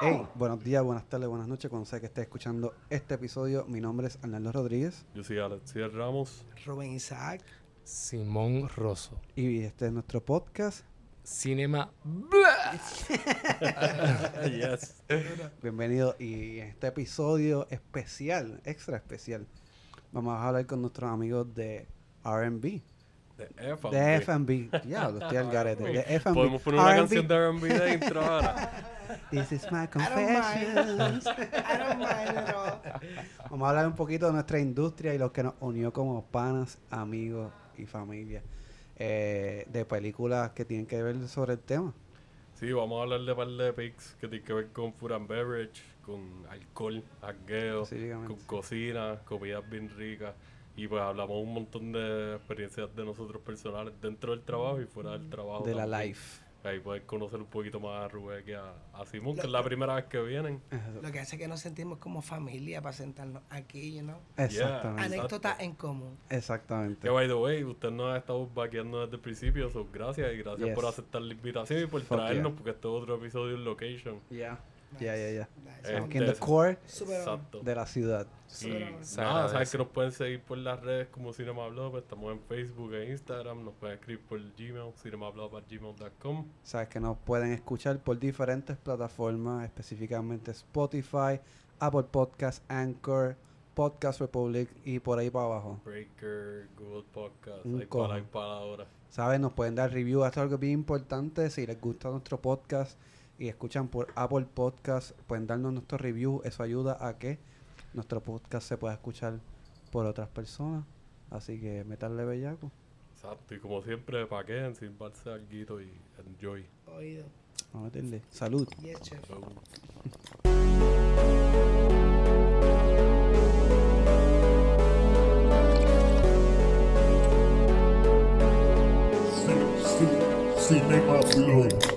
Hey, buenos días, buenas tardes, buenas noches. Cuando sea que esté escuchando este episodio, mi nombre es Arnaldo Rodríguez Yo soy Alexiel Ramos. Rubén Isaac. Simón Rosso. y este es nuestro podcast. Cinema. yes. Bienvenido y en este episodio especial, extra especial, vamos a hablar con nuestros amigos de R&B, De F. de F&B. Ya, lo estoy al garete. De F&B. Podemos poner una canción de R&B de intro ahora. This is my confessions. I don't mind at all. Vamos a hablar un poquito de nuestra industria y lo que nos unió como panas, amigos y familia. eh, de películas que tienen que ver sobre el tema. Sí, vamos a hablar de un par de pics que tienen que ver con food and beverage, con alcohol, jangueo, con cocina, comidas bien ricas. Y pues hablamos un montón de experiencias de nosotros personales dentro del trabajo y fuera del trabajo. De la life. Ahí puedes conocer un poquito más a Rubén que a, a Simón, que es la primera vez que vienen. Lo que hace que nos sentimos como familia para sentarnos aquí, you know. Exactamente. Anécdotas en común. Exactamente. Que by the way, usted nos ha estado vaqueando desde el principio, so gracias y gracias Yes. por aceptar la invitación y por Fuck traernos, yeah. porque este es otro episodio en location. Ya. Ya, ya, ya. Eh, Aquí en the de- core Exacto. de la ciudad. Y nada, sabes que nos pueden seguir por las redes como Cinema Blog, pues estamos en Facebook e Instagram, nos pueden escribir por Gmail, cinemablog.gmail.com. Sabes que nos pueden escuchar por diferentes plataformas, específicamente Spotify, Apple Podcast, Anchor, Podcast Republic y por ahí para abajo. Breaker, Google Podcast, Un cojo. para, hay para ahora. ¿Sabes? Nos pueden dar review. Esto es algo bien importante. Si les gusta nuestro podcast y escuchan por Apple Podcast, pueden darnos nuestro review. Eso ayuda a que nuestro podcast se pueda escuchar por otras personas. Así que metanle bellaco. Exacto, y como siempre, paqueen, sirvarse algo y enjoy. Oído. Vamos a meterle. Salud. Yes, chef. Cinema Blog.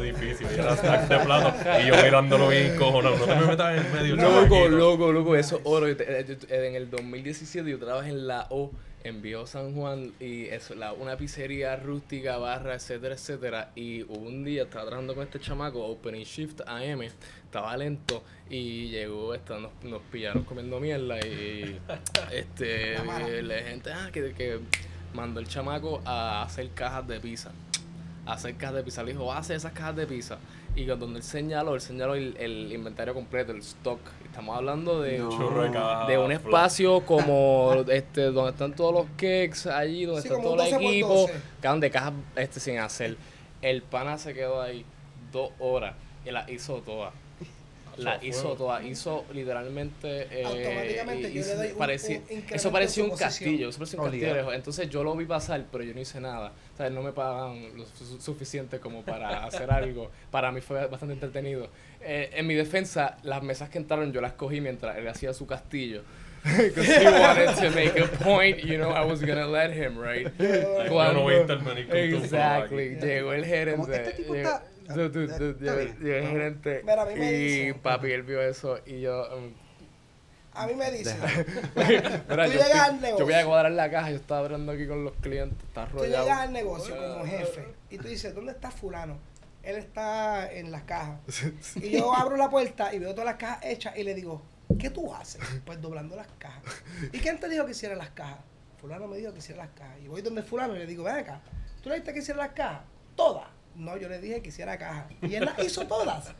De edificio, y era de plato, y yo mirándolo bien cojonado, no te me metas en el medio, Loco, loco, loco, eso es oro. Yo te- eh, yo- En el 2017 yo trabajé en la O, en Viejo San Juan, y eso, la, una pizzería rústica, barra, etcétera, etcétera. Y un día estaba trabajando con este chamaco, Opening Shift AM, estaba lento, y llegó, esta, nos, nos pillaron comiendo mierda, y este, La mala. y la gente, ah, que, que mandó el chamaco a hacer cajas de pizza. Hacer cajas de pizza. Le dijo, hace esas cajas de pizza. Y cuando él señaló, él señaló el, el inventario completo, el stock. Estamos hablando de, No. Chorro de un espacio como este donde están todos los cakes allí, donde Sí, está todo el 12 por equipo, 12. cagan de cajas este sin hacer. El pana se quedó ahí dos horas y la hizo todas. La hizo fue. todas, hizo literalmente. eh, Automáticamente y- yo le doy un- parecía- un incremento eso parecía un castillo, eso parecía un castillo. Lejos. Entonces yo lo vi pasar, pero yo no hice nada. O sea, no me pagaban lo su- suficiente como para hacer algo. Para mí fue bastante entretenido. Eh, en mi defensa, las mesas que entraron yo las cogí mientras él hacía su castillo. Because he wanted to make a point, you know, I was gonna let him, right? Like, yo no voy a tu Exactly. Llegó el gerente. Como, este tipo llegó- está- Llegó el gerente. A mí me y papi, él vio eso y yo. um, A mí me dicen, Mira, Tú yo, llegas al negocio. yo voy a cuadrar la caja, yo estaba hablando aquí con los clientes, está tú rodeado. llegas al negocio como jefe y tú dices, ¿dónde está fulano? Él está en las cajas. Y yo abro la puerta y veo todas las cajas hechas y le digo, ¿qué tú haces? Pues doblando las cajas. ¿Y quién te dijo que hiciera las cajas? Fulano me dijo que hiciera las cajas. Y voy donde fulano y le digo, ven acá, ¿tú le dijiste que hiciera las cajas? Todas. No, yo le dije que hiciera cajas. Y él las hizo todas.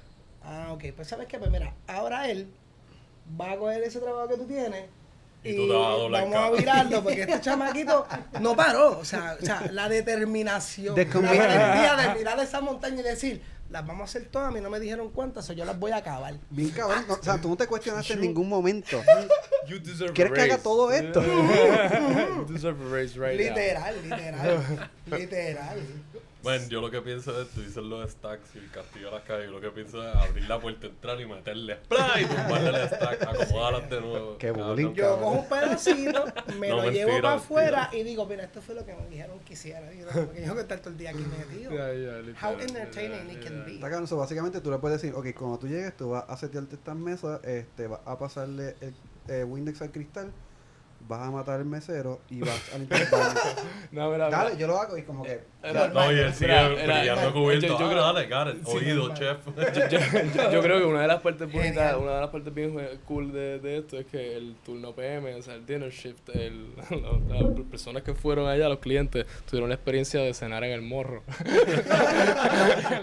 Ah, ok. Pues sabes qué, pues mira, ahora él va a coger ese trabajo que tú tienes Y y, tú te vas a doblar vamos a virarlo porque este chamaquito no paró. O sea, o sea la determinación, De la valentía de mirar esa montaña y decir, las vamos a hacer todas, a mí no me dijeron cuántas, o yo las voy a acabar. Bien cabrón. no, o sea, tú no te cuestionaste en ningún momento. You deserve ¿Quieres que haga todo esto? you deserve a raise right now. literal, literal, literal. Bueno, yo lo que pienso es, tú dices los stacks y el castillo de las calles, yo lo que pienso es abrir la puerta, entrar y meterle spray y tumbarle el stack, acomodarlas de nuevo. Qué bullying. Yo cojo un pedacito, me No, lo mentira, llevo para mentira. afuera y digo, mira, esto fue lo que me dijeron que hiciera. Y yo, porque yo tengo que estar todo el día aquí metido. Ya, ya, How entertaining it ya, can be. Está cabrón, so, básicamente tú le puedes decir, ok, cuando tú llegues, tú vas a setearte estas mesas, este, vas a pasarle el eh, Windex al cristal, vas a matar al mesero y vas a limpiar el baño. No, mira, mira. Dale, yo lo hago y como que... Era- No, y él sigue Era- brillando yo- cubierto. yo Ah, creo- dale, Gareth. Sí, Oído, chef. yo, yo- yo creo que una de las partes bonitas, una de las partes bien cool de, de esto es que el turno PM, o sea, el dinner shift, el, la- las personas que fueron allá, los clientes, tuvieron la experiencia de cenar en el morro.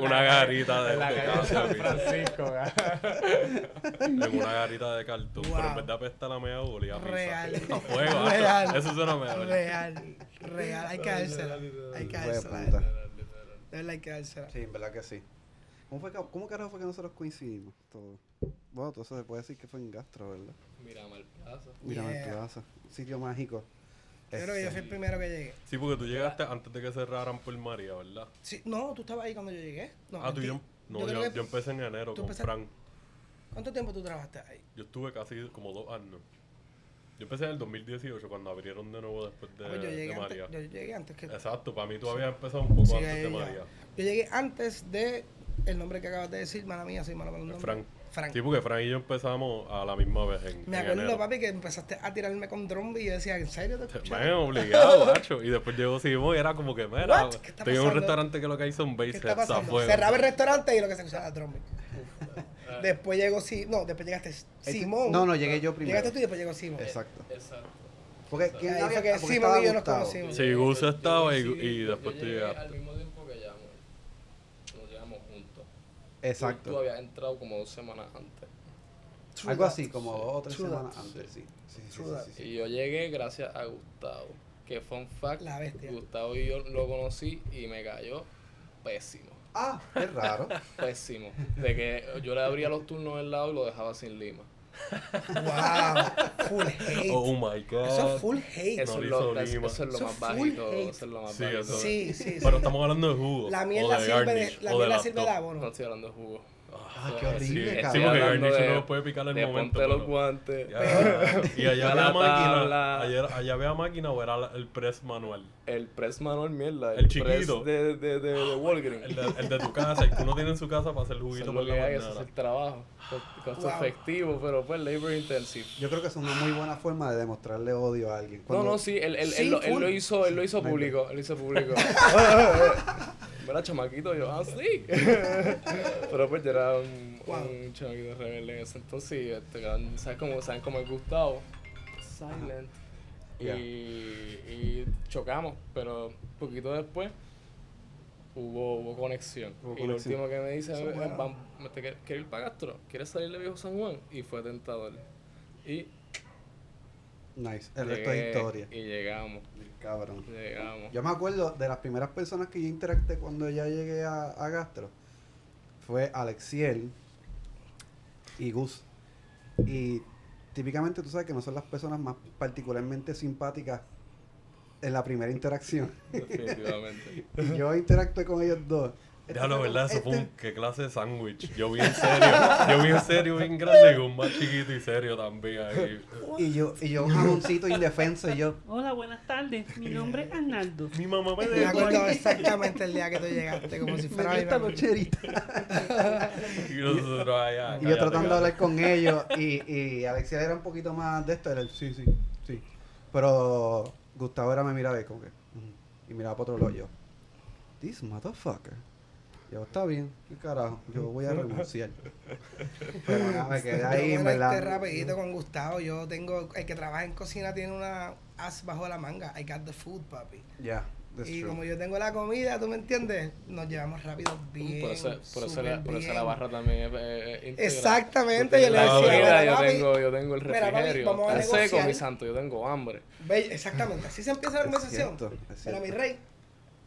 Una garita de, en la calle San. Francisco. En una garita de cartón. Pero en de apesta la mea olía pizza. Fuego. Real. Eso suena mejor. Real, real, hay que dársela. Hay que dársela. De verdad hay que dársela. Sí, en verdad que sí. ¿Cómo, fue, que- ¿Cómo carajo fue que nosotros coincidimos? Todo. Bueno, todo eso se puede decir que fue en Gastro, ¿verdad? Mira, mal plaza. Mira, Yeah. Plaza. Sitio mágico. Yo creo que yo fui el primero que llegué. Sí, porque tú llegaste antes de que cerraran por María, ¿verdad? Sí, no, tú estabas ahí cuando yo llegué. No, ah, tú y yo. No, Yo empecé en enero con empezaste- Frank. ¿Cuánto tiempo tú trabajaste ahí? Yo estuve casi como dos años. Yo empecé en el 2018 cuando abrieron de nuevo después de, Ah, pues yo, de llegué María. antes, yo llegué antes que... Exacto, para mí tú habías empezado un poco Sí, antes de. María. Yo llegué antes de el nombre que acabas de decir, mala mía, con un nombre. Frank. Frank. Sí, porque Frank y yo empezamos a la misma vez en, Me en acuerdo, enero. papi, que empezaste a tirarme con drum y yo decía, ¿en serio te escuché? Me obligado, macho. Y después llegó Simón y era como que, estoy en un restaurante que lo que hay son ¿Qué base está heads a pasando? fuego. Cerraba el restaurante y lo que se escuchaba era drum. Después llegó Si... No, después llegaste este- Simón. No, no, llegué yo primero. Llegaste tú y después llegó Simón. Exacto. Exacto. Porque ¿quién Ahí había fue que porque Simón y yo nos Gustavo. conocimos. Sí, Gus estaba y, y después tú llegaste. Al mismo tiempo que Yamor. Nos llegamos juntos. Tú, tú Exacto. habías entrado como dos semanas antes. True Algo that. así, como dos o tres True semanas that. antes, sí. Sí, sí, True sí, that. sí, sí. Y yo llegué gracias a Gustavo. Que fun fact, La bestia. Gustavo y yo lo conocí y me cayó pésimo. Ah, qué raro. Pésimo. De que yo le abría los turnos del lado y lo dejaba sin lima. Wow. Full hate. Oh my god. Eso es full hate. Eso, No es lo, es- eso es lo Eso más es bajito. Eso es lo más Sí, bajito. Sí, sí, sí. Pero estamos hablando de jugo. La mierda de sirve de, la de mierda sirve de abono. No estoy hablando de jugo. Ah, qué horrible, Sí, cabrón. sí, porque garnish de- uno lo puede picar en el de momento. ponte los guantes. Ya. Y allá había la máquina. allá había máquina o era el press manual. El press manual mierda. El press chiquito. de, de, de, de Walgreens. El de, el de tu casa, el que uno tiene en su casa para hacer juguito por la que hay, eso es mañana. el trabajo. Co- Costo Wow. efectivo, pero pues labor intensive. Yo creo que es una muy buena forma de demostrarle odio a alguien. No, Cuando- no, sí, él, él, Sí, él, lo, él lo hizo, él lo hizo Sí, público, él lo hizo público. Mira, chamaquito, yo, ah, sí. Pero pues yo era un, Wow. un chamaquito rebelde en ese entonces y este, ¿sabes cómo, ¿saben cómo es Gustavo? Silent. Y, Yeah. y chocamos, pero poquito después hubo, hubo conexión. Hubo y conexión. lo último que me dice, es "Eh, bueno. vamos, ¿te quieres quieres ir para Castro? ¿Quieres salir de Viejo San Juan? Y fue tentador. Y Nice. El resto es historia. Y llegamos, Cabrón. llegamos. Yo me acuerdo de las primeras personas que yo interacté cuando ya llegué a, a Gastro. Fue Alexiel y Gus. Y típicamente tú sabes que no son las personas más particularmente simpáticas en la primera interacción. Definitivamente. Y yo interactué con ellos dos. Este Ya lo fue verdad, eso fue un este- qué clase de sándwich. Yo bien serio, yo bien serio, bien grande y un más chiquito y serio también ahí. Y yo, y yo un jamoncito indefenso y yo, Hola, buenas tardes. Mi nombre es Arnaldo. Mi mamá me Me dejó acuerdo ahí. exactamente el día que tú llegaste, como si me fuera esta nocherita. Y nosotros allá. Y yo tratando de hablar con ellos y, y Alexia era un poquito más de esto, era el sí, sí, sí. Pero Gustavo era me miraba y como que, y miraba para otro lado yo, this motherfucker. Yo, está bien, qué carajo, yo voy a renunciar. Pero nada, me quedé ahí, Yo en verdad. rapidito con Gustavo. Yo tengo, el que trabaja en cocina tiene una as bajo la manga. I got the food, papi. Ya, that's y true. como yo tengo la comida, ¿tú me entiendes? Nos llevamos rápido bien. por eso, por eso, la, por eso la barra también es, es íntegra. Exactamente, yo le decía, comida, "Mira, yo tengo, yo tengo el Mira, refrigerio. vamos a Está seco, mi santo, yo tengo hambre. Exactamente, así se empieza la conversación. Pero mi rey,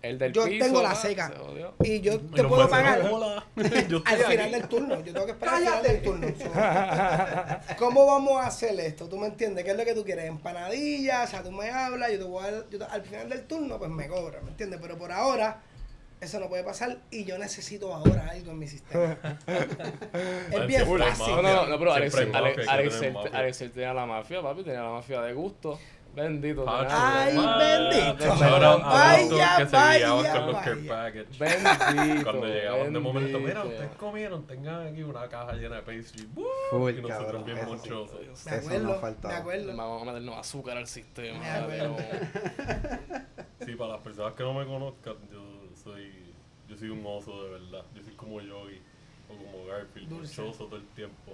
El del Yo piso, tengo la ah, seca. se y yo Y te puedo pagar "Hola, yo al final aquí". del turno. Yo tengo que esperar al final del turno. ¿Cómo vamos a hacer esto? ¿Tú me entiendes? ¿Qué es lo que tú quieres? Empanadillas, o sea, tú me hablas, yo te voy a dar- yo te- al final del turno, pues me cobras, ¿me entiendes? Pero por ahora, eso no puede pasar y yo necesito ahora algo en mi sistema. es bien fácil. No, no, no, no, pero Alex, Alex, tenía la mafia, papi, tenía la mafia de gusto. Bendito. Pacho, Ay, bendito. Ahora, a Vaya, los que vaya, guiaban con los care vaya. package. Bendito. Cuando llegaban de momento, mira, ustedes comieron, tengan aquí una caja llena de pastry. Full, y nosotros cabrón, bien eso monchosos. Me Eso no acuerdo, faltaba. me acuerdo. Vamos a meternos azúcar al sistema. Me Sí, para las personas que no me conozcan, yo soy, yo soy un oso de verdad. Yo soy como Yogi o como Garfield, Dulce. monchoso todo el tiempo.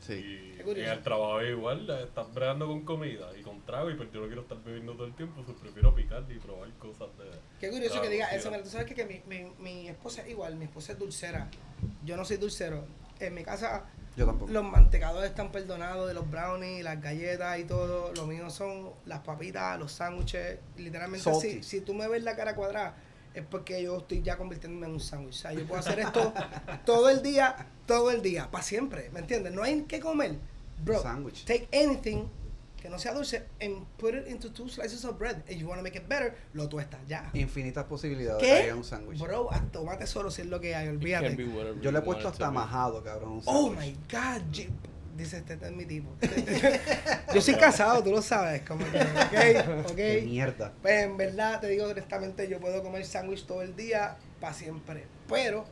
Sí. Y en el trabajo es igual, estás bregando con comida y con trago, y pues yo no quiero estar bebiendo todo el tiempo, pues prefiero picar y probar cosas de... Qué curioso Claro, que diga eso. tú sabes que, que mi, mi, mi esposa es igual, mi esposa es dulcera. Yo no soy dulcero. En mi casa Yo tampoco. los mantecados están perdonados de los brownies, las galletas y todo. Lo mío son las papitas, los sándwiches. Literalmente, Salty. si, si tú me ves la cara cuadrada, es porque yo estoy ya convirtiéndome en un sándwich. O sea, yo puedo hacer esto todo el día, todo el día, para siempre. ¿Me entiendes? No hay que comer. Bro, Sándwich. take anything que no sea dulce and put it into two slices of bread. If you want to make it better, lo tuestas ya. Infinitas posibilidades de ¿Qué? que haya un sándwich. Bro, haz tomate solo si es lo que hay, olvídate. Yo le he puesto hasta majado, cabrón. Oh my god, Jeep. Dice este, este es mi tipo. Yo soy casado, tú lo sabes. Como que, ok, Qué ok. mierda. Pues en verdad, te digo honestamente, yo puedo comer sándwich todo el día, para siempre. Pero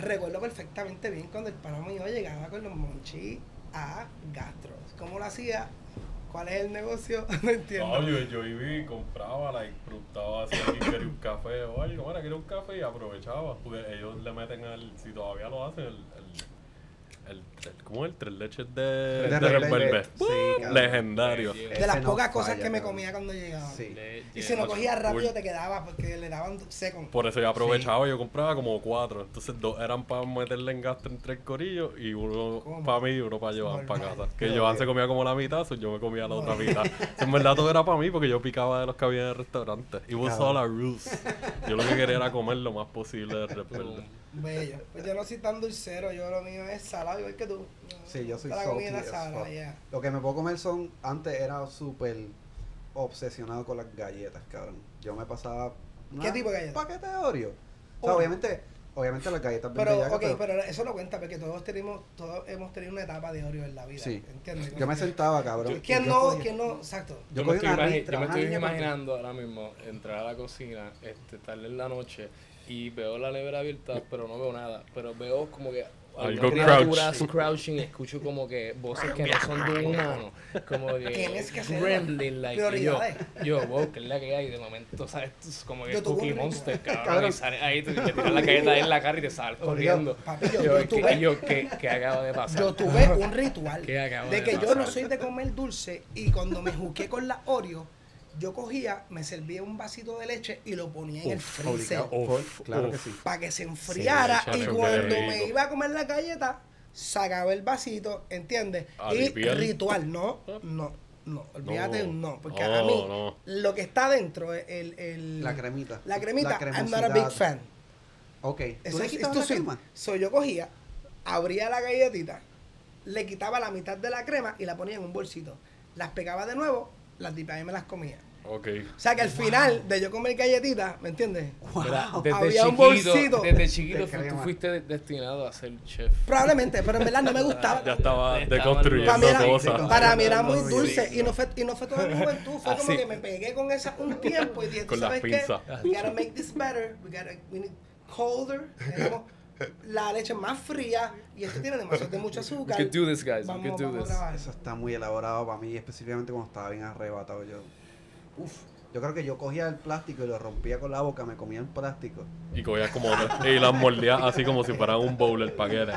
recuerdo perfectamente bien cuando el pana mío llegaba con los monchis a gastros. ¿Cómo lo hacía? ¿Cuál es el negocio? No entiendo. No, yo, yo iba y compraba, like, preguntaba si alguien quería un café o algo, bueno, quería un café y aprovechaba, porque ellos le meten al, si todavía lo hacen, el, el, el, el- ¿cómo es? El tres leches de, de, De Red Red Velvet. Velvet. Sí. Legendario. De las no pocas cosas falla, que me comía cuando llegaba. Sí. Le- Y si lo Ocho, cogía rápido te quedaba porque le daban second. Por eso yo aprovechaba, yo compraba como cuatro. Entonces dos eran para meterle en gasto entre el corillo y uno para mí y uno para llevar para casa. Que Joan se comía como la mitad, so yo me comía la otra mitad. en verdad todo era para mí porque yo picaba de los que había en el restaurante. It was all a ruse. Yo lo que quería era comer lo más posible de Red Velvet. Bello. Pues yo no soy tan dulcero, yo lo mío es salado igual que tú. Sí, yo soy salada, yeah. Lo que me puedo comer son. Antes era súper obsesionado con las galletas, cabrón. Yo me pasaba. ¿Qué tipo de galletas? Paquete de Oreo. O sea, Oreo. obviamente, obviamente las galletas Pero, bellacas, ok, pero pero eso no cuenta porque todos tenemos, todos hemos tenido una etapa de Oreo en la vida. Sí. ¿Entiendes? Yo me sentaba, cabrón. ¿Quién no? cogía- ¿Quién no? Exacto. Yo Yo, me estoy, ristra, yo me una estoy imaginando ahora mismo entrar a la cocina, este, tarde en la noche y veo la nevera abierta, pero no veo nada. Pero veo como que Algo algunas crouch. criaturas crouching escucho como que voces que no son de un humano. Como que Tienes que hacer gremlin, like. yo, yo, wow, que es la que hay. De momento, ¿sabes? Es como que Cookie. Monster, cabrón. Cabrón. Y sales ahí, te, tiras la galleta en la cara y te sales corriendo. Papi, yo- yo, yo ¿qué- tuve- yo, ¿qué, qué acaba de pasar? Yo tuve un ritual ¿Qué acaba de de que yo no soy de comer dulce y cuando me juqué con la Oreo, yo cogía, me servía un vasito de leche y lo ponía en el freezer. Uf, claro uf. que sí. para que se enfriara Sí, y cuando me iba a comer la galleta, sacaba el vasito, ¿entiendes? A y limpiar. ritual, no, no, no, olvídate, no, No, porque no, a mí no. lo que está dentro, el, el La cremita. la cremita, La I'm not a big fan. Ok. ¿Tú Eso le es la sweet. crema? So, yo cogía, abría la galletita, le quitaba la mitad de la crema y la ponía en un bolsito. Las pegaba de nuevo, las dipaba y me las comía. Ok. O sea que al final de yo comer galletitas, ¿me entiendes? Wow. desde Había un chiquito, bolsito desde chiquito de fu- tú fuiste de- destinado a ser chef. Probablemente, pero en verdad no me gustaba. Ya estaba deconstruyendo Para mí era, cosas. para mí era muy dulce y no fue, y no fue toda mi juventud, fue como Así. que me pegué con esa un tiempo y dije, ¿tú sabes qué? We gotta make this better, we gotta, we need colder, tenemos la leche más fría y esto tiene demasiado de mucho We azúcar. could do this, guys. Vamos, We could do this. Eso está muy elaborado para mí, específicamente cuando estaba bien arrebatado yo. Uf, yo creo que yo cogía el plástico y lo rompía con la boca, me comía el plástico. Y cogías como y las mordías así como si fueran un bowl el paquete.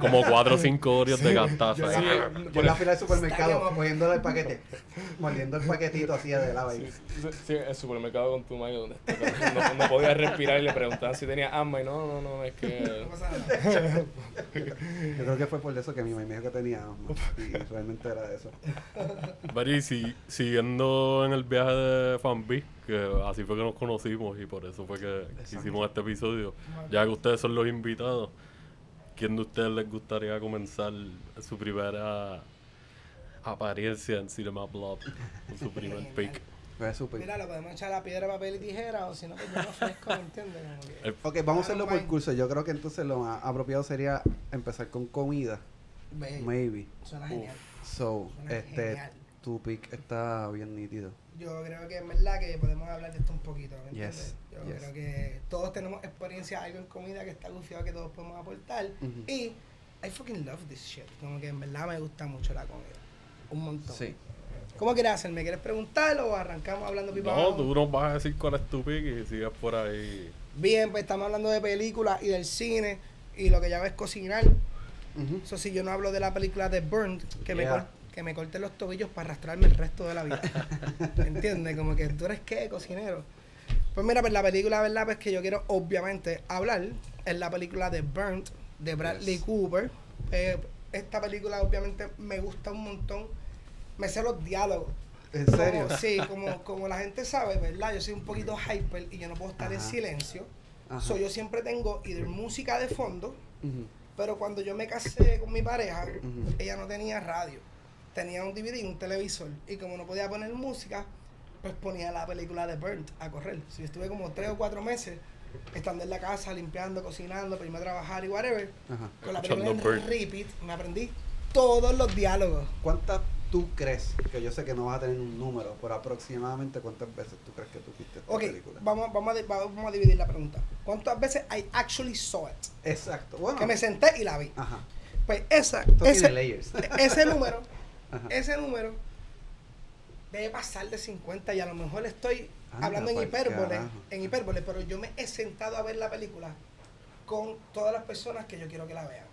Como cuatro o cinco Oreos de gastazo. Yo, ahí. yo en la fila del supermercado, cogiendo el paquete, mordiendo el paquetito así de lado ahí. Sí, sí, el supermercado con tu donde no, no podía respirar y le preguntaban si tenía asma y no, no, no, es que. Yo creo que fue por eso que mi mamá me dijo que tenía asma, y realmente era eso. Bari, si, siguiendo en el viaje de Que así fue que nos conocimos y por eso fue que hicimos este episodio, ya que ustedes son los invitados, ¿quién de ustedes les gustaría comenzar su primera apariencia en Cinema Blob? Con su primer pick. Mira, lo podemos echar a piedra, papel y tijera o si no, pues yo no ofrezco, ¿me entiendes? Ok, vamos a hacerlo por curso. Yo creo que entonces lo más apropiado sería empezar con comida, maybe. Suena genial. So, Suena este, genial. tu pick está bien nítido. Yo creo que es verdad que podemos hablar de esto un poquito, ¿me Yes? Yo yes. creo que todos tenemos experiencia, algo en comida que está gufiado que todos podemos aportar. Y I fucking love this shit. Como que en verdad me gusta mucho la comida. Un montón. Sí. ¿Cómo quieres hacer? ¿Me quieres preguntar o arrancamos hablando pipa No, tú nos vas a decir cuál es tu pick y sigues por ahí. Bien, pues estamos hablando de películas y del cine y lo que ya ves cocinar. Eso sí, yo no hablo de la película de Burned, que, me, Yeah. cor- que me corte los tobillos para arrastrarme el resto de la vida. ¿Entiendes? Como que tú eres qué, cocinero. Pues mira, pues la película, ¿verdad? Pues que yo quiero obviamente hablar es la película de Burnt, de Bradley Yes. Cooper. Eh, esta película obviamente me gusta un montón. Me sé los diálogos. ¿En Como- serio? sí, como, como la gente sabe, ¿verdad? Yo soy un poquito hyper y yo no puedo estar en Ajá. silencio. Ajá. So, yo siempre tengo either música de fondo, Ujú. pero cuando yo me casé con mi pareja, Ujú. ella no tenía radio. Tenía un DVD y un televisor. Y como no podía poner música, pues ponía la película de Burnt a correr. So, yo estuve como tres o cuatro meses estando en la casa, limpiando, cocinando, para irme a trabajar y whatever. Ajá. Con la película en Burnt. repeat, me aprendí todos los diálogos. ¿Cuántas tú crees, que yo sé que no vas a tener un número, pero aproximadamente cuántas veces tú crees que tú viste esta Ok, película? vamos, vamos, a, vamos a dividir la pregunta. ¿Cuántas veces I actually saw it? Exacto. Bueno. Que me senté y la vi. Ajá. Pues esa, ese, layers. ese número, Ajá. ese número debe pasar de 50 y a lo mejor estoy Anda hablando en hipérbole, carajo. en hipérbole, pero yo me he sentado a ver la película con todas las personas que yo quiero que la vean.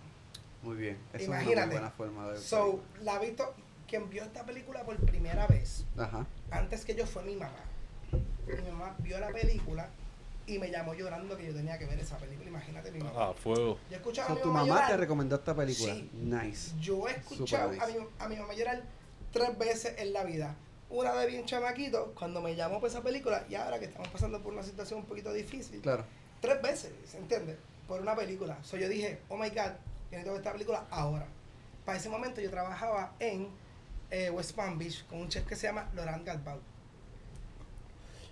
Muy bien. Es Imagínate. una muy buena forma de ver So, la visto, quien vio esta película por primera vez. Ajá. antes que yo fue mi mamá. Mi mamá vio la película y me llamó llorando que yo tenía que ver esa película. Imagínate mi mamá. Ah, fuego. Yo escuchaba So, a mi tu mamá, mamá te llorar. recomendó esta película. Sí. Nice. Yo he escuchado a, mi, a mi mamá llorar tres veces en la vida. Una de bien chamaquito, cuando me llamó por esa película, y ahora que estamos pasando por una situación un poquito difícil. Claro. Tres veces, ¿se entiende? Por una película. So yo dije, oh my God, yo necesito ver esta película ahora. Para ese momento yo trabajaba en eh, West Palm Beach con un chef que se llama Laurent Galbao.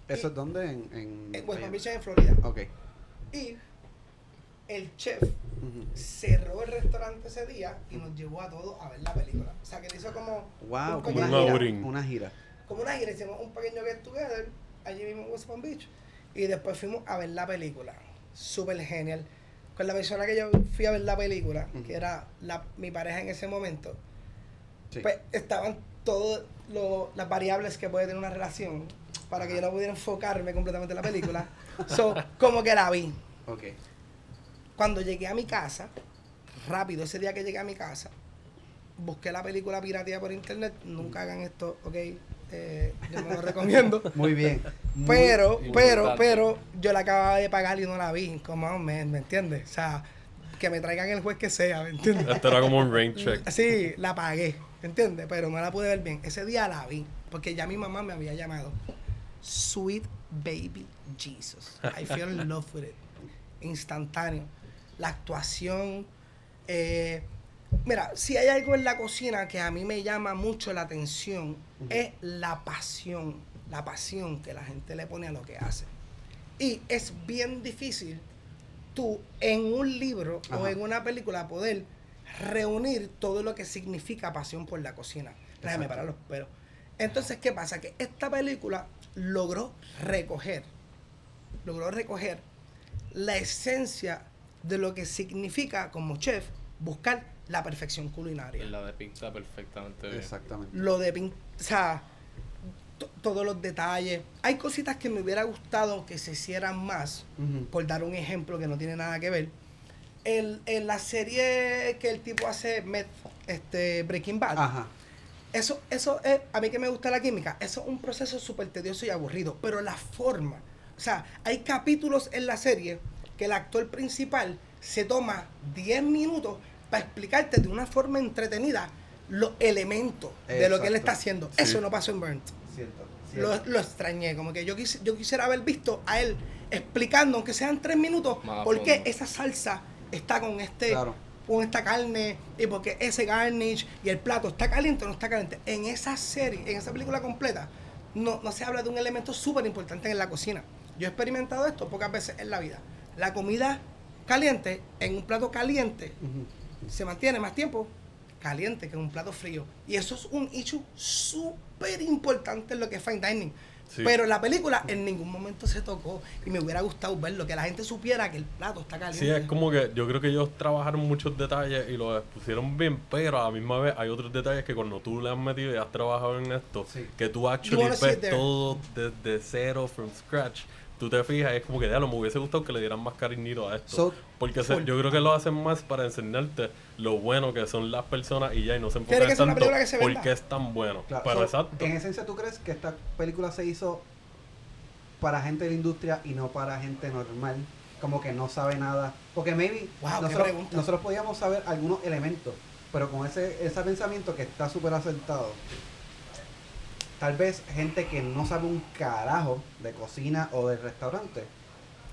¿Eso es dónde? En, en, En West Palm? Beach en Florida. Ok. Y el chef cerró el restaurante ese día y nos llevó a todos a ver la película. O sea, que hizo como Wow, un como una Un gira. outing. Una gira. como una gira, hicimos un pequeño get together allí mismo en West Palm Beach y después fuimos a ver la película. Súper genial. Con la persona que yo fui a ver la película, que era la, mi pareja en ese momento, Sí. pues estaban todas lo- las variables que puede tener una relación para que yo no pudiera enfocarme completamente en la película. so, como que la vi. Ok. Cuando llegué a mi casa, rápido, ese día que llegué a mi casa, busqué la película pirateada por internet. Nunca hagan esto, ¿ok? Eh, yo no lo recomiendo. Muy bien. Muy- Pero, Importante. pero, pero, yo la acababa de pagar y no la vi. Como, ¿me, ¿me entiendes? O sea, que me traigan el juez que sea, ¿me entiendes? Este era como un rain check. Sí, la pagué, ¿me entiendes? Pero no la pude ver bien. Ese día la vi, porque ya mi mamá me había llamado. Sweet Baby Jesus. I fell in love with it. Instantáneo. La actuación. eh, mira, si hay algo en la cocina que a mí me llama mucho la atención, es la pasión. La pasión que la gente le pone a lo que hace. Y es bien difícil tú en un libro o en una película poder reunir todo lo que significa pasión por la cocina. Déjame parar los pelos. Entonces, ¿qué pasa? Que esta película logró recoger, logró recoger la esencia de lo que significa como chef buscar la perfección culinaria. La de pinta perfectamente bien. Exactamente. Lo de pin- o sea, to- todos los detalles. Hay cositas que me hubiera gustado que se hicieran más, por dar un ejemplo que no tiene nada que ver. El- en la serie que el tipo hace, Met- este, Breaking Bad, Ajá. Eso, eso es, a mí que me gusta la química, eso es un proceso súper tedioso y aburrido, pero la forma, o sea, hay capítulos en la serie que el actor principal se toma 10 minutos para explicarte de una forma entretenida los elementos de lo que él está haciendo. Sí. Eso no pasó en Burnt. Cierto. Lo, cierto. lo extrañé, como que yo, quisi- yo quisiera haber visto a él explicando, aunque sean tres minutos, por qué esa salsa está con este Claro. Con esta carne y porque ese garnish y el plato está caliente o no está caliente. En esa serie, en esa película completa, no, no se habla de un elemento súper importante en la cocina. Yo he experimentado esto pocas veces en la vida. La comida caliente, en un plato caliente, se mantiene más tiempo caliente que un plato frío. Y eso es un issue súper importante en lo que es fine dining. Sí. Pero la película en ningún momento se tocó y me hubiera gustado verlo, que la gente supiera que el plato está caliente. Sí, es como que yo creo que ellos trabajaron muchos detalles y los pusieron bien, pero a la misma vez hay otros detalles que cuando tú le has metido y has trabajado en esto, Sí. que tú actually ves todo desde cero, from scratch. Tú te fijas, es como que ya me hubiese gustado que le dieran más cariñito a esto. So, Porque se- yo creo que lo hacen más para enseñarte lo bueno que son las personas y ya, y no se enfocan tanto porque es tan bueno. Claro, Pero so, exacto. En esencia, ¿tú crees que esta película se hizo para gente de la industria y no para gente normal? Como que no sabe nada. Porque maybe Wow, nosotros, pregunta. nosotros podíamos saber algunos elementos, pero con ese, ese pensamiento que está súper acertado, tal vez gente que no sabe un carajo de cocina o de restaurante,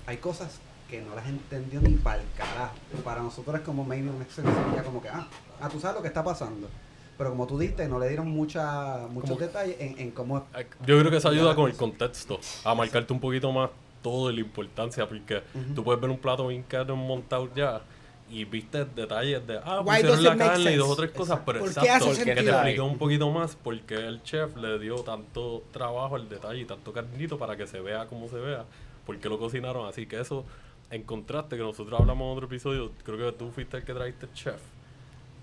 hay cosas que no las entendió ni para el carajo. Para nosotros es como maybe una sencilla como que, ah, ah, tú sabes lo que está pasando. Pero como tú diste, no le dieron mucha, muchos detalles en, en cómo... Yo creo que eso ayuda con el contexto, a marcarte un poquito más todo y la importancia, porque Ujú. tú puedes ver un plato bien caro montado ya y viste detalles de, ah, Why pusieron la carne y dos o tres cosas, pero ¿Por exacto, hace que te explique un poquito más porque el chef le dio tanto trabajo al detalle y tanto cariñito para que se vea como se vea, porque lo cocinaron. Así, que eso, en contraste, que nosotros hablamos en otro episodio, creo que tú fuiste el que trajiste el chef.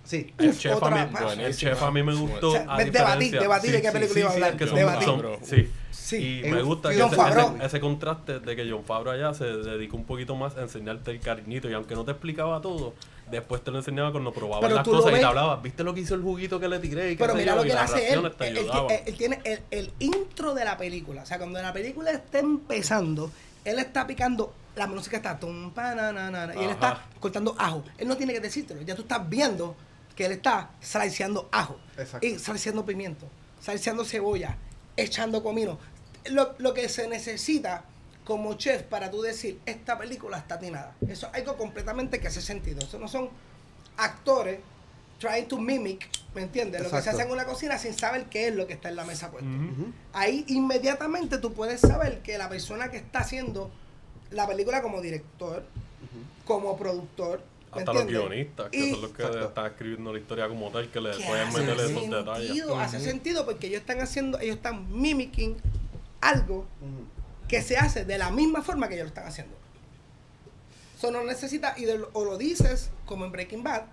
Sí, El chef, a otra mí, más. el chef a mí me gustó. O sea, a diferencia- debatí de qué película iba a hablar, es que son, debatí. son- sí. Sí. Y me gusta que ese, Favreau. ese- ese contraste de que John Favreau allá se dedicó un poquito más a enseñarte el cariñito y aunque no te explicaba todo, después te lo enseñaba cuando probabas las cosas y te hablaba, ¿viste lo que hizo el juguito que le tiré? Y Pero mira yo? lo Y que él hace él. Él, él- ayudaban. él tiene el, el intro de la película. O sea, cuando la película está empezando, él está picando, la música está tum, pa, na, na, na, y él está cortando ajo. Él no tiene que decírtelo. Ya tú estás viendo que él está sliceando ajo. Exacto. Y sliceando pimiento, sliceando cebolla, echando comino. Lo, lo que se necesita como chef para tú decir, esta película está atinada. Eso es algo completamente que hace sentido. Eso no son actores trying to mimic, ¿me entiendes? Lo que se hace en una cocina sin saber qué es lo que está en la mesa. Ujú. Ahí inmediatamente tú puedes saber que la persona que está haciendo la película como director, como productor, ¿me Hasta los guionistas, que Y- son los que Exacto. están escribiendo la historia como tal, que le pueden meterle esos sentido, detalles. hace sentido porque ellos están haciendo, ellos están mimicking algo que se hace de la misma forma que ellos lo están haciendo. Eso no necesita, y de- o lo dices como en Breaking Bad,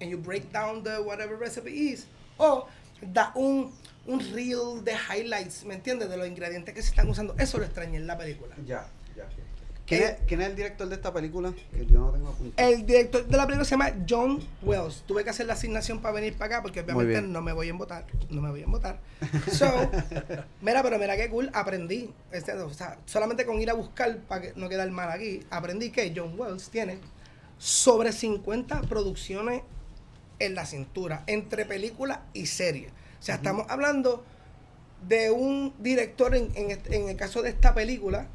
and you break down the whatever recipe is, o da un, un reel de highlights, ¿me entiendes? De los ingredientes que se están usando. Eso lo extrañé en la película. Ya, ya. ¿Quién, es, quién es el director de esta película? Que yo no tengo apuntado. El director de la película se llama John Wells. Tuve que hacer la asignación para venir para acá porque obviamente no me voy a votar. No me voy a votar. So, mira, pero mira qué cool. Aprendí. Este, o sea, solamente con ir a buscar para que no quedar mal aquí, aprendí que John Wells tiene sobre 50 producciones en la cintura, entre película y serie. O sea, estamos hablando de un director en, en en el caso de esta película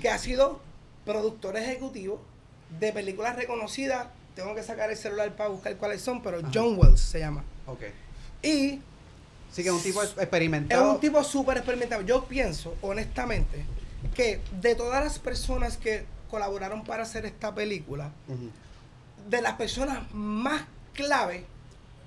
que ha sido productor ejecutivo de películas reconocidas. Tengo que sacar el celular para buscar cuáles son, pero Ajá. John Wells se llama. Ok. Y Sí que es un tipo es experimentado. un tipo súper experimentado. Yo pienso, honestamente, que de todas las personas que colaboraron para hacer esta película, de las personas más clave,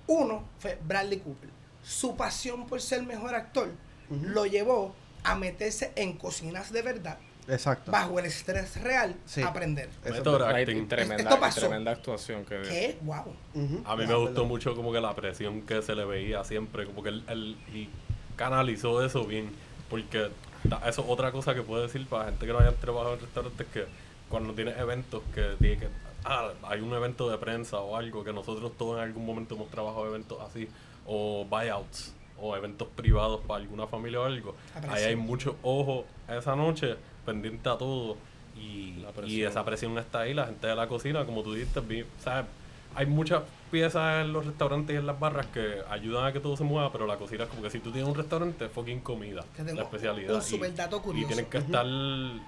uno fue Bradley Cooper. Su pasión por ser mejor actor lo llevó a meterse en cocinas de verdad, Exacto. bajo el estrés real, Sí. aprender. Hay acting. tremenda, Esto pasó. tremenda actuación que ¿Qué? ¡Wow! Ujú. A mí Ah, me gustó verdad. mucho como que la presión que se le veía siempre, como que él, él- y canalizó eso bien, porque eso es otra cosa que puedo decir para gente que no haya trabajado en restaurantes, que cuando tienes eventos que tiene que, ah, hay un evento de prensa o algo, que nosotros todos en algún momento hemos trabajado eventos así, o buyouts, o eventos privados para alguna familia o algo, ahí hay mucho ojo esa noche pendiente a todo. Y, La y esa presión está ahí, la gente de la cocina, como tú dijiste, vi- o sea, hay muchas piezas en los restaurantes y en las barras que ayudan a que todo se mueva, pero la cocina es como que si tú tienes un restaurante, es fucking comida, la especialidad. un y- super dato y, tienes que estar al,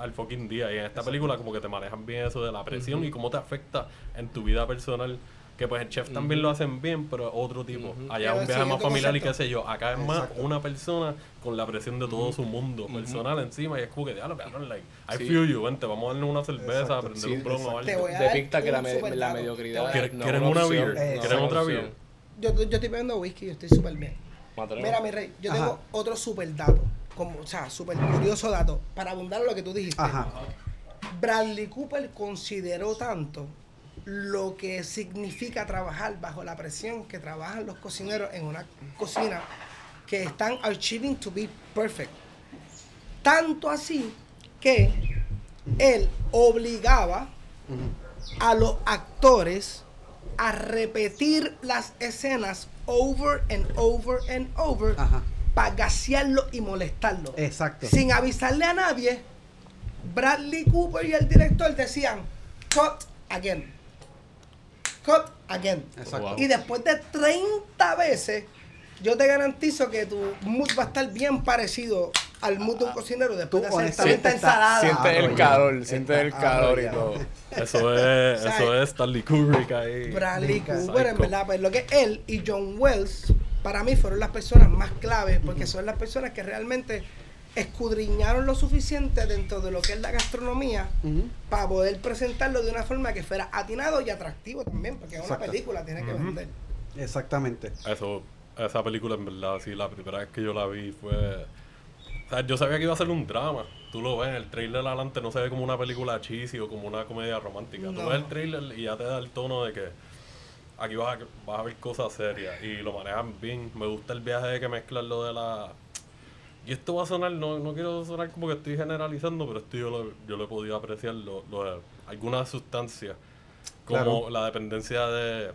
al fucking día. Y en esta película como que te manejan bien eso de la presión y cómo te afecta en tu vida personal. Que pues el chef también Ujú. lo hacen bien, pero otro tipo. Ujú. Allá Pero es un viaje más familiar y qué concepto. sé yo. Acá es más Exacto. una persona con la presión de todo su mundo personal encima. Y es como que, diablo, cabrón, like, I Sí. feel you, vente, vamos a darle una cerveza, Exacto. a prender Sí, un blon o algo. voy a dar depicta que la, me- la mediocridad ¿Quieren- no quieren una opción, beer? ¿Quieren otra beer? yo, yo estoy bebiendo whisky, yo estoy súper bien. Mira, mi rey, yo Ajá. tengo otro súper dato, como, o sea, súper curioso dato, para abundar en lo que tú dijiste. Ajá. Bradley Cooper consideró tanto lo que significa trabajar bajo la presión que trabajan los cocineros en una cocina que están achieving to be perfect. Tanto así que él obligaba a los actores a repetir las escenas over and over and over Ajá. para gasearlo y molestarlo. Exacto. Sin avisarle a nadie, Bradley Cooper y el director decían, cut again. Cut again. Exacto. Y después de 30 veces, yo te garantizo que tu mood va a estar bien parecido al mood de un cocinero después de hacer estás- ensalada. Sientes el Arrollado. calor, sientes el Está calor y todo. Eso es, eso es Stanley Kubrick ahí. Bradley. Cooper, en verdad, pues lo que él y John Wells, para mí fueron las personas más claves, porque son las personas que realmente escudriñaron lo suficiente dentro de lo que es la gastronomía para poder presentarlo de una forma que fuera atinado y atractivo también, porque es una película, tiene que Ujú. vender. Exactamente. Eso, esa película en verdad, sí, la primera vez que yo la vi fue... O sea, yo sabía que iba a ser un drama. Tú lo ves, el trailer adelante no se ve como una película cheesy o como una comedia romántica. Tú ves el trailer y ya te da el tono de que aquí vas a, vas a ver cosas serias y lo manejan bien. Me gusta el viaje de que mezclan lo de la... Y esto va a sonar, no, no quiero sonar como que estoy generalizando, pero esto yo lo, yo lo he podido apreciar, lo, lo algunas sustancias, como Claro. la dependencia de...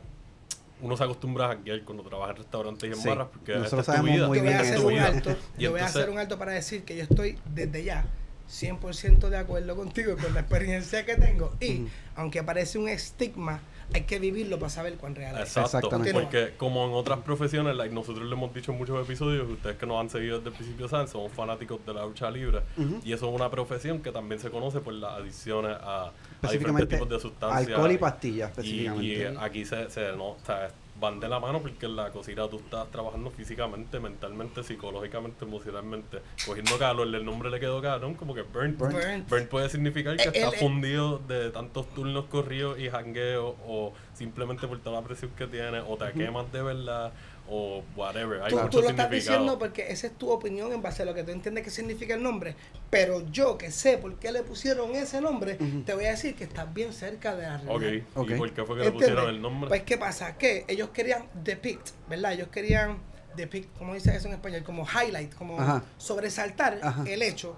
Uno se acostumbra a janguear cuando trabaja en restaurantes y en Sí. barras, porque Nosotros es tu vida. muy Yo voy a hacer un alto, Y yo voy a hacer un alto para decir que yo estoy desde ya 100% de acuerdo contigo con la experiencia que tengo y aunque parece un estigma, hay que vivirlo para saber cuán real es. Exacto, Exactamente. porque como en otras profesiones, like, nosotros le hemos dicho en muchos episodios, que ustedes que nos han seguido desde el principio saben, somos fanáticos de la lucha libre, y eso es una profesión que también se conoce por las adicciones a, a diferentes tipos de sustancias. alcohol y pastillas, Y, específicamente. y aquí se, se no, o sea, van de la mano porque en la cocina tú estás trabajando físicamente, mentalmente, psicológicamente, emocionalmente, cogiendo calor, el nombre le quedó cabrón, como que burnt. Burnt. Burnt. Burnt puede significar que Eh, está él- fundido de tantos turnos corridos y jangueo o simplemente por toda la presión que tiene o te quemas de verdad o whatever. Hay Tú, lo estás diciendo porque esa es tu opinión en base a lo que tú entiendes que significa el nombre. Pero yo que sé por qué le pusieron ese nombre, te voy a decir que estás bien cerca de la realidad. Ok. ¿y por qué fue que le pusieron el nombre? Pues, ¿qué pasa? Que ellos querían depict, ¿verdad? Ellos querían depict, ¿cómo dice eso en español? Como highlight, como Ajá. sobresaltar Ajá. el hecho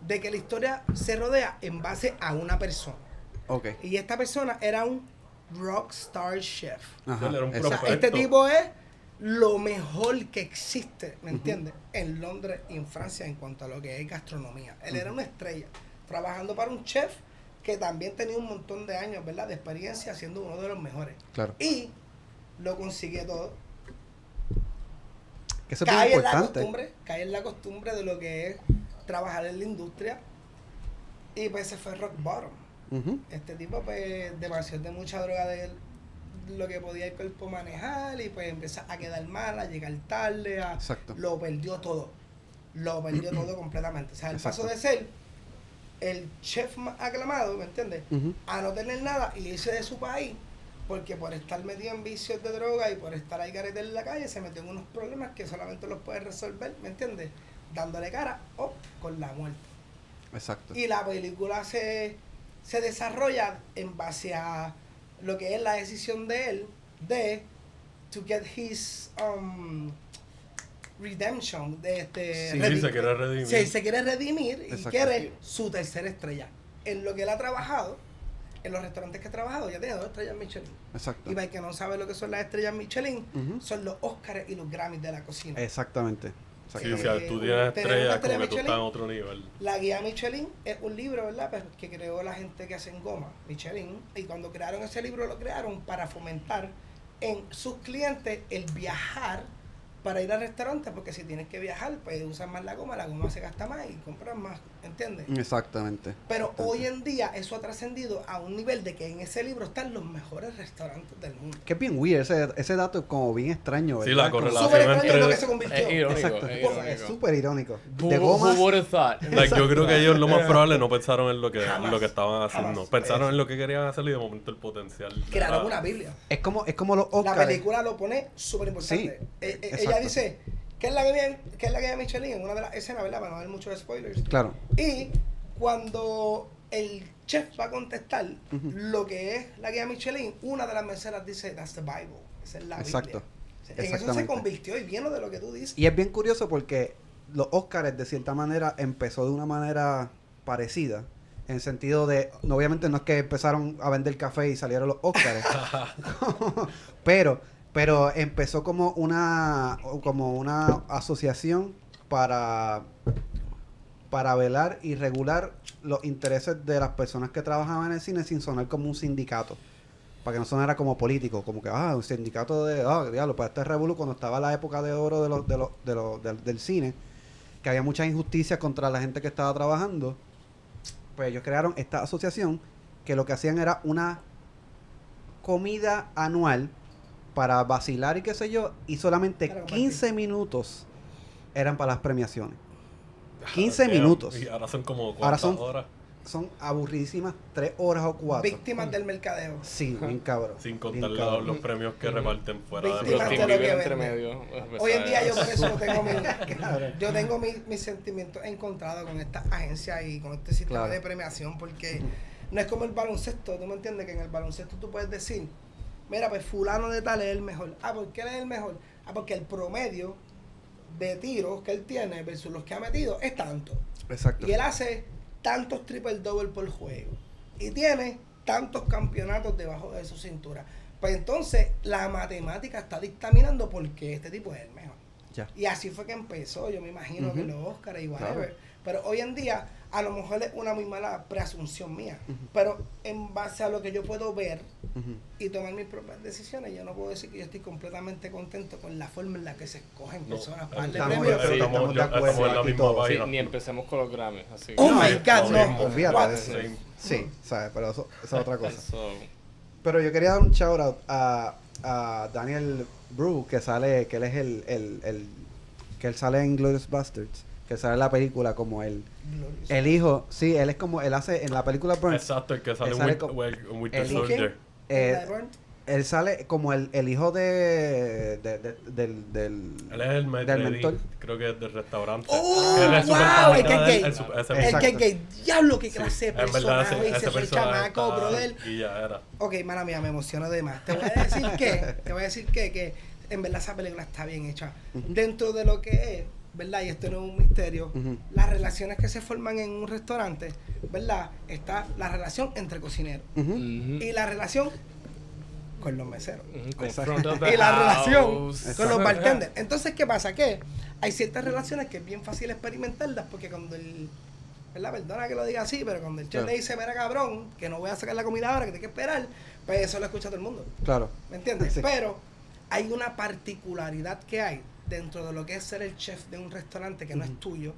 de que la historia se rodea en base a una persona. Ok. Y esta persona era un rockstar chef. Ajá. O sea, este tipo es lo mejor que existe, ¿me entiendes? En Londres y en Francia en cuanto a lo que es gastronomía. Él era una estrella, trabajando para un chef que también tenía un montón de años, ¿verdad? De experiencia siendo uno de los mejores. Claro. Y lo consigue todo. Que eso es Cae en la importante. costumbre, cae en la costumbre de lo que es trabajar en la industria. Y pues se fue rock bottom. Este tipo, pues, demasiado de mucha droga de él, lo que podía el cuerpo manejar, y pues empieza a quedar mal, a llegar tarde, a, Exacto. lo perdió todo. Lo perdió todo completamente. O sea, el Exacto. paso de ser el chef más aclamado, ¿me entiendes? A no tener nada y irse de su país, porque por estar metido en vicios de droga y por estar ahí carete en la calle, se metió en unos problemas que solamente los puede resolver, ¿me entiendes? Dándole cara o con la muerte. Exacto. Y la película se, se desarrolla en base a lo que es la decisión de él de to get his um, redemption de este Sí, se quiere redimir. Sí, se quiere redimir y quiere su tercera estrella en lo que él ha trabajado en los restaurantes que ha trabajado ya tiene dos estrellas Michelin Exacto. y para el que no sabe lo que son las estrellas Michelin son los Oscars y los Grammys de la cocina Exactamente. Sí, Exactamente. si tú tienes estrellas, como que tú Michelin. estás en otro nivel. La guía Michelin es un libro, ¿verdad? Pues, que creó la gente que hacen goma, Michelin. Y cuando crearon ese libro, lo crearon para fomentar en sus clientes el viajar para ir al restaurante, porque si tienes que viajar, pues usas más la goma, la goma se gasta más y compras más, ¿entiendes? Exactamente. Pero hoy en día eso ha trascendido a un nivel de que en ese libro están los mejores restaurantes del mundo. Que es bien weird, ese, ese dato es como bien extraño. Sí, ¿verdad? la Como- correlación Súper extraño entre- lo que se convirtió. Es irónico. Exacto, es es irónico. súper irónico. Who, De who gomas, would have thought? Like, yo creo que ellos lo más probable no pensaron en lo que, Jamás. lo que estaban haciendo. Jamás. Pensaron en lo que querían hacer y de momento el potencial. Crearon una Biblia. es como, es como los La Oscars. película lo pone súper importante. Sí, Eh, eh, ella dice que es la que viene, que es la que Michelin en una de las escenas, ¿verdad? Para no dar muchos spoilers. Claro. Y cuando el chef va a contestar lo que es la guía Michelin, una de las meseras dice, that's the Bible. Esa es la Exacto. Biblia. En eso se convirtió y viene de lo que tú dices. Y es bien curioso porque los Oscars de cierta manera empezó de una manera parecida. En el sentido de, obviamente no es que empezaron a vender café y salieron los Oscars. pero, pero empezó como una, como una asociación para, para velar y regular los intereses de las personas que trabajaban en el cine sin sonar como un sindicato. Para que no sonara como político, como que, ah, un sindicato de, ah, diablo, para este revuelo cuando estaba la época de oro de los, de los, de los, del, del cine, que había muchas injusticias contra la gente que estaba trabajando, pues ellos crearon esta asociación que lo que hacían era una comida anual para vacilar y qué sé yo, y solamente Para compartir. 15 minutos eran para las premiaciones. 15 Damn, minutos. Y ahora son como Ahora son- horas. Son aburridísimas, 3 horas o 4. Víctimas del mercadeo. Sí, bien cabrón. Sin contar los, cabrón. los premios que reparten fuera de Víctimas de lo que Bieber entre vende. medio. pues, Hoy en día yo por eso tengo mi, yo tengo mi- mis sentimientos encontrados con esta agencia y con este sistema Claro. de premiación porque no es como el baloncesto, tú me entiendes que en el baloncesto tú puedes decir, mira pues fulano de tal es el mejor. Ah, ¿por qué él es el mejor? Ah, porque el promedio de tiros que él tiene versus los que ha metido es tanto. Exacto. Y él hace tantos triple double por juego. Y tiene tantos campeonatos debajo de su cintura. Pues entonces la matemática está dictaminando por qué este tipo es el mejor. Ya. Y así fue que empezó, yo me imagino que los Oscars y whatever. Claro. Pero hoy en día, a lo mejor es una muy mala preasunción mía. Ujú. Pero en base a lo que yo puedo ver Ujú. y tomar mis propias decisiones, yo no puedo decir que yo estoy completamente contento con la forma en la que se escogen No, personas para darle estamos- premios. sí, estamos, de acuerdo aquí todos. Sí, ni empecemos con los Grammys. Así Oh my God, Sí, no. Olvídate What? de eso. Sí. Sí, ¿sabes? Pero eso, eso es otra cosa. Eso- Pero yo quería dar un shout out a, a Daniel Brew, que sale, que él es el, el, el que él sale en Glorious Bastards, que sale en la película como el, Glorious. el hijo, sí, él es como, él hace en la película Burns, Exacto, el que sale Él en sale en Winter el- Soldier. eh, ¿La de Burnt? él sale como el, el hijo de, de- de- del, del, Él es el del lady, mentor. creo que es del restaurante. ¡Oh, Él es wow! El que es él, gay. el El Exacto. que es gay. Diablo, qué Sí, clase de personaje. ese, ese el chamaco, está- brother. Y ya era. Ok, mala mía, me emociono de más. Te voy a decir que, te voy a decir que, que en verdad esa película está bien hecha. Dentro de lo que es, ¿verdad? Y esto no es un misterio. Las relaciones que se forman en un restaurante, ¿verdad? Está la relación entre cocineros y la relación con los meseros. Y la relación con los bartenders. Entonces, ¿qué pasa? Que hay ciertas relaciones que es bien fácil experimentarlas porque cuando el. ¿Verdad? Perdona que lo diga así, pero cuando el chef Claro. le dice, mira cabrón, que no voy a sacar la comida ahora, que tengo que esperar, pues eso lo escucha todo el mundo. Claro. ¿Me entiendes? Sí. Pero hay una particularidad que hay dentro de lo que es ser el chef de un restaurante que no es tuyo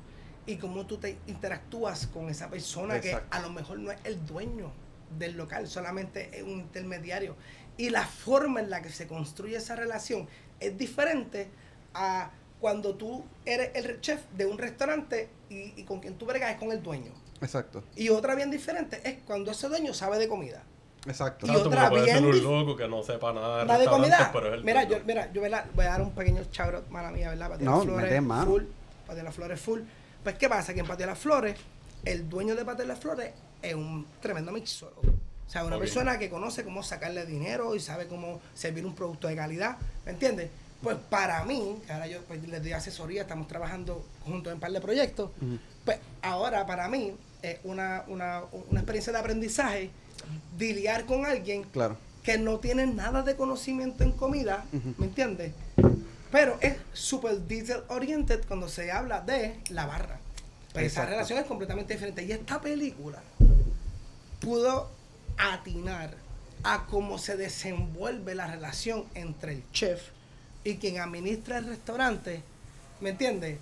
y cómo tú te interactúas con esa persona Exacto. que a lo mejor no es el dueño del local, solamente es un intermediario. Y la forma en la que se construye esa relación es diferente a cuando tú eres el chef de un restaurante y, y con quien tú bregas es con el dueño. Exacto. Y otra bien diferente es cuando ese dueño sabe de comida. Exacto. Y Exacto, otra porque puede ser bien un dif- loco que no sepa nada de La de restaurantes, comida. pero es el Mira, yo, mira, yo ¿verdad? voy a dar un pequeño shout out, mala mía, ¿verdad? Patio No, las Flores mano. full. Patio de las Flores full. Pues, ¿qué pasa? Que en Patio de las Flores, el dueño de Patio de las Flores es un tremendo mixólogo. O sea, una persona que conoce cómo sacarle dinero y sabe cómo servir un producto de calidad. ¿Me entiendes? Pues para mí, que ahora yo pues, les doy asesoría, estamos trabajando juntos en un par de proyectos, pues ahora para mí es una, una, una experiencia de aprendizaje lidiar con alguien Claro. que no tiene nada de conocimiento en comida. ¿me entiendes? Pero es super detail oriented cuando se habla de la barra. Pues esa relación es completamente diferente. Y esta película pudo atinar a cómo se desenvuelve la relación entre el chef y quien administra el restaurante, ¿me entiendes?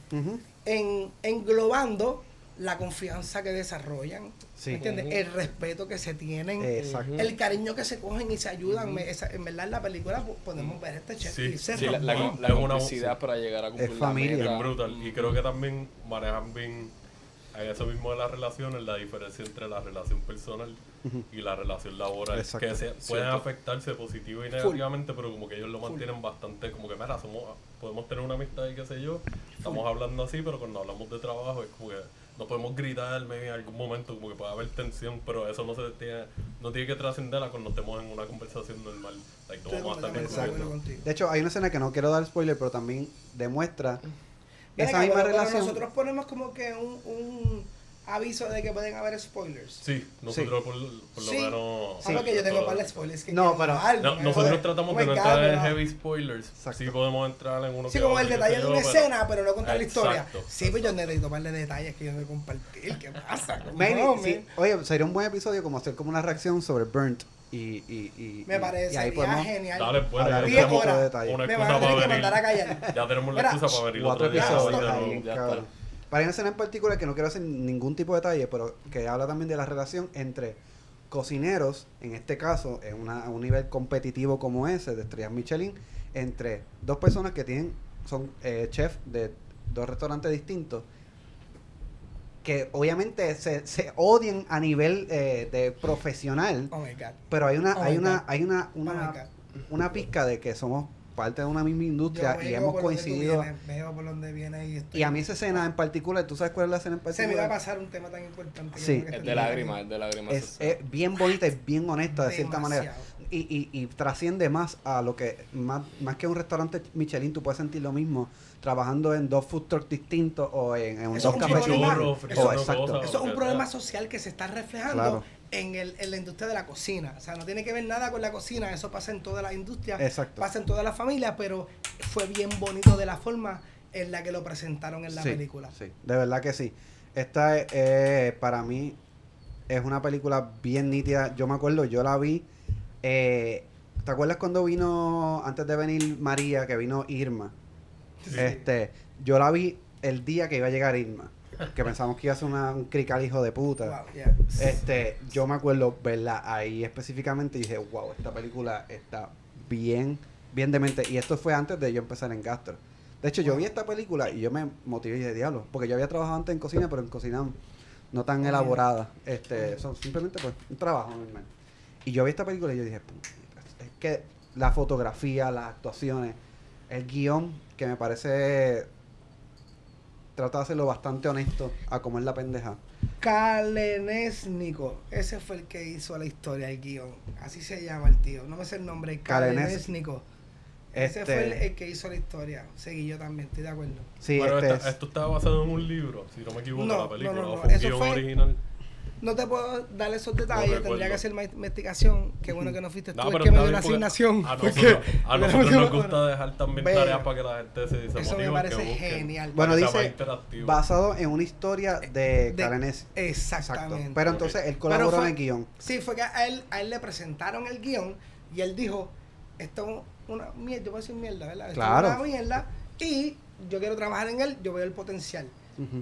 En, englobando la confianza que desarrollan, Sí. ¿me entiendes? Ujú. El respeto que se tienen, Exacto. el cariño que se cogen y se ayudan. Me- esa- en verdad, en la película po- podemos ver este chef Sí, y se Sí, la, la, la es complicidad para llegar a cumplir la familia. meta. Es brutal. Y creo que también manejan bien en eso mismo de las relaciones, la diferencia entre la relación personal y la relación laboral. Exacto. Que se, pueden Cierto. afectarse positivo y negativamente, pero como que ellos lo mantienen bastante, como que, mira, somos, podemos tener una amistad y qué sé yo, estamos hablando así, pero cuando hablamos de trabajo es como que no podemos gritar maybe, en algún momento, como que puede haber tensión, pero eso no se tiene, no tiene que trascender a cuando estemos en una conversación normal. Like, no Estoy vamos a estar completamente de Exacto. hecho, hay una escena que no quiero dar spoiler, pero también demuestra esa misma pero- pero relación. nosotros ponemos como que un, un aviso de que pueden haber spoilers. Sí, nosotros por, por lo Sí. menos... Ah, porque yo tengo para spoilers. Que No, pero- No, me nosotros tratamos de no God, entrar en no. heavy spoilers. Exacto. Sí podemos entrar en uno Sí, que como el detalle de una pero- escena, pero no contar la historia. Exacto. Sí, pues yo necesito un par de detalles que yo que compartir. ¿Qué pasa? No, sí. Oye, sería un buen episodio como hacer como una reacción sobre Burnt. Y, y, y, Me parece y ahí podemos genial. Dale, hablar ya tenemos horas. detalle. una Me excusa van a tener para que venir. mandar a callar. Ya tenemos la excusa para venir Cuatro otro día. episodios Para una escena en particular que no quiero hacer ningún tipo de detalle, pero que habla también de la relación entre cocineros, en este caso, en una- a un nivel competitivo como ese, de estrellas Michelin, entre dos personas que tienen, son eh, chefs de dos restaurantes distintos, que obviamente se, se odian a nivel eh, de profesional, Oh my God. pero hay una, Oh hay una, hay una, Oh my una, God. una pizca de que somos parte de una misma industria y hemos coincidido. vienes, Veo por donde viene y estoy. Y a mí esa escena en particular, ¿tú sabes cuál es la escena en Se me iba a particular? pasar un tema tan importante. Sí. que Es de bien lágrimas, es de lágrimas. Es, bien bonita, es bien honesta de cierta manera. Y, y, y trasciende más a lo que, más, más que un restaurante Michelin, tú puedes sentir lo mismo trabajando en dos food trucks distintos o en, en dos cafés. Eso- Oh. Eso es un problema social que se está reflejando Claro. En, el, en la industria de la cocina. O sea, no tiene que ver nada con la cocina, eso pasa en toda la industria, Exacto. pasa en toda la familia, pero fue bien bonito de la forma en la que lo presentaron en la Sí, película. Sí, de verdad que sí. Esta es, eh, para mí es una película bien nítida. Yo me acuerdo, yo la vi. eh, ¿Te acuerdas cuando vino, antes de venir María, que vino Irma? Sí. Este, yo la vi el día que iba a llegar Irma. Que pensamos que iba a ser una- un crical hijo de puta. Wow, yeah. Este, yo me acuerdo verla ahí específicamente y dije, wow, esta película está bien, bien demente. Y esto fue antes de yo empezar en Gastro. De hecho, yo vi esta película y yo me motivé y dije, diablo, porque yo había trabajado antes en cocina, pero en cocina no tan elaborada. Este, son simplemente pues un trabajo normal. Y yo vi esta película y yo dije, "Puñetas, es que la fotografía, las actuaciones, el guion, que me parece trata de hacerlo bastante honesto a como es la pendeja. Kalenesnico, ese fue el que hizo la historia, el guion. Así se llama el tío. No me sé el nombre. Kalenes- Kalenesnico. Ese Este- fue el, el que hizo la historia. Seguí yo también, estoy de acuerdo. Sí, Pero este esta- es- esto estaba basado en un libro, si no me equivoco, No, la película. no, no, o no, fue un eso guion fue- original. No te puedo dar esos detalles, tendría que hacer más investigación. Qué bueno que no fuiste tú No, que me dio la asignación. A porque- nosotros, a nosotros no nos me- gusta dejar también Ve, tareas para que la gente se, se Eso me parece genial. Bueno, dice basado en una historia de De- Calenés. Exactamente. Exacto. Pero entonces él colaboró fue- en el guion. Sí, fue que a él, a él le presentaron el guion y él dijo, esto es una mierda, yo voy a decir mierda, ¿verdad? Esto Claro. es una mierda y yo quiero trabajar en él, yo veo el potencial.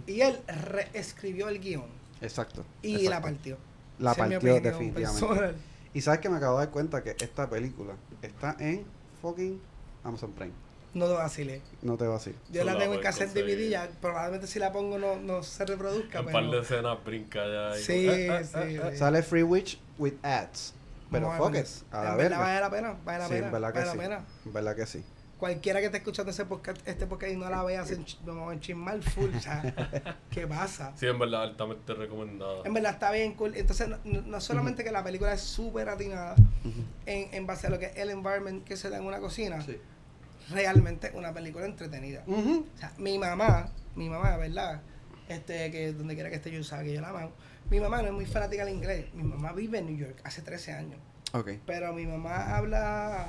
Y él reescribió el guion Exacto. y exacto. la partió. La Esa partió opinión definitivamente. personal. Y sabes que me acabo de dar cuenta que esta película está en fucking Amazon Prime. No lo vacile. No te va a decir. Yo la la tengo en cassette. DVD ya, probablemente si la pongo no, no se reproduzca, Un pero... par de escenas brinca ya. y- Sí, eh, eh, sí, eh, sí. Sale Free Witch with ads. Pero fuck ver it. A la verdad vale la pena, vale la Sí, pena, en verdad que vale sí. la pena. En verdad que sí. Cualquiera que esté escuchando ese podcast, este podcast y no la vea, se vamos a enchismar full, o sea, ¿qué pasa? Sí, en verdad, altamente recomendada. En verdad está bien cool. Entonces, no, no- no solamente que la película es súper atinada en, en base a lo que es el environment que se da en una cocina, Sí. realmente una película entretenida. O sea, mi mamá, mi mamá, ¿verdad? Este, que donde quiera que esté yo sabe que yo la amo. Mi mamá no es muy fanática del inglés. Mi mamá vive en New York hace 13 años. Ok. Pero mi mamá habla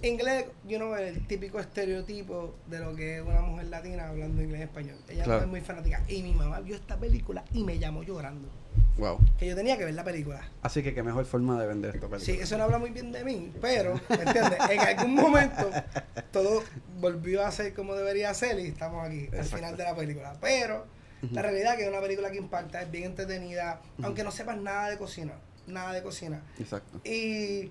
Inglés, yo no veo el típico estereotipo de lo que es una mujer latina hablando inglés y español. Ella Claro. no es muy fanática. Y mi mamá vio esta película y me llamó llorando. Wow. Que yo tenía que ver la película. Así que qué mejor forma de vender esta película. Sí, eso no habla muy bien de mí, pero, ¿me entiendes? En algún momento todo volvió a ser como debería ser y estamos aquí, al final de la película. Pero la realidad es que es una película que impacta, es bien entretenida, aunque no sepas nada de cocina, nada de cocina. Exacto. Y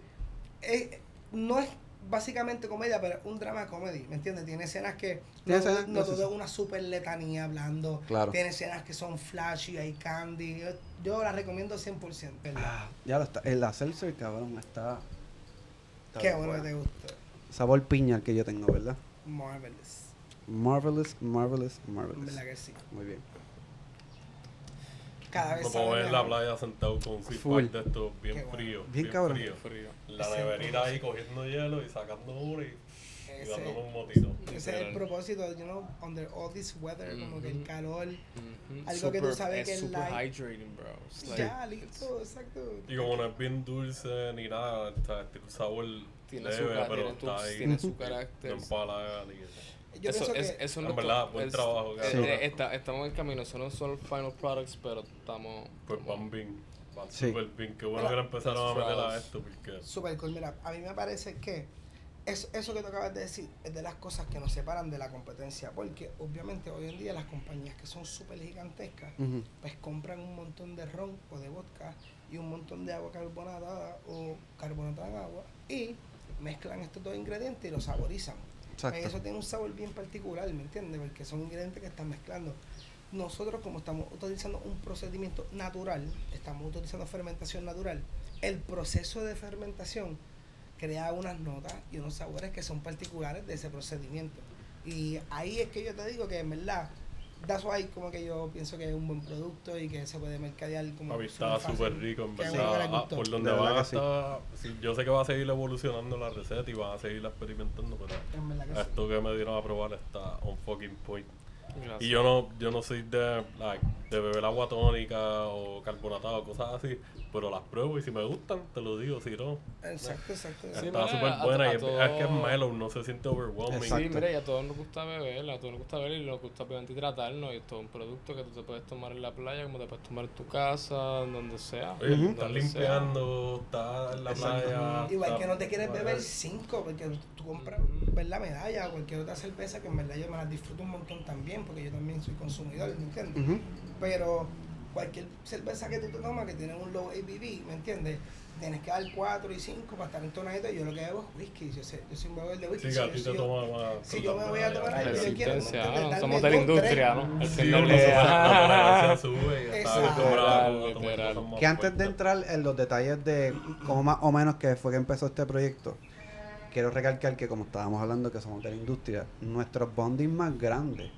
eh, no es básicamente comedia, pero un drama comedy, ¿me entiendes? Tiene escenas que Tiene no, escenas- no todo es una super letanía hablando. Claro. Tiene escenas que son flashy, hay candy. Yo, yo la recomiendo 100%, ¿verdad? Ah, ya lo está. El la seltzer, cabrón, está. está Qué bueno que te gusta. Sabor piña el que yo tengo, ¿verdad? Marvelous. Marvelous, marvelous, marvelous. verdad que sí. Muy bien. Cada vez Como en la playa sentado con un six de estos bien Qué bueno. frío. Bien cabrón. frío. Frío. La es neverita ahí cogiendo hielo y sacando uno y, y dándome un motito. ese es el propósito, you know, under all this weather, como que el Ujú. calor. Ujú. Algo que tú Super- sabes es que es super light. hydrating, bro. It's like- Ya, listo, exacto. Y como no es bien dulce ni nada, está, tiene un sabor Tiene su, leve, ca- pero está ahí. tiene su carácter. No empalaga ni Yo eso, es, que eso En no es verdad, buen es- trabajo, eh, cabrón. eh, está- estamos en camino, eso no son los final products, pero estamos. Pues van bien, Sí. súper bien. Qué bueno Mira, que le empezaron a meter a esto, porque super cool. Mira, a mí me parece que eso, eso que tú acabas de decir es de las cosas que nos separan de la competencia. Porque obviamente hoy en día las compañías que son súper gigantescas, pues compran un montón de ron o de vodka y un montón de agua carbonatada o carbonatada en agua y mezclan estos dos ingredientes y los saborizan. Exacto. Pues eso tiene un sabor bien particular, ¿me entiendes? Porque son ingredientes que están mezclando. Nosotros como estamos utilizando un procedimiento natural, estamos utilizando fermentación natural, el proceso de fermentación crea unas notas y unos sabores que son particulares de ese procedimiento. Y ahí es que yo te digo que en verdad, that's why como que yo pienso que es un buen producto y que se puede mercadear como Papi, estaba súper rico, en verdad. Ah, por donde va hasta... sí, yo sé que va a seguir evolucionando la receta y van a seguir experimentando, pero En verdad que sí. esto que me dieron a probar está on fucking point. Gracias. Y yo no, yo no soy de, like, de beber agua tónica o carbonatado, cosas así, pero las pruebo y si me gustan, te lo digo, si no, Exacto, exacto. Está súper buena a y es, todo- es que es mellow, no se siente overwhelming. Exacto. Sí, mira, y a todos nos gusta beber, a todos nos gusta beber y nos gusta obviamente hidratarnos. Y esto es un producto que tú te puedes tomar en la playa, como te puedes tomar en tu casa, en donde sea. Oye, estás donde limpiando, estás en la Exacto. playa. Igual está- que no te quieres beber cinco, porque tú- compras ver la medalla o cualquier otra cerveza que en verdad yo me las disfruto un montón también, porque yo también soy consumidor, ¿me entiendes? Pero cualquier cerveza que tú te tomas que tiene un low ABV, ¿me entiendes? Tienes que dar 4 y 5 para estar entonadito. Yo lo que hago es whisky. Yo, sé, yo soy un bebedor de whisky. Sí, yo si yo me voy a tomar algo, yo quiero. Darme Somos de la industria, tres. ¿no? El Sí, sube Que antes de entrar en los detalles de cómo más o menos que fue que empezó este proyecto, quiero recalcar que como estábamos hablando que somos de la industria, nuestros bonding más grandes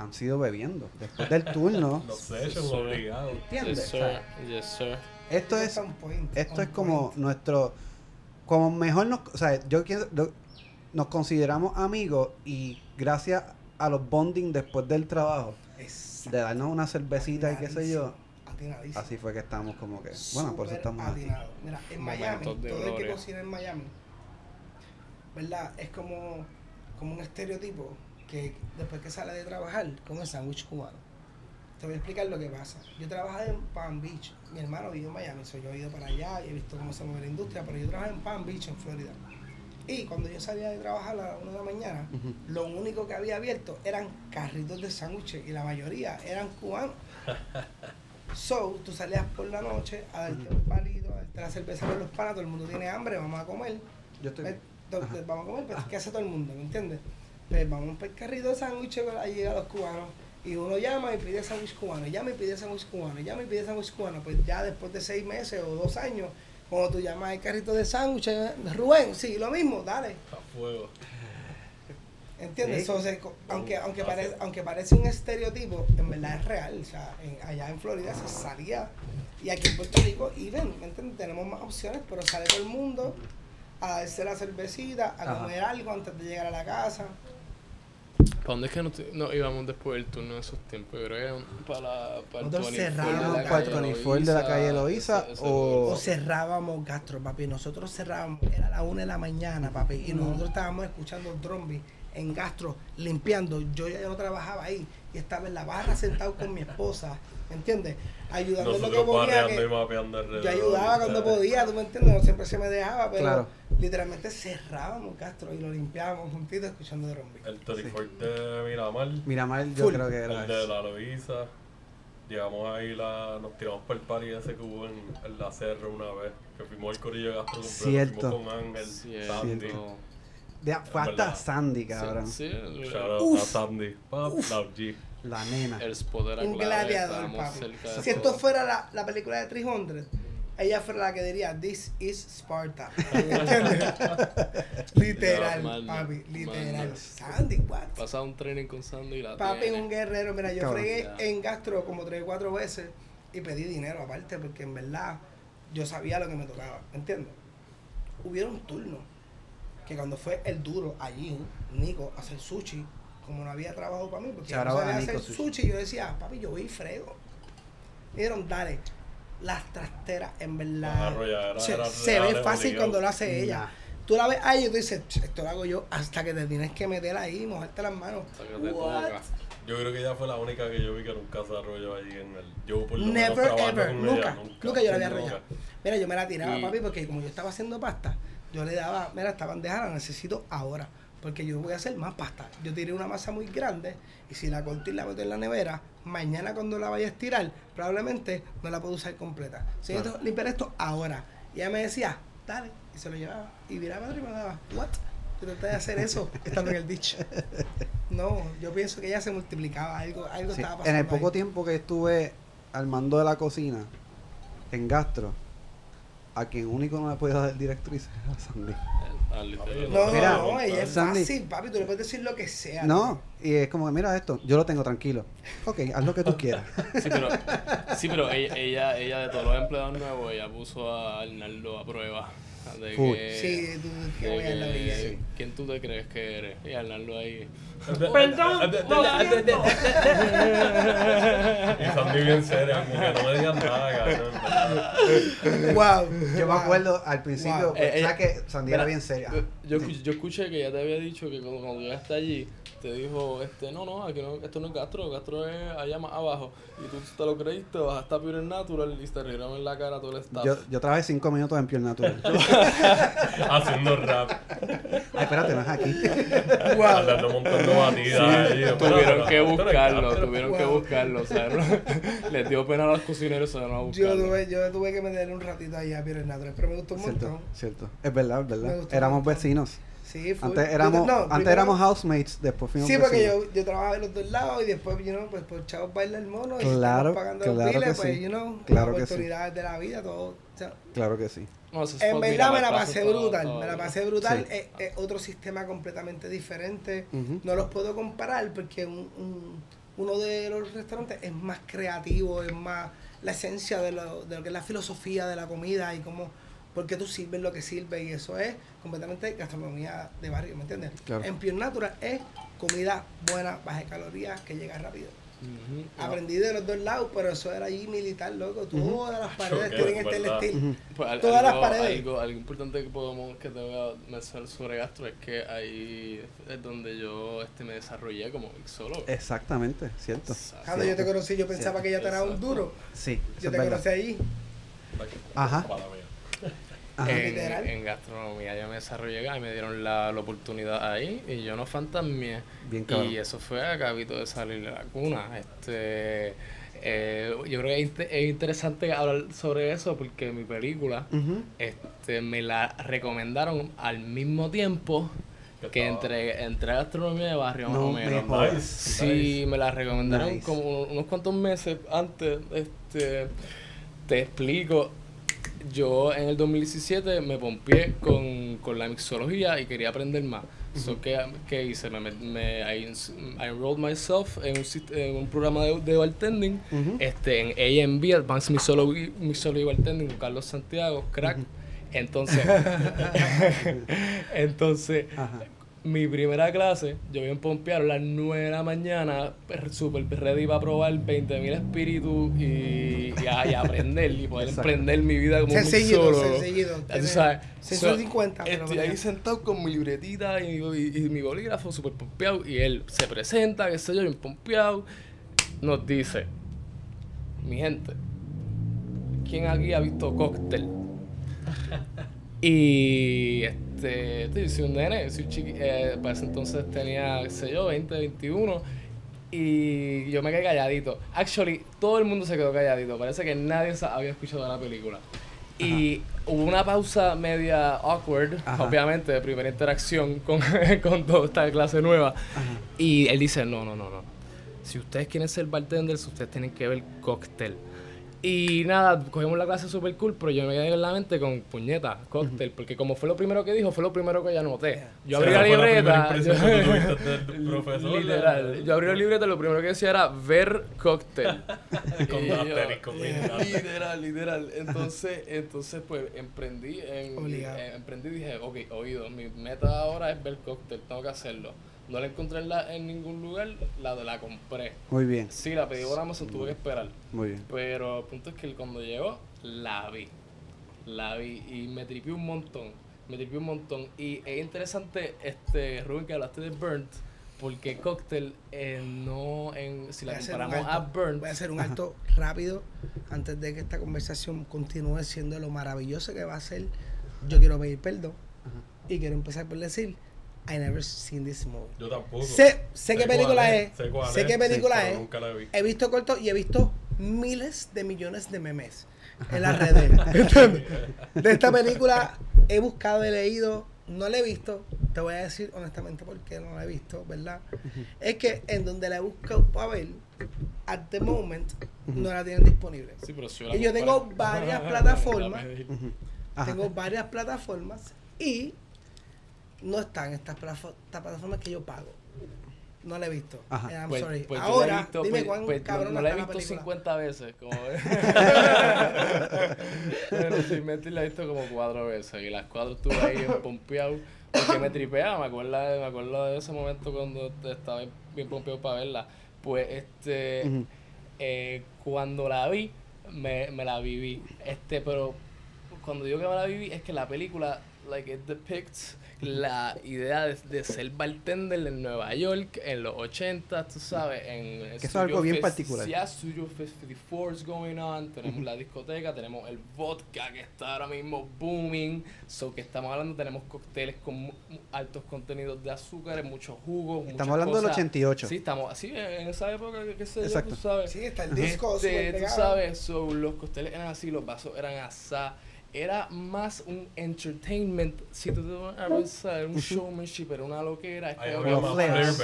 han sido bebiendo. Después del turno, Los sí. obligados. ¿entiendes? Yes, O sea, sir. Yes, sir. esto es point, esto es como point. nuestro como mejor nos, o sea, yo quiero nos consideramos amigos y gracias a los bonding después del trabajo, Exacto. de darnos una cervecita y qué sé yo, Atinadísimo. así fue que estamos como que, bueno, por eso estamos aquí. atinado. Mira, en Miami, todo el que cocina en Miami, ¿verdad? Es como, como un estereotipo que después que sale de trabajar, come sándwich cubano. Te voy a explicar lo que pasa. Yo trabajaba en Palm Beach. Mi hermano vive en Miami, so yo he ido para allá y he visto cómo se mueve la industria, pero yo trabajaba en Palm Beach, en Florida. Y cuando yo salía de trabajar a la una de la mañana, lo único que había abierto eran carritos de sándwiches y la mayoría eran cubanos. So, tú salías por la noche a darte un palito, a darte la cerveza con los panas, todo el mundo tiene hambre, vamos a comer. Yo estoy bien. to- Ajá. Vamos a comer, pues, ¿qué hace todo el mundo? ¿Me entiendes? Pues vamos por el carrito de sándwiches, ahí llegan los cubanos. Y uno llama y pide sándwich cubano, y llama y pide sándwich cubano, y llama y pide sándwich cubano. Pues ya después de seis meses o dos años, cuando tú llamas al carrito de sándwiches, Rubén, sí, lo mismo, dale. A fuego. ¿Entiendes? Sí. Aunque, aunque, pare- sí. aunque parece un estereotipo, en verdad es real. O sea, en- allá en Florida se salía. Y aquí en Puerto Rico, y ven, ¿me entiendes? Tenemos más opciones, pero sale todo el mundo a darse la cervecita, a Ajá. comer algo antes de llegar a la casa. ¿Para dónde es que nos, nos íbamos después del turno de esos tiempos? Yo creo que para, para el Nosotros 24 cerrábamos de la para el calle 24 de la calle ese- o- O cerrábamos gastro, papi. Nosotros cerrábamos, era la una de la mañana, papi. Y nosotros estábamos escuchando Drumbi en gastro, limpiando. Yo ya no trabajaba ahí. Y estaba en la barra sentado con mi esposa. ¿Me entiendes? Ayudando en lo que podía. y que- mapeando alrededor. yo ayudaba cuando podía, tú me entiendes, no siempre se me dejaba, pero Claro. literalmente cerrábamos Castro y lo limpiábamos juntitos escuchando Drumbi. El 34 de Miramar, Miramar yo Full. creo que era el de la Loiza. Llegamos ahí, la, nos tiramos por el party ese que hubo en, en la Serra una vez. Que fuimos al Corillo de Gastro completo. Cierto. Fuimos con Ángel, Cierto. Sandy. De- fue hasta verdad. Sandy, cabrón. Sí, sí, Shout out a Sandy. La G. La nena. el spot era Un gladiador, papi. Si esto fuera la, la película de 300, ella fuera la que diría, This is Sparta. Literal, papi, literal. Sandy, what? Pasaba un training con Sandy y la Papi, tiene. un guerrero. Mira, yo fregué en gastro como tres o cuatro veces y pedí dinero aparte porque en verdad yo sabía lo que me tocaba. ¿Me entiendes? Hubieron turnos que cuando fue el duro allí, Nico, a hacer sushi, como no había trabajo para mí, porque yo no sabía hacer Sushi. sushi, yo decía, papi, yo voy y frego. Me dijeron, dale. Las trasteras, en verdad, se, ve fácil cuando lo hace ella. Tú la ves ahí y tú dices, "Ch, esto lo hago yo hasta que te tienes que meter ahí y mojarte las manos. Yo creo que ella fue la única que yo vi que nunca se arrolló allí en el. Yo por lo menos Never trabajando ever, con nunca, ella, nunca, yo la había nunca. arrollado. Mira, yo me la tiraba, Y- papi, porque como yo estaba haciendo pasta, yo le daba, mira, esta bandeja la necesito ahora, porque yo voy a hacer más pasta. Yo tiré una masa muy grande y si la corto y la meto en la nevera, mañana cuando la vaya a estirar, probablemente no la puedo usar completa. Si yo tengo que limpiar esto ahora. Y ella me decía, dale, y se lo llevaba. Y miraba y me daba, what? Yo traté de hacer eso estando en el ditch. No, yo pienso que ella se multiplicaba, algo, algo Sí, estaba pasando. En el poco ahí. tiempo que estuve al mando de la cocina, en gastro, a quien único no me podía dar directriz era Sandy. Ah. No, Mira, no, ella es Sandy. fácil, papi. Tú le puedes decir lo que sea. No, y es como que mira esto, yo lo tengo tranquilo. Ok, haz lo que tú quieras. Sí, pero, sí, pero ella, ella, ella de todos los empleados nuevos, ella puso a Arnaldo a prueba. De que, Sí, tú que de voy a la que- vida. Sí. ¿Quién tú te crees que eres? Y Arnaldo ahí. Perdón. Y Sandy bien seria, como que no me digan nada, cabrón. Wow. Yo me acuerdo al principio, Wow. pues, Eh, ¿sabes ella- que Sandy era bien seria. Yo, yo, escuché, que ella te había dicho que cuando, cuando llegaste allí, te dijo, este, no, no, aquí no, esto no es gastro, gastro es allá más abajo. Y tú te lo creíste, bajaste a Pure Natural y te rieron en la cara todo el staff. Yo, yo trabajé cinco minutos en Pure Natural. Haciendo rap. Ay, espérate, no es aquí. Wow. Andando montando batidas. Tuvieron que no buscarlo, tuvieron que buscarlo, o sea, no- les dio pena a los cocineros, se van a Yo buscarlo. tuve, yo tuve que meterle un ratito ahí a Pierre Natural, pero me gustó un Cierto, montón. cierto. Es verdad, es verdad. Éramos vecinos. Sí, full. Antes éramos, No, antes primero- éramos housemates, después fuimos Sí, porque yo, yo trabajaba en los dos lados y después, you know, pues por chavos baila el mono y Claro, estamos pagando los claro biles, que pues, sí. you know, Claro que las sí. de la vida, todo. o sea, Claro que sí. No, En verdad me la pasé brutal, me la pasé brutal. Sí. Es, es otro sistema completamente diferente. No los puedo comparar porque un, un- uno de los restaurantes es más creativo, es más la esencia de lo, de lo que es la filosofía de la comida y cómo, por qué tú sirves lo que sirves y eso es completamente gastronomía de barrio, ¿me entiendes? Claro. En Pure Natural es comida buena, baja de calorías, que llega rápido. Aprendí de los dos lados, pero eso era allí militar, loco. Todas las paredes Choque, tienen este. Ujú. Pues Todas las paredes. Algo, algo importante que podemos que te voy a mencionar sobre gastro es que ahí es donde yo este, me desarrollé como mixólogo. Exactamente, cierto. Exacto. Cuando yo te conocí, yo pensaba Cierto. que ya te era un duro. Sí, Yo te verdad. conocí allí. Ajá. Ajá. En, gastronomía yo me desarrollé y me dieron la, la oportunidad ahí y yo no fantasmié. Bien cabrón. Y eso fue acabito de salir de la cuna. Este, eh, yo creo que es, es interesante hablar sobre eso porque mi película este, me la recomendaron al mismo tiempo que entre, entre gastronomía de barrio más No o me menos. Nice, Sí, nice. me la recomendaron Nice. como unos, unos cuantos meses antes. Este, te explico. Yo en el 2017 me pompié con, con la mixología y quería aprender más. So, ¿qué, qué hice? Me, me, me- I, I enrolled myself en un, en un programa de, de bartending Ujú. este, en AMB, Advanced Mixology, Mixology Bartending, con Carlos Santiago, crack. Entonces, entonces Ajá. Mi primera clase, yo bien pompeado a las 9 de la mañana, per- super ready para probar 20.000 espíritus y, y, a, y aprender y poder emprender mi vida como Sencillito, un solo. sencillito. Ya tú Tiene sabes. 150, pero Estoy ahí sentado con mi libretita y, y- y mi bolígrafo súper pompeado y él se presenta, qué sé yo, bien pompeado. Nos dice, mi gente, ¿quién aquí ha visto Cóctel? Y este, soy un nene, soy chiqui, eh, para ese entonces tenía, qué sé yo, 20, 21. Y yo me quedé calladito. Actually, todo el mundo se quedó calladito. Parece que nadie había escuchado la película. Y hubo una pausa media awkward, Ajá. obviamente, de primera interacción con, con toda esta clase nueva. Y él dice, no, no, no, no. Si ustedes quieren ser bartenders, ustedes tienen que ver cóctel. Y nada, cogimos la clase super cool, pero yo me quedé en la mente con puñeta, cóctel, porque como fue lo primero que dijo, fue lo primero que ya noté. Yo abrí la libreta. del profesor, Literal. Yo abrí la libreta y lo primero que decía era ver cóctel. Con yo-. Literal, literal. Entonces, entonces pues emprendí en, eh, emprendí y dije, ok, oído, mi meta ahora es ver cóctel, tengo que hacerlo. No la encontré en, la- en ningún lugar, la de la compré. Muy bien, Sí, la pedí por Amazon, tuve que esperar. muy bien. Pero el punto es que cuando llegó, la vi. La vi y me tripió un montón. Me tripió un montón. Y es interesante, este, Rubén, que hablaste de Burnt, porque Cocktail eh, no, en, si la a comparamos a. Burnt, Voy a hacer un alto rápido antes de que esta conversación continúe siendo lo maravilloso que va a ser. Yo quiero pedir perdón y quiero empezar por decir I never seen this movie. Yo tampoco. Sé, sé qué película es, Sé, cuál sé es, qué película es. Nunca la vi. He visto cortos y he visto miles de millones de memes en las redes. ¿entiendes? De esta película he buscado, he leído, no la he visto. Te voy a decir honestamente por qué no la he visto, ¿verdad? Es que en donde la he buscado para ver, at the moment, no la tienen disponible. sí, pero si Y yo tengo varias La plataformas. Tengo varias plataformas y no están estas plafo- estas plataformas que yo pago. No la he visto. Ajá. And I'm Pues- sorry. pues la he Ahora, visto, dime pues- cuán pues, cabrón no la he está la visto película. 50 veces. Como... Pero sin mentir la he visto como cuatro veces. Y las cuatro estuve ahí en pompeado. Porque me tripeaba. Me acuerdo, de, me acuerdo de ese momento cuando estaba bien pompeado para verla. Pues este. Ujú. eh, cuando la vi, me, me la viví. Este, pero cuando digo que me la viví, es que la película, like, it depicts la idea de, de ser bartender en Nueva York en los 80, tú sabes, en Que eso es algo bien Fest- particular. Ya, Studio 54 is going on, tenemos la discoteca, tenemos el vodka que está ahora mismo booming, so que estamos hablando, tenemos cócteles con altos contenidos de azúcares, muchos jugos, muchas Estamos hablando del cosas. 88. Sí, estamos así en esa época, que- sé yo, Exacto. tú sabes. Sí, está el disco Este, tú pegado. sabes, so, los costeles eran así, los vasos eran asá. Era más un entertainment, si tú te vas a pensar, un showmanship, era una loquera. como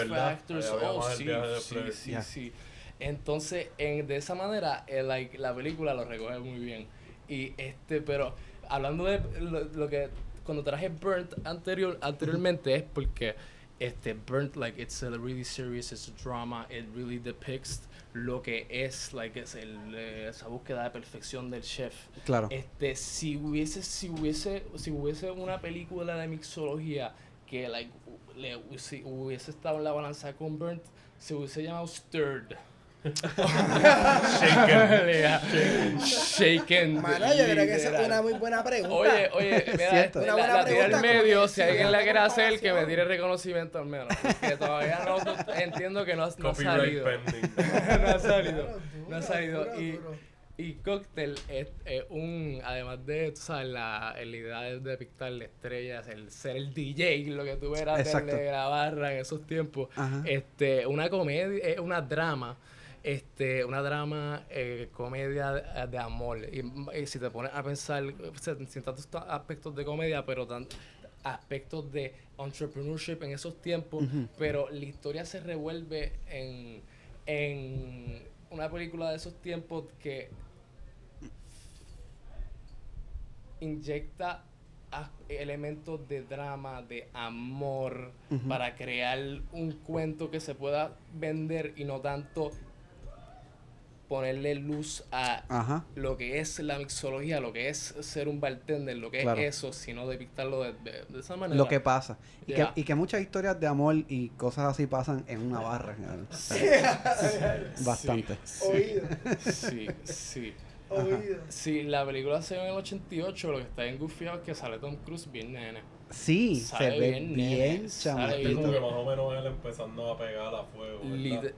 factors, oh, sí, sí, sí, sí. Entonces, en, de esa manera, eh, like, la película lo recoge muy bien. Y este, pero hablando de lo, lo que cuando traje Burnt anterior, anteriormente es porque este Burnt like it's a really serious, it's a drama, it really depicts lo que es like es el, eh, esa búsqueda de perfección del chef. Claro. Este, si hubiese, si hubiese, si hubiese una película de mixología que like le, si hubiese estado en la balanza con Burnt, se hubiese llamado Stirred. Shaken. Shaken. Mano, yo creo que esa es una muy buena pregunta. Oye, oye, mira, la, Una buena la al pregunta, medio, si alguien la quiere hacer, que me tire reconocimiento al menos. Que todavía no, no- entiendo que no, ha- no salido. pending. no ha salido. Claro, No ha salido. duro, Y, duro. y Cocktail es, es un, además de, tú sabes, la, la idea de depictar las estrellas, el ser el DJ, lo que tú eras Exacto. de la barra en esos tiempos, Ajá. este, una comedia, es una drama, este, una drama, eh, comedia de, de amor. Y, y si te pones a pensar, sin tantos ta- aspectos de comedia, pero tan, aspectos de entrepreneurship en esos tiempos, pero la historia se revuelve en, en una película de esos tiempos que inyecta elementos de drama, de amor, para crear un cuento que se pueda vender y no tanto ponerle luz a Ajá. lo que es la mixología, lo que es ser un bartender, lo que Claro. es eso, sino depictarlo de, de- de esa manera. Lo que pasa. Y, que, y que muchas historias de amor y cosas así pasan en una barra. Bastante. Oído, Sí, sí. oído. Sí, la película se ve en el 88, lo que está bien gufiado es que sale Tom Cruise bien nene. Sí, Sale se ve bien, Es bien. como que chamaquito. más o menos él empezando a pegar a fuego.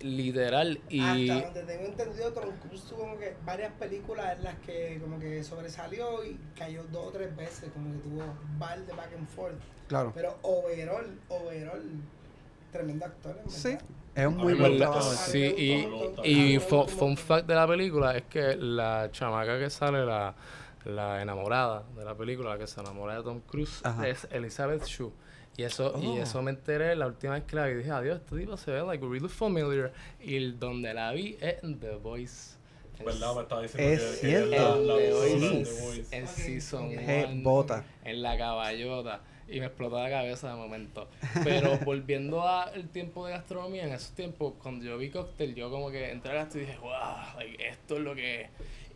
literal y... Hasta donde tengo entendido, Tom Cruise tuvo como que varias películas en las que como que sobresalió y cayó dos o tres veces, como que tuvo bar de back and forth. Claro. Pero overall, overall, tremendo actor, en Sí, es un muy buen trabajo. Sí, y, y A mí me fu- gusta un fun fact de la película es que la chamaca que sale, la, la enamorada de la película, la que se enamora de Tom Cruise, Ajá. es Elizabeth Shue. Y eso, y Oh. eso me enteré la última vez que la vi. Dije, adiós, este tipo se ve like really familiar. Y el- donde la vi es en The Voice. ¿Verdad? Me estaba diciendo Es que, cierto. que en la, la The voz Voice, de en- The Voice. en Ok, Season ok. Je- one, bota. en la caballota y me explotó la cabeza de momento. Pero volviendo al tiempo de gastronomía, en esos tiempos, cuando yo vi cóctel, yo como que entré a gastronomía y dije, wow, like, esto es lo que es.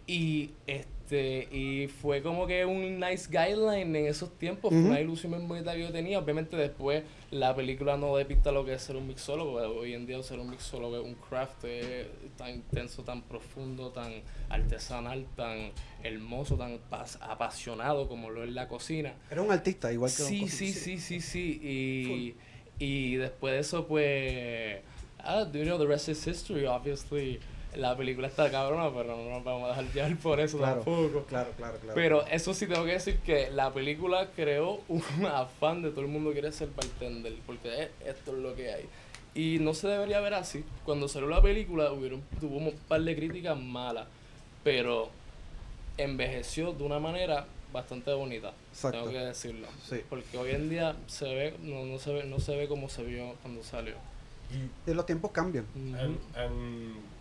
Y este y fue como que un nice guideline en esos tiempos, fue una ilusión muy bonita que yo tenía. Obviamente después la película no depicta lo que es ser un mixólogo. Hoy en día ser un mixólogo es un craft tan intenso, tan profundo, tan artesanal, tan hermoso, tan pas- apasionado como lo es la cocina. Era un artista, igual que Sí, sí, sí, sí, sí. Y, y después de eso, pues. Ah, do you know the rest is history, obviously. La película está cabrona, pero no nos vamos a dejar llevar por eso Claro, tampoco. claro, claro, claro. Pero eso sí tengo que decir que la película creó un afán de todo el mundo quiere ser bartender, porque es- esto es lo que hay. Y no se debería ver así. Cuando salió la película hubieron, tuvo un par de críticas malas, pero envejeció de una manera bastante bonita. Exacto. Tengo que decirlo. Sí. Porque hoy en día se ve, no, no se ve, no se ve como se vio cuando salió. Y los tiempos cambian.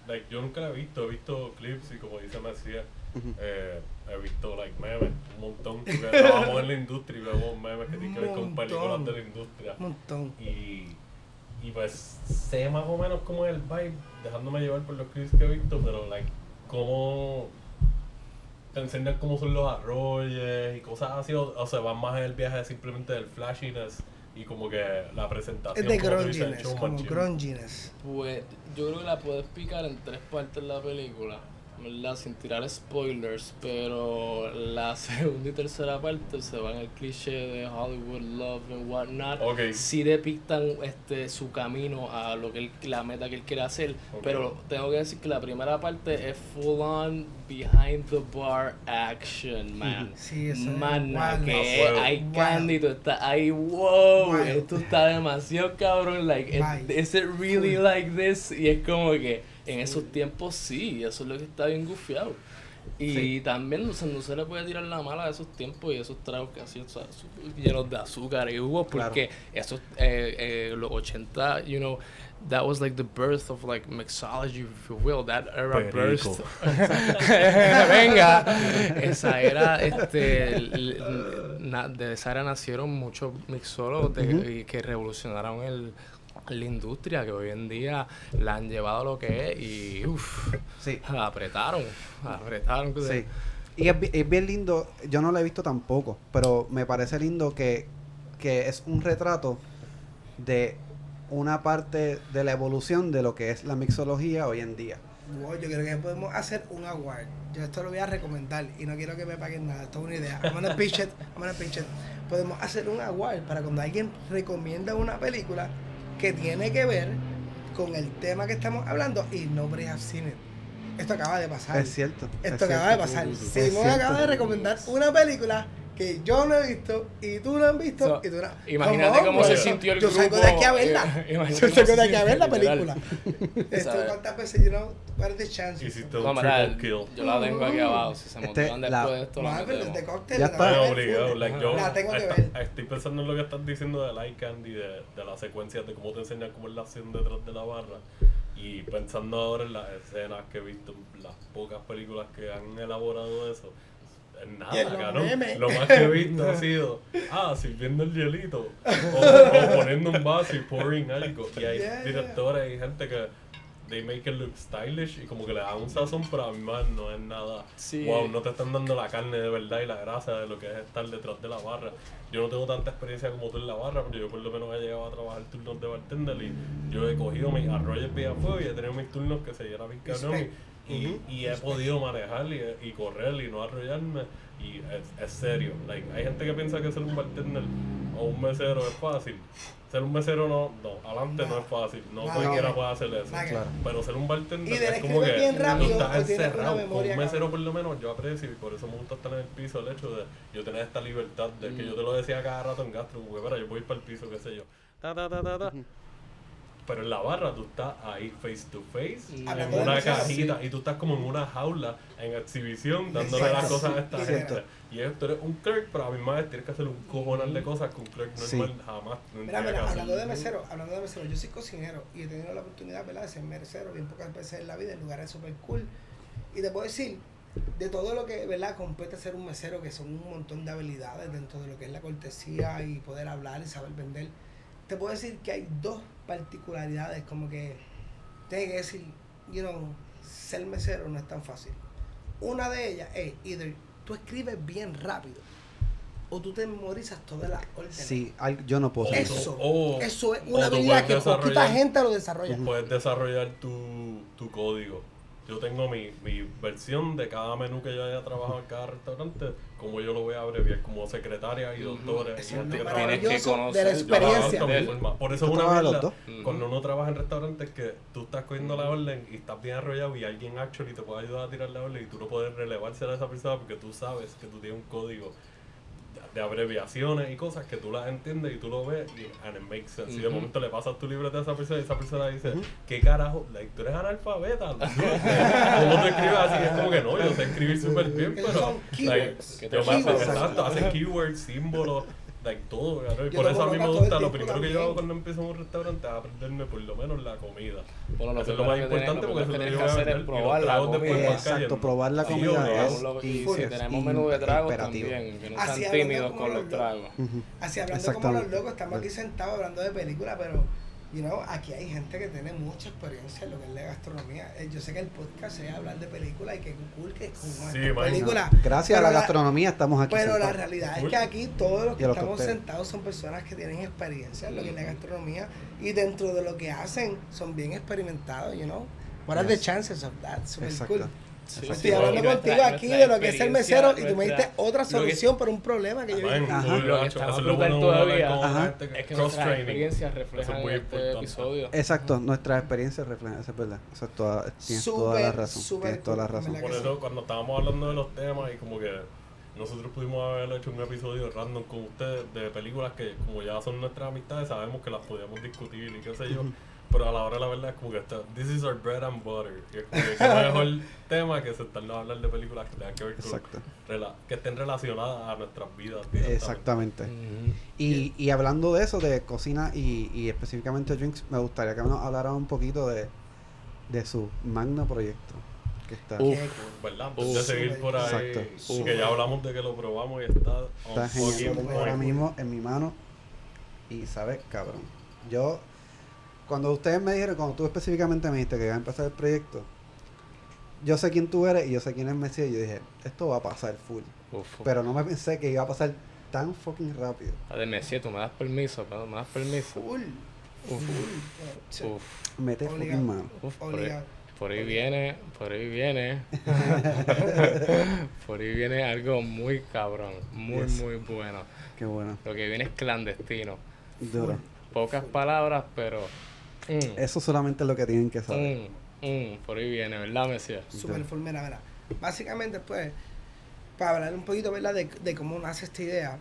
Like, yo nunca la he visto, he visto clips y como dice Ujú. eh, he visto like memes, un montón, porque trabajamos en la industria y vemos memes que tienen que ver con Un películas de la industria. Un montón. Y, y pues sé más o menos cómo es el vibe, dejándome llevar por los clips que he visto, pero like, cómo te enseñan cómo son los arroyos y cosas así, o, o se van más en el viaje simplemente del flashiness y como que la presentación. Es de como grunginess, como machine. grunginess. Pues yo creo que la puedes picar en tres partes la película, ¿verdad? Sin tirar spoilers, pero la segunda y tercera parte se van al cliché de Hollywood Love and whatnot. Ok. Sí depictan este su camino a lo que él, la meta que él quiere hacer, pero tengo que decir que la primera parte es full on behind the bar action, man. Sí, eso es que fuego. hay candy, tú estás ahí, wow, esto está demasiado cabrón, like, is, is it really like this? Y es como que en esos tiempos sí, eso es lo que está bien gufiado. Y Sí. también no se, no se le puede tirar la mala de esos tiempos y esos tragos que hacían o sea, llenos de azúcar y jugo, porque esos, eh, eh, los 80, you know, that was like the birth of like mixology, if you will, that era burst. Venga, esa era, este, na- de esa era nacieron muchos mixólogos y que revolucionaron el, la industria, que hoy en día la han llevado a lo que es y uff, Sí. apretaron, apretaron. Sí. Y es, es bien lindo, yo no lo he visto tampoco, pero me parece lindo que, que es un retrato de una parte de la evolución de lo que es la mixología hoy en día. Wow, yo creo que podemos hacer un award. Yo esto lo voy a recomendar y no quiero que me paguen nada. Esto es una idea. I'm gonna pitch it. I'm gonna pitch it. Podemos hacer un award para cuando alguien recomienda una película que tiene que ver con el tema que estamos hablando y have seen it. Esto acaba de pasar. Es cierto. Esto es acaba de pasar. Simón acaba de recomendar una película que yo no he visto y tú no has visto So, y tú no. Imagínate cómo se sintió el yo grupo. salgo de aquí a verla. eh, imagínate Yo cómo salgo se de aquí a sintió, ver la película. Esto cuántas veces, you know, what are the chances? Hiciste un No, mira, triple kill. yo la tengo aquí abajo. Si se Este, motivan después la- de esto, la Marvel, metemos. de cóctel. Ya la está. obligado, like, yo La tengo que esta- ver. estoy pensando en lo que estás diciendo del eye candy, de, de las secuencias, de cómo te enseñan cómo es la acción detrás de la barra. Y pensando ahora en las escenas que he visto, las pocas películas que han elaborado eso, es nada, cabrón. Lo más que he visto ha sido, ah, sirviendo el hielito, o, o poniendo un vaso y pouring algo. Y hay Yeah. directores y gente que they make it look stylish y como que le dan un sazón, pero a mí más no es nada. Sí. Wow, no te están dando la carne de verdad y la grasa de lo que es estar detrás de la barra. Yo no tengo tanta experiencia como tú en la barra, pero yo por lo menos he llegado a trabajar turnos de bartender y yo he cogido mis arroyos bien a fuego y he tenido mis turnos que se llenan bien cabrón y, y, y he podido manejar y, y correr y no arrollarme y es, es serio. Like, hay gente que piensa que ser un bartender o un mesero es fácil. Ser un mesero no, no, adelante no, No. es fácil, no No, cualquiera no. puede hacer eso. Claro. Pero ser un bartender es como que bien rápido, tú estás encerrado. Con un mesero por lo menos yo aprecio y por eso me gusta estar en el piso el hecho de yo tener esta libertad de que yo te lo decía cada rato en gastro, porque para yo voy para el piso, qué sé yo. Ta, ta, ta, ta, ta. Pero en la barra tú estás ahí face to face, Mm. en una cajita, sí. y tú estás como en una jaula en exhibición dándole las Exacto. cosas a esta Sí. gente. Y es- tú eres un clerk, pero a mi madre tienes que hacer un cojonal de cosas que un clerk Sí. normal jamás Mira, tendría mira, hacer. hablando de mesero, hablando de mesero, yo soy cocinero y he tenido la oportunidad, ¿verdad?, de ser mesero bien pocas veces en la vida, en lugares super cool. Y te puedo decir, de todo lo que, ¿verdad?, compete ser un mesero, que son un montón de habilidades dentro de lo que es la cortesía y poder hablar y saber vender, te puedo decir que hay dos particularidades, como que, tengo que decir, you know, ser mesero no es tan fácil. Una de ellas es, either tú escribes bien rápido o tú te memorizas todas las órdenes. Sí, al- yo no puedo hacer eso. Eso, O- eso es una habilidad que poquita gente lo desarrolla. Puedes desarrollar tu, tu código. Yo tengo mi, mi versión de cada menú que yo haya trabajado en cada restaurante, como yo lo voy a abreviar como secretaria y doctores. Eso y es gente lo que Tienes que maravilloso de la conocer- experiencia. de forma. Por eso ¿Tú es una? Ujú. cuando uno trabaja en restaurantes que tú estás cogiendo la orden y estás bien arrollado y alguien actually te puede ayudar a tirar la orden y tú no puedes relevársela a esa persona porque tú sabes que tú tienes un código de abreviaciones y cosas que tú las entiendes y tú lo ves y and it makes sense. Y de momento le pasas tu libreta a esa persona y esa persona dice, ¿qué carajo? Like, tú eres analfabeta. ¿no? ¿Cómo te escribes así? Es como que no, yo sé escribir súper bien, pero... son like, keywords. Yo me- exacto, hacen keywords, símbolos, like todo. cabrón. Y por eso a mí me gusta, lo primero que yo hago cuando empiezo en un restaurante es aprenderme por lo menos la comida. Bueno, lo Eso es lo más importante porque eso que es lo tienes que hacer es probar la comida. Exacto, cayendo. probar la comida y y- si es tenemos menú de tragos imperativo. también, que no sean tímidos con los tragos. Así hablando como los locos, estamos aquí sentados hablando de películas, pero you know, aquí hay gente que tiene mucha experiencia en lo que es la gastronomía. Eh, Yo sé que el podcast es hablar de películas y que cool que Sí, esta man. película. Gracias a la gastronomía estamos aquí. Pero la realidad es que aquí todos los que los estamos sentados son personas que tienen experiencia en lo que es la gastronomía y dentro de lo que hacen son bien experimentados, you know. What are the chances of that? Super Exacto. cool. Sí, Estoy sí, hablando nuestra- contigo aquí nuestra de lo que es experiencia, mesero y tú me diste otra solución para un problema que yo vi. Lo que está más es brutal todavía que- Es que cross nuestras experiencias reflejan es este importante. episodio. Exacto, nuestras experiencias reflejan, eso es verdad. Eso es toda, tienes toda la razón. Tienes toda la razón. Por eso cuando estábamos hablando de los temas y como que nosotros pudimos haber hecho un episodio random con ustedes de películas que como ya son nuestras amistades sabemos que las podíamos discutir y qué sé yo. Pero a la hora de la verdad es como que está, this is our bread and butter. Y es como que qué mejor tema que sentarnos a hablar de películas que tengan que ver con, Exacto. rela- que estén relacionadas a nuestras vidas. Exactamente. Ujú. Y, y hablando de eso, de cocina y, y específicamente drinks, me gustaría que nos hablaran un poquito de, de su magno proyecto. Que está, Uf. ¿Verdad? Antes Uf. de seguir por ahí, Exacto. y que ya hablamos de que lo probamos y está, on está genial. ahora mismo en mi mano. Y sabes, cabrón. Yo, cuando ustedes me dijeron, cuando tú específicamente me dijiste que iba a empezar el proyecto, yo sé quién tú eres y yo sé quién es Messi. Y yo dije, esto va a pasar full. Uf. Pero no me pensé que iba a pasar tan fucking rápido. A ver, Messi, tú me das permiso, ¿no? ¿me das permiso? Full. Uf. Mete Obligado. fucking mano. uf, por ahí, Obligado. por ahí viene, por ahí viene. por ahí viene algo muy cabrón, muy, Yes. muy bueno. Qué bueno. Lo que viene es clandestino. Duro. Pocas palabras, pero. Mm, Eso solamente es lo que tienen que saber. mm, mm, por ahí viene, ¿verdad, Messi? Super full, mira, mira. Básicamente, pues, para hablar un poquito, ¿verdad?, de, de cómo nace esta idea.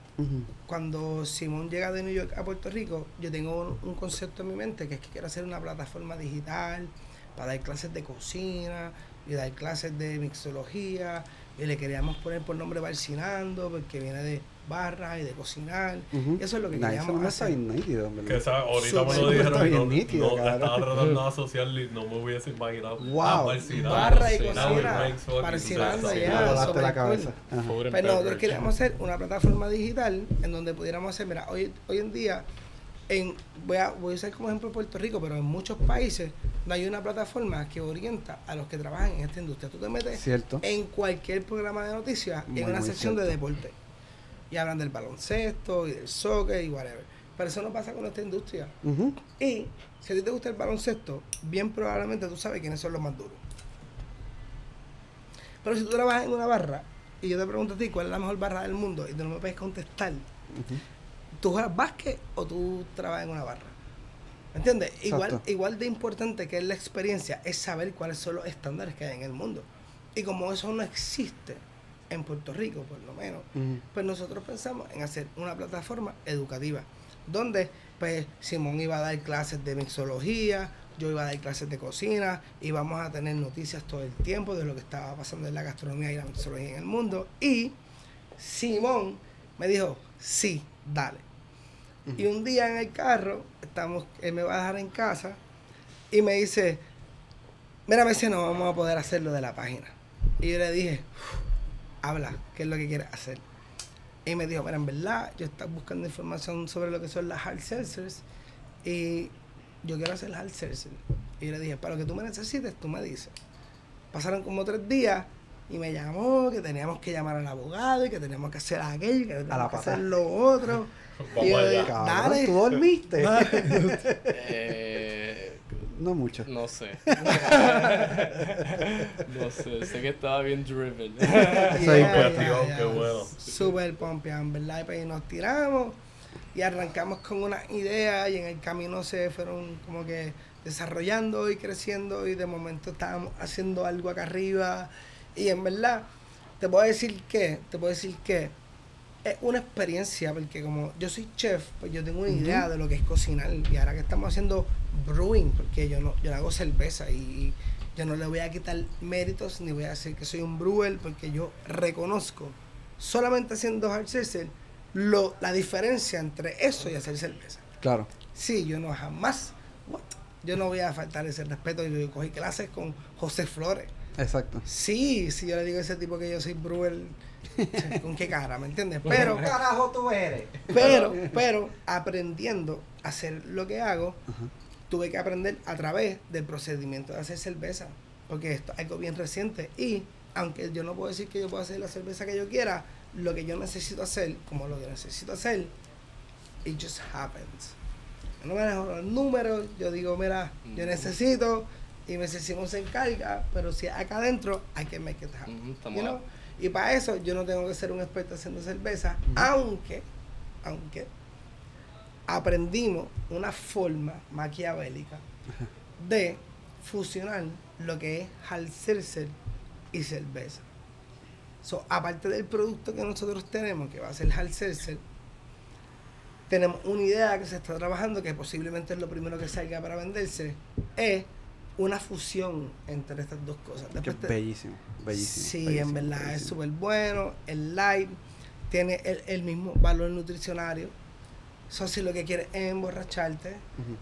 Cuando Simón llega de New York a Puerto Rico, yo tengo un, un concepto en mi mente que es que quiero hacer una plataforma digital para dar clases de cocina y dar clases de mixología. Y le queríamos poner por nombre Barcinando, porque viene de barras y de cocinar. Eso es lo que Nah, queríamos eso no me está hacer. bien nítido. Que esa, ahorita me lo dijeron Está y no, nítido, no, cabrón. estaba tratando de asociarlo y no me hubiese imaginado. Wow. Ah, Barcinado. Barra y cocina. Me ya, la cabeza. And Pues nosotros queríamos hacer una plataforma digital en donde pudiéramos hacer, mira, hoy, hoy en día en, voy, a, voy a usar como ejemplo Puerto Rico, pero en muchos países no hay una plataforma que orienta a los que trabajan en esta industria. Tú te metes Cierto. en cualquier programa de noticias, Muy, en una muy sección de deporte. Y hablan del baloncesto y del soccer y whatever. Pero eso no pasa con esta industria. Y si a ti te gusta el baloncesto, bien probablemente tú sabes quiénes son los más duros. Pero si tú trabajas en una barra y yo te pregunto a ti cuál es la mejor barra del mundo y tú no me puedes contestar. ¿tú juegas básquet o tú trabajas en una barra? ¿Me entiendes? Igual, igual de importante que es la experiencia es saber cuáles son los estándares que hay en el mundo. Y como eso no existe en Puerto Rico, por lo menos, pues nosotros pensamos en hacer una plataforma educativa donde pues Simón iba a dar clases de mixología, yo iba a dar clases de cocina, íbamos a tener noticias todo el tiempo de lo que estaba pasando en la gastronomía y la mixología en el mundo y Simón me dijo, sí, dale. Y un día en el carro, estamos, él me va a dejar en casa y me dice, mira, me dice, no vamos a poder hacerlo de la página. Y yo le dije, habla, ¿qué es lo que quieres hacer? Y me dijo, mira, en verdad, yo estaba buscando información sobre lo que son las hard seltzers y yo quiero hacer hard seltzer. Y yo le dije, para lo que tú me necesites, tú me dices. Pasaron como tres días y me llamó que teníamos que llamar al abogado y que teníamos que hacer aquello, que teníamos la que hacer lo otro. Vamos Y yo allá. dije, Cabrón, dale. ¿tú dormiste? Eh, no mucho. no sé. no sé, sé que estaba bien driven. Soy Yeah, impertivo, yeah, qué yeah. bueno. Súper pompeado, en verdad. Y pues nos tiramos y arrancamos con una idea y en el camino se fueron como que desarrollando y creciendo y de momento estábamos haciendo algo acá arriba y en verdad te puedo decir que, te puedo decir que es una experiencia porque como yo soy chef, pues yo tengo una idea de lo que es cocinar y ahora que estamos haciendo brewing, porque yo no, yo no hago cerveza y yo no le voy a quitar méritos ni voy a decir que soy un brewer porque yo reconozco solamente haciendo hard seltzer lo, la diferencia entre eso y hacer cerveza. Claro. Sí, yo no jamás, what? yo no voy a faltar ese respeto. Yo cogí clases con José Flores. Exacto. Sí, si yo le digo a ese tipo que yo soy brewer, ¿con qué cara? ¿Me entiendes? Pero, carajo tú eres? pero, pero, aprendiendo a hacer lo que hago, Ajá. tuve que aprender a través del procedimiento de hacer cerveza, porque esto es algo bien reciente y aunque yo no puedo decir que yo puedo hacer la cerveza que yo quiera, lo que yo necesito hacer, como lo que necesito hacer, it just happens. Yo no manejo los números, yo digo, mira, yo Mm. necesito y me Simón se encarga, pero si acá adentro hay que make it happen. You estamos know? Y para eso yo no tengo que ser un experto haciendo cerveza, aunque, aunque aprendimos una forma maquiavélica de fusionar lo que es seltzer y cerveza. So, aparte del producto que nosotros tenemos, que va a ser seltzer, tenemos una idea que se está trabajando, que posiblemente es lo primero que salga para venderse, es una fusión entre estas dos cosas. Que Después es bellísimo. Bellísimo. Sí, bellísimo, en verdad es súper bueno. El light tiene el, el mismo valor nutricionario. So, si lo que quieres es emborracharte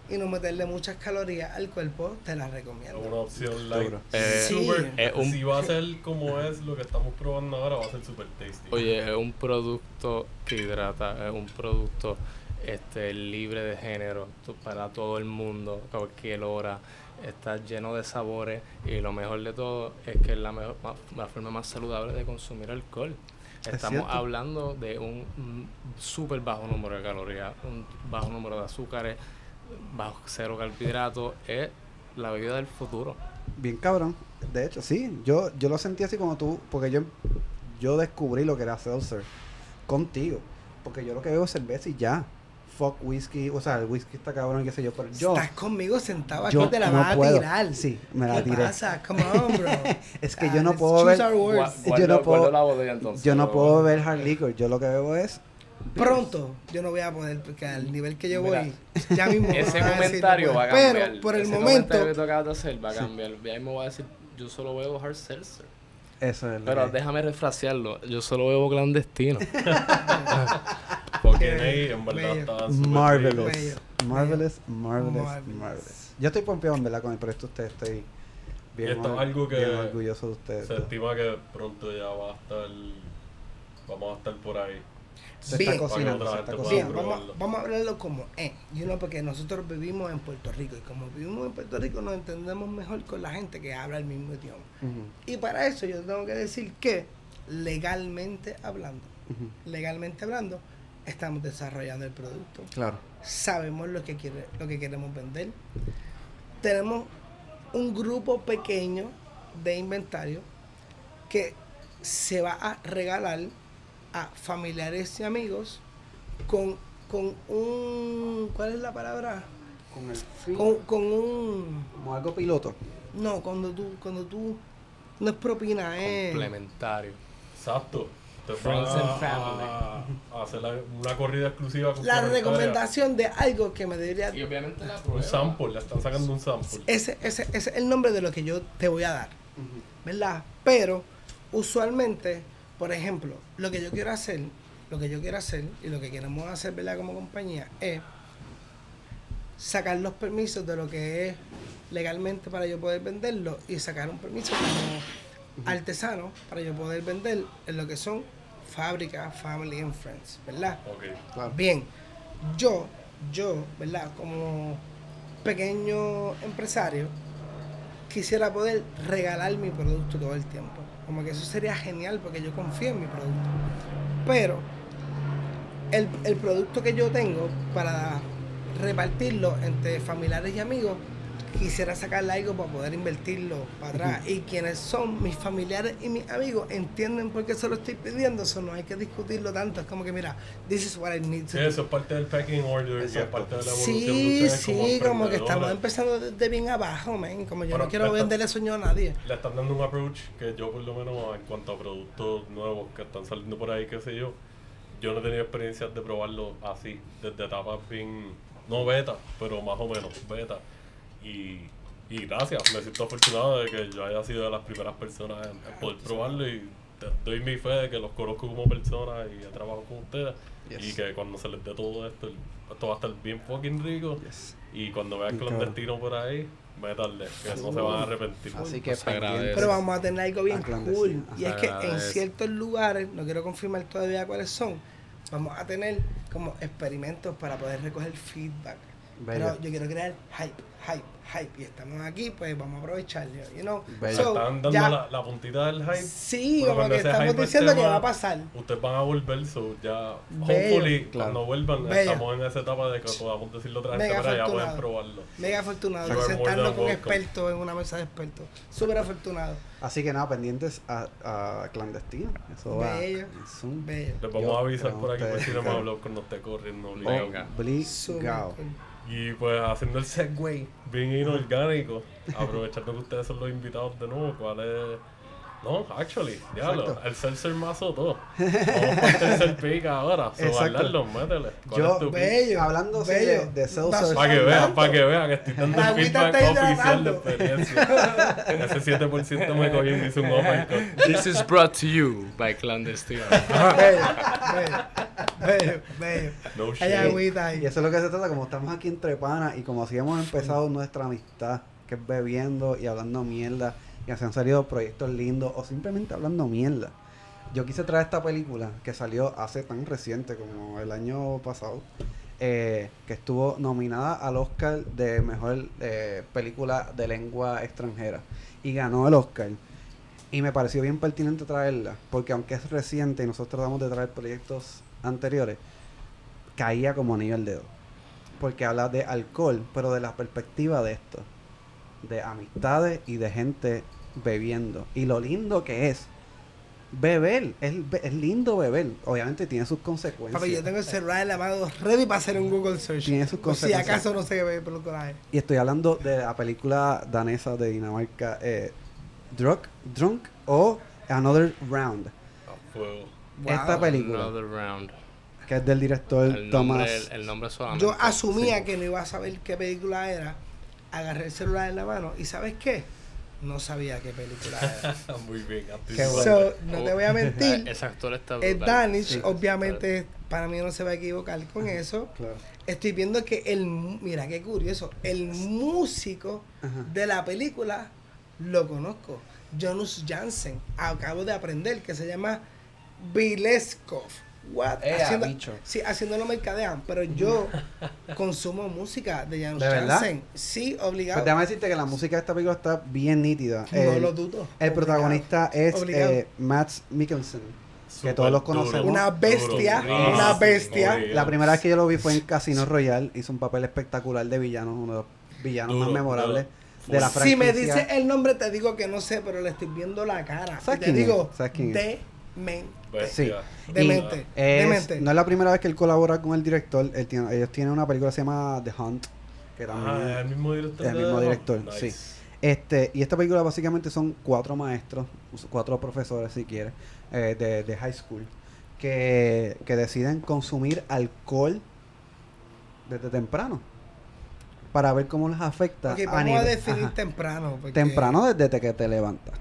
y no meterle muchas calorías al cuerpo, te la Es recomiendo. una opción light. Eh, Sí. Un- Si va a ser como es lo que estamos probando ahora, va a ser super tasty. Oye, es un producto que hidrata, es un producto este libre de género para todo el mundo, cualquier hora. Está lleno de sabores y lo mejor de todo es que es la, mejor, la forma más saludable de consumir alcohol. Es Estamos hablando de un súper bajo número de calorías, un bajo número de azúcares, bajo cero carbohidratos. Es la bebida del futuro. Bien cabrón. De hecho, sí. Yo, yo lo sentí así como tú, porque yo, yo descubrí lo que era seltzer contigo. Porque yo lo que veo es cerveza y ya. Fuck whisky. O sea, el whisky está cabrón y qué sé yo. Pero yo, Estás conmigo sentado aquí, te la no vas a puedo. tirar. Sí, me la ¿Qué tiré. pasa? Come on, bro. Es que Ah, yo no puedo choose ver. our words. Yo no puedo- la botella entonces. Yo no puedo ver hard liquor. Yo lo que bebo es. Pronto yo no voy a poder, porque al nivel que yo Mira, voy, ya mismo. Ese a decir, comentario no va a cambiar. Pero por el Ese momento, comentario que tú acabas de hacer va a cambiar. Ya mismo va a decir, yo solo bebo hard seltzer. Eso es lo Pero que- déjame refrasearlo. Yo solo bebo clandestino. En verdad bello. estaba Marvelous. Bello, Marvelous, marvelous, Marvelous. marvelous. Yo estoy pompeado en verdad con el proyecto de ustedes. Estoy bien, Y esto es algo que bien orgulloso de ustedes. Se estima que pronto ya va a estar. Vamos a estar por ahí. Se Bien. está cocinando, se está Bien, cocinando. pueda vamos, vamos a hablarlo como es. You know, porque nosotros vivimos en Puerto Rico y como vivimos en Puerto Rico nos entendemos mejor con la gente que habla el mismo idioma. Ujú, Y para eso yo tengo que decir que legalmente hablando, ujú. legalmente hablando, estamos desarrollando el producto. Claro. Sabemos lo que quiere, lo que queremos vender. Tenemos un grupo pequeño de inventario que se va a regalar a familiares y amigos con, con un ¿cuál es la palabra? Con el fin, Con, con un como algo piloto. no, cuando tú, cuando tú no es propina, es Complementario. Exacto. Te Friends and family. a hacer la- una corrida exclusiva. la complementaria. recomendación de algo que me debería Y obviamente la Un prueba. sample, le están sacando un sample. ese, ese, ese es el nombre de lo que yo te voy a dar. ¿verdad? Pero usualmente, por ejemplo, lo que yo quiero hacer, lo que yo quiero hacer y lo que queremos hacer, ¿verdad? Como compañía es sacar los permisos de lo que es legalmente para yo poder venderlo y sacar un permiso como artesano para yo poder vender en lo que son fábricas, family and friends, ¿verdad? Claro. Bien, yo, yo, ¿verdad? Como pequeño empresario, quisiera poder regalar mi producto todo el tiempo. Como que eso sería genial porque yo confío en mi producto. Pero el, el producto que yo tengo para repartirlo entre familiares y amigos, quisiera sacarle algo para poder invertirlo para atrás. Y quienes son mis familiares y mis amigos entienden por qué se lo estoy pidiendo. Eso no hay que discutirlo tanto. Es como que, mira, this is what I need to Sí, do. eso es parte del packing order y es parte de la evolución de Sí, sí, como como, que estamos empezando desde bien abajo, man. Como yo Pero no quiero venderle sueño a nadie. Le están dando un approach que yo por lo menos en cuanto a productos nuevos que están saliendo por ahí, qué sé yo, yo no he tenido experiencias de probarlo así, desde etapas bien, no beta, pero más o menos beta. Y, y gracias, me siento afortunado de que yo haya sido de las primeras personas en, en poder probarlo y te doy mi fe de que los conozco como personas y he trabajado con ustedes. Yes. Y que cuando se les dé todo esto, esto va a estar bien fucking rico. Yes. Y cuando vean clandestino por ahí, métanle, que no se van a arrepentir. Así que agradece. pendientes. Pero vamos a tener algo bien cool. Y es que en ciertos lugares, no quiero confirmar todavía cuáles son, vamos a tener como experimentos para poder recoger feedback. Bello. Pero yo quiero crear hype, hype, hype. Y estamos aquí, pues vamos a aprovecharlo. You know? So, Están dando ya- la, la puntita del hype. Sí, como que estamos diciendo esté que va a pasar. Ustedes van a volver, so ya. Bello. Hopefully, Claro. cuando vuelvan, Bello. estamos en esa etapa de que podamos decirlo otra vez, Mega pero ya pueden afortunado. probarlo. Mega afortunado de sentarnos con expertos en una mesa de expertos. Súper afortunado. Así que nada, pendientes a, a clandestino. Eso va. Bello. en Zoom. Bello. Les vamos Yo a avisar por aquí por si no me habló cuando esté corriendo. obligado. Obligado. Y pues haciendo el segue bien inorgánico, aprovechando que ustedes son los invitados de nuevo, ¿cuál es? No, actually, diablo, el tercer mazo todo. Vamos tercer pick ahora, bailarlo, métele. ¿Cuál Yo- es tu pick? Bello. Hablando bello. de, de seltzer. Para que vean, para que vean que estoy dando La el feedback oficial de experiencia. Ese 7% me cogió y me hizo un uppercut. This is brought to you by Clandestino. bello, bello, bello, bello. No Hay agüita ahí. Y eso es lo que se trata, como estamos aquí entre panas y como así hemos empezado nuestra amistad, que es bebiendo y hablando mierda, y así han salido proyectos lindos o simplemente hablando mierda. Yo quise traer esta película que salió hace tan reciente como el año pasado, eh, que estuvo nominada al Oscar de Mejor eh, Película de Lengua Extranjera y ganó el Oscar. Y me pareció bien pertinente traerla, porque aunque es reciente y nosotros tratamos de traer proyectos anteriores, caía como anillo al dedo. Porque habla de alcohol, pero de la perspectiva de esto. De amistades y de gente bebiendo. Y lo lindo que es beber. Es, es lindo beber. Obviamente tiene sus consecuencias. Papi, yo tengo el celular en la mano ready para hacer un Google search. Tiene sus Por si consecuencias. acaso no sé qué ver película es. Y estoy hablando de la película danesa de Dinamarca, eh, Drunk, Drunk o Another Round. Esta película, Another round. que es del director El Thomas. nombre, el, el nombre solamente. Yo asumía sí. que no iba a saber qué película era. Agarré el celular en la mano y ¿sabes qué? No sabía qué película era. Muy bien, so, no te voy a mentir. Ese actor está Es brutal. Danish, Sí. obviamente, para mí no se va a equivocar con eso. Claro. Estoy viendo que el, mira qué curioso, el músico Ajá. de la película lo conozco. Jonas Jansen, acabo de aprender que se llama Vileskov. What? Eh, Haciendo, bicho. sí, haciendo lo mercadean, pero yo consumo música de Janusz ¿De verdad? Jansen. Sí, obligado. Pues déjame decirte que la música de esta película está bien nítida. no el, lo dudo. el Obligado. protagonista es eh, Matt Mikkelsen. Súper todos los duro. conocemos. Una bestia, Duro. una bestia. La primera vez que yo lo vi fue en Casino Royale. Hizo un papel espectacular de villano, uno de los villanos Duro, más memorables duro. de la Si me franquicia. dices el nombre, te digo que no sé, pero le estoy viendo la cara. ¿Sabes Y te quién es? digo, ¿Sabes quién es? demente. Y Demente. es- demente. No es la primera vez que él colabora con el director. Él tiene- ellos tienen una película que se llama The Hunt. Que también Ah, es el mismo director. El mismo The director, sí. Este, y esta película básicamente son cuatro maestros, cuatro profesores si quieres, eh, de, de high school, que, que deciden consumir alcohol desde temprano para ver cómo les afecta Ok, a vamos a, nivel- definir ajá. temprano. porque- temprano desde que te levantas.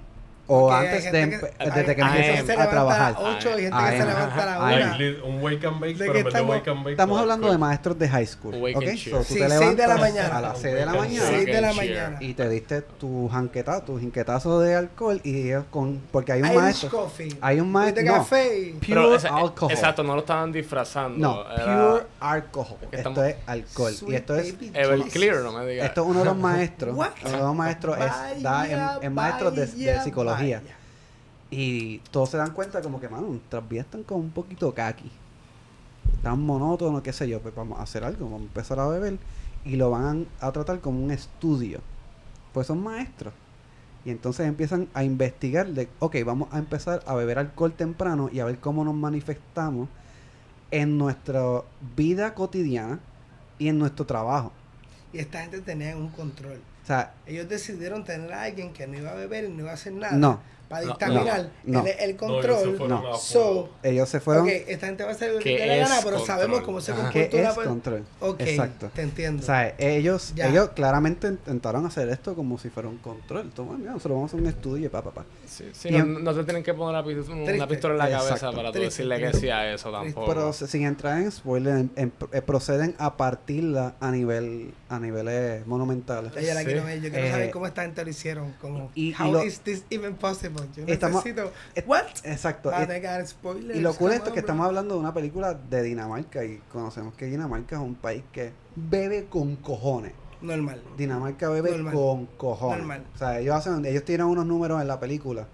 O porque hay antes gente de, que- empe- hay- desde que hay gente empiezas a trabajar. A las 8 y gente que se levanta a la Like, 1. li- un wake and bake, ¿De pero estamos- wake and bake. Estamos hablando de maestros de high school. Wake ¿ok? and So, cheer. tú Sí, te seis de la mañana. A las 6 de la mañana. cheer. 6 de la Wake and cheer. mañana. y te diste tu janqueta, tu jinquetazo de alcohol y ellos con porque hay un Irish maestro coffee. hay un maestro de no, café. y- pure Pero esa- alcohol Exacto, no lo estaban disfrazando. no era pure alcohol que esto es alcohol y esto es Everclear, no me digas. esto es uno de los maestros uno de los maestros es da en, en maestros de, de vaya. y todos se dan cuenta como que mano nuestras vidas están como un poquito kaki tan monótono qué sé yo pues vamos a hacer algo vamos a empezar a beber y lo van a tratar como un estudio pues son maestros y entonces empiezan a investigar de, ok, vamos a empezar a beber alcohol temprano y a ver cómo nos manifestamos en nuestra vida cotidiana y en nuestro trabajo. Y esta gente tenía un control. Sea, Ellos decidieron tener a alguien que no iba a beber y no iba a hacer nada. no, Para dictaminar no, no. el, el No, ellos se control. fueron no. afuera. so, ellos se fueron... esta gente va a hacer lo que ¿Qué le dé la gana, es pero control? sabemos cómo se Ajá. comporta ¿Qué es per- control? Ok, Exacto. te entiendo. O sea, ellos, Ya. ellos claramente intentaron hacer esto como si fuera un control. Toma, mira, nosotros vamos a hacer un estudio y pa, pa, pa. Sí, sí, Y no, en- no te tienen que poner una, pis- una Triste. pistola en la cabeza Exacto. para tú Triste, decirle que sí a eso tampoco. Pero sin entrar en spoiler, en- en- eh, proceden a partirla a nivel a niveles monumentales. La Sí. quiero ver. Yo quiero Eh, saber cómo esta gente lo hicieron. Como, y- y how lo- is this even possible? Yo Estamos- necesito... What? Exacto. Y-. Y lo cool de esto es que estamos hablando de una película de Dinamarca y conocemos que Dinamarca es un país que bebe con cojones. Normal. Dinamarca bebe Normal. con cojones. Normal. O sea, ellos hacen, ellos tienen unos números en la película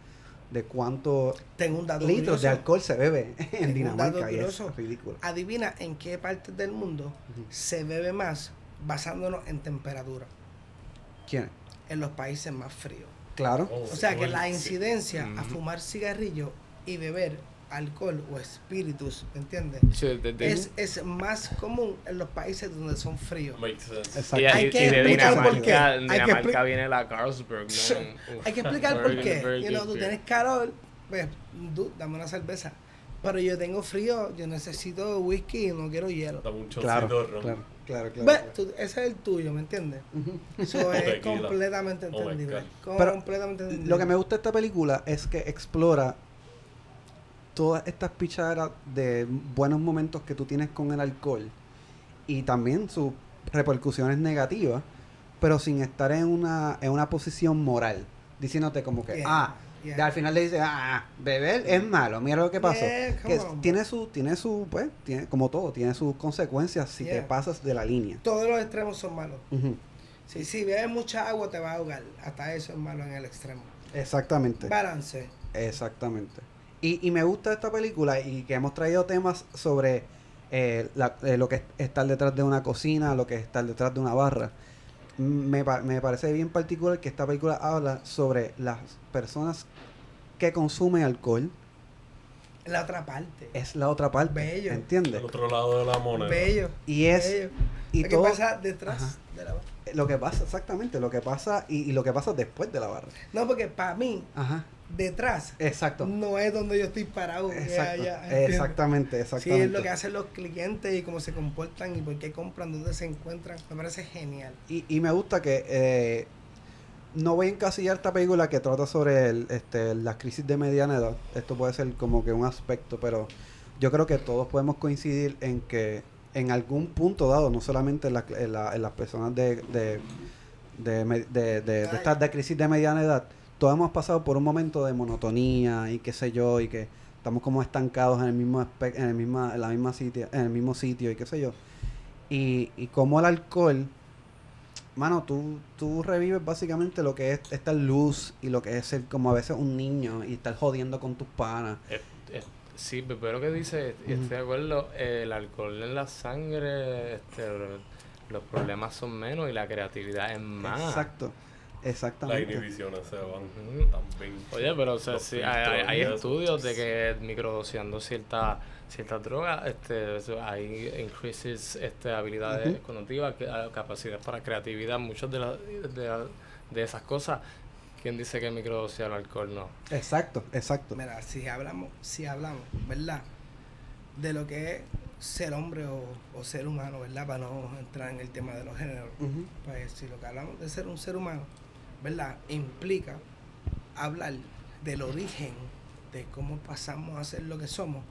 de cuántos Tengo un dato litros de alcohol se bebe en Tengo Dinamarca y es curioso. ridículo. Adivina en qué partes del mundo se bebe más basándonos en temperatura. ¿Quién? En los países más fríos. Claro. Oh, O sea que la sí. incidencia a fumar cigarrillo y beber alcohol o espíritus, ¿me entiendes? Sí, de- de- Es, es más común en los países donde son fríos. Exacto. y, Hay que y de explicar por qué. Dinamarca, viene la Carlsberg. Uf, Hay que explicar por qué. You know, tú tienes calor, pues, dude, dame una cerveza. Pero yo tengo frío, yo necesito whisky y no quiero hielo. Dame un Claro, claro, claro, claro, Ve, claro. tú- ese es el tuyo, ¿me entiendes? Eso es Tequila. completamente Oh entendible. Pero completamente entendible. Lo que me gusta de esta película es que explora todas estas pichaderas de buenos momentos que tú tienes con el alcohol y también sus repercusiones negativas, pero sin estar en una, en una posición moral, diciéndote como que, Yeah, ah, yeah. al final le dice, ah, beber es malo, mira lo que pasó. Yeah, que on, tiene su, tiene su, pues, tiene, como todo, tiene sus consecuencias si te pasas de la línea. Todos los extremos son malos. Ujú. Si, si bebes mucha agua te va a ahogar. Hasta eso es malo en el extremo. Exactamente. Balance. Exactamente. Y, y me gusta esta película y que hemos traído temas sobre eh, la- eh, lo que es estar detrás de una cocina, lo que es estar detrás de una barra. M- Me, pa- me parece bien particular que esta película habla sobre las personas que consumen alcohol. La otra parte. Es la otra parte. Bello. ¿Entiendes? Al otro lado de la moneda. Bello. Y es bello. y Lo que pasa detrás Ajá. de la lo que pasa exactamente, lo que pasa y, y lo que pasa después de la barra. No, porque para mí, Ajá. Detrás Exacto. no es donde yo estoy parado. Exacto. ya, ¿entiendes? exactamente, Sí, exactamente. es lo que hacen los clientes y cómo se comportan y por qué compran, dónde se encuentran. Me parece genial. Y, y me gusta que eh, no voy a encasillar esta película que trata sobre el, este, la crisis de mediana edad. Esto puede ser como que un aspecto, pero yo creo que todos podemos coincidir en que en algún punto dado, no solamente en, la- en la- en las personas de, de, de, de, de- de crisis de mediana edad, todos hemos pasado por un momento de monotonía y qué sé yo, y que estamos como estancados en el mismo en el misma, en la misma sitio, en el mismo sitio y qué sé yo. Y, y como el alcohol, mano, tú, tú revives básicamente lo que es esta luz y lo que es ser como a veces un niño y estar jodiendo con tus panas. Eh, eh, sí, pero que dice, y Ujú. estoy de acuerdo, eh, el alcohol en la sangre, este, los problemas son menos y la creatividad es más. Exacto, Las exactamente. inhibiciones se van también. Oye, pero o sea, sí, hay, estudios de que microdoseando cierta cierta droga, este, hay increases este, habilidades Ujú. cognitivas, que- ah, capacidades para creatividad, muchas de, la- de, la- de esas cosas. ¿Quién dice que microdosear alcohol no? Exacto, exacto. Mira, si hablamos, si hablamos, ¿verdad? De lo que es ser hombre o, o ser humano, ¿verdad? Para no entrar en el tema de los géneros. Ujú. Pues si lo que hablamos de ser un ser humano, ¿verdad? Implica hablar del origen de cómo pasamos a ser lo que somos.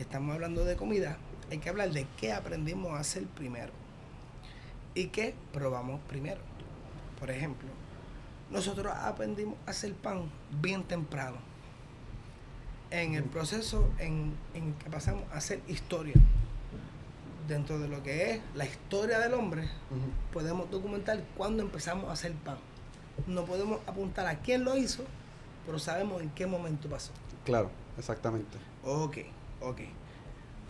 Estamos hablando de comida, hay que hablar de qué aprendimos a hacer primero y qué probamos primero. Por ejemplo, nosotros aprendimos a hacer pan bien temprano. En el proceso en, en que pasamos a hacer historia. Dentro de lo que es la historia del hombre, podemos documentar cuándo empezamos a hacer pan. No podemos apuntar a quién lo hizo, pero sabemos en qué momento pasó. Claro, exactamente. Ok, ok.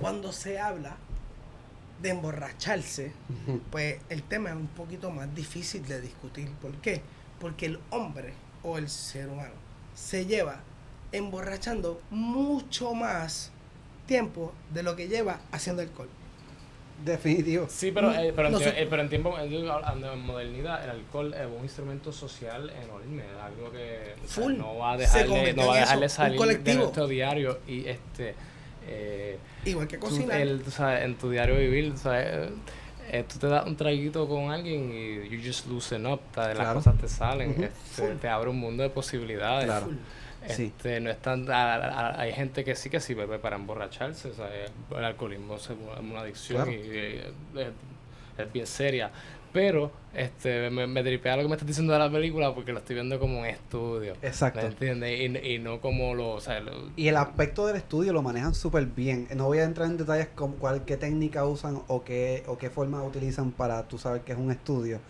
Cuando se habla de emborracharse, pues el tema es un poquito más difícil de discutir. ¿Por qué? Porque el hombre o el ser humano se lleva emborrachando mucho más tiempo de lo que lleva haciendo alcohol. Definitivo. Sí, pero, eh, pero, en, No eh, pero en tiempo, en, en modernidad, el alcohol es un instrumento social enorme, es algo que o sea, Full. no va a dejarle, no va a eso, dejarle salir de nuestro diario y este eh, Igual que tú, cocinar. el, o sea, en tu diario vivir, o sea, eh, eh, tú te das un traguito con alguien y you just loosen up, las Claro. cosas te salen, este, te abre un mundo de posibilidades. Claro. Full. Sí. Este, no es tan, a- a- hay gente que sí que sí bebe para emborracharse, o sea, eh, el alcoholismo es una, adicción Claro. y eh, es, es bien seria. Pero este, me, me tripea lo que me estás diciendo de la película porque lo estoy viendo como un estudio. Exacto. ¿Me entiendes? Y, y no como lo. O sea, lo- Y el aspecto del estudio lo manejan súper bien. No voy a entrar en detalles como cuál, qué técnica usan o qué, o qué forma utilizan para tú saber que es un estudio.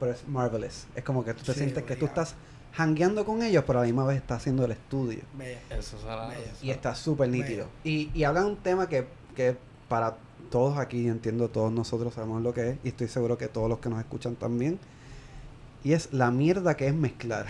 Pero es marvelous. Es como que tú te Sí, sientes que tú estás hangueando con ellos, pero a la misma vez estás haciendo el estudio. Bella. eso será- Y está súper nítido. Y, y habla de un tema que, que para todos aquí, entiendo, todos nosotros sabemos lo que es. Y estoy seguro que todos los que nos escuchan también. Y es la mierda que es mezclar.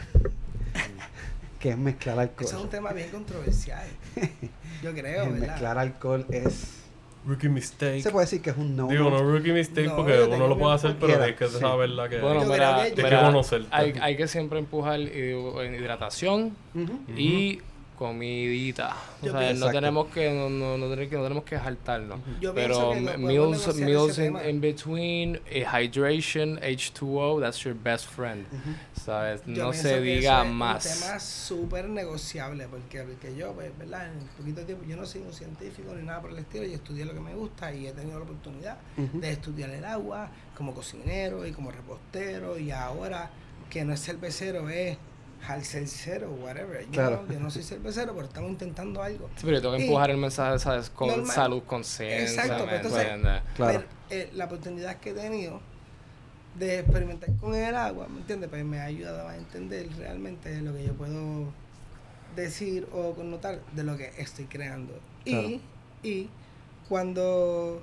que es mezclar alcohol. Eso es un tema bien controversial. Yo creo, El ¿verdad? mezclar alcohol es... Rookie mistake. Se puede decir que es un no. Digo, no rookie mistake No, porque uno lo puede hacer, pero hay que sí. saber la que Bueno, Yo mira, creo que- mira, conocerte. hay, hay que siempre empujar eh, en hidratación Ujú. y comidita. O sea, pienso- no tenemos que no, no, no tenemos que no tenemos que jaltarnos. Yo Pero que meals meals in, in between, eh, hydration, H2O, that's your best friend. Ujú. ¿Sabes? Yo No se diga eso es más. un tema súper negociable, porque, porque yo, pues, ¿verdad? En poquito tiempo, yo no soy un científico ni nada por el estilo, yo estudié lo que me gusta y he tenido la oportunidad Ujú. de estudiar el agua como cocinero y como repostero y ahora que no es cervecero es cervecero whatever. Yo, Claro. no, yo no soy cervecero, pero estamos intentando algo. Sí, pero yo tengo que Y- empujar el mensaje, ¿sabes? Con Normal. salud, conciencia. Exacto, ¿me pues, entonces-? Claro. Pero, eh, la oportunidad que he tenido de experimentar con el agua, ¿me entiendes? Pues me ha ayudado a entender realmente lo que yo puedo decir o connotar de lo que estoy creando. Claro. Y, y cuando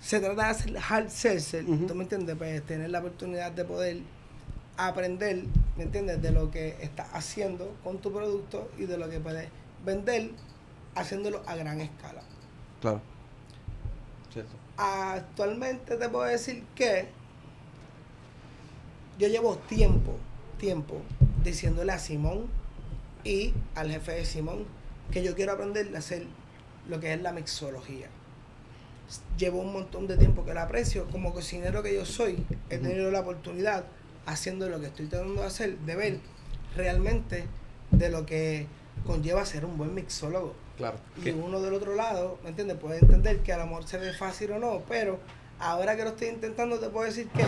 se trata de hacer hard seltzer, Ujú. ¿tú me entiendes? Pues tener la oportunidad de poder aprender, ¿me entiendes? De lo que estás haciendo con tu producto y de lo que puedes vender haciéndolo a gran escala. Claro. Cierto. Actualmente te puedo decir que yo llevo tiempo, tiempo diciéndole a Simón y al jefe de Simón que yo quiero aprender a hacer lo que es la mixología. Llevo un montón de tiempo que la aprecio. Como cocinero que yo soy, he tenido la oportunidad, haciendo lo que estoy tratando de hacer, de ver realmente de lo que conlleva ser un buen mixólogo. Claro. Y uno del otro lado, ¿me entiendes? Puede entender que a lo mejor se ve fácil o no, pero Ahora que lo estoy intentando, te puedo decir que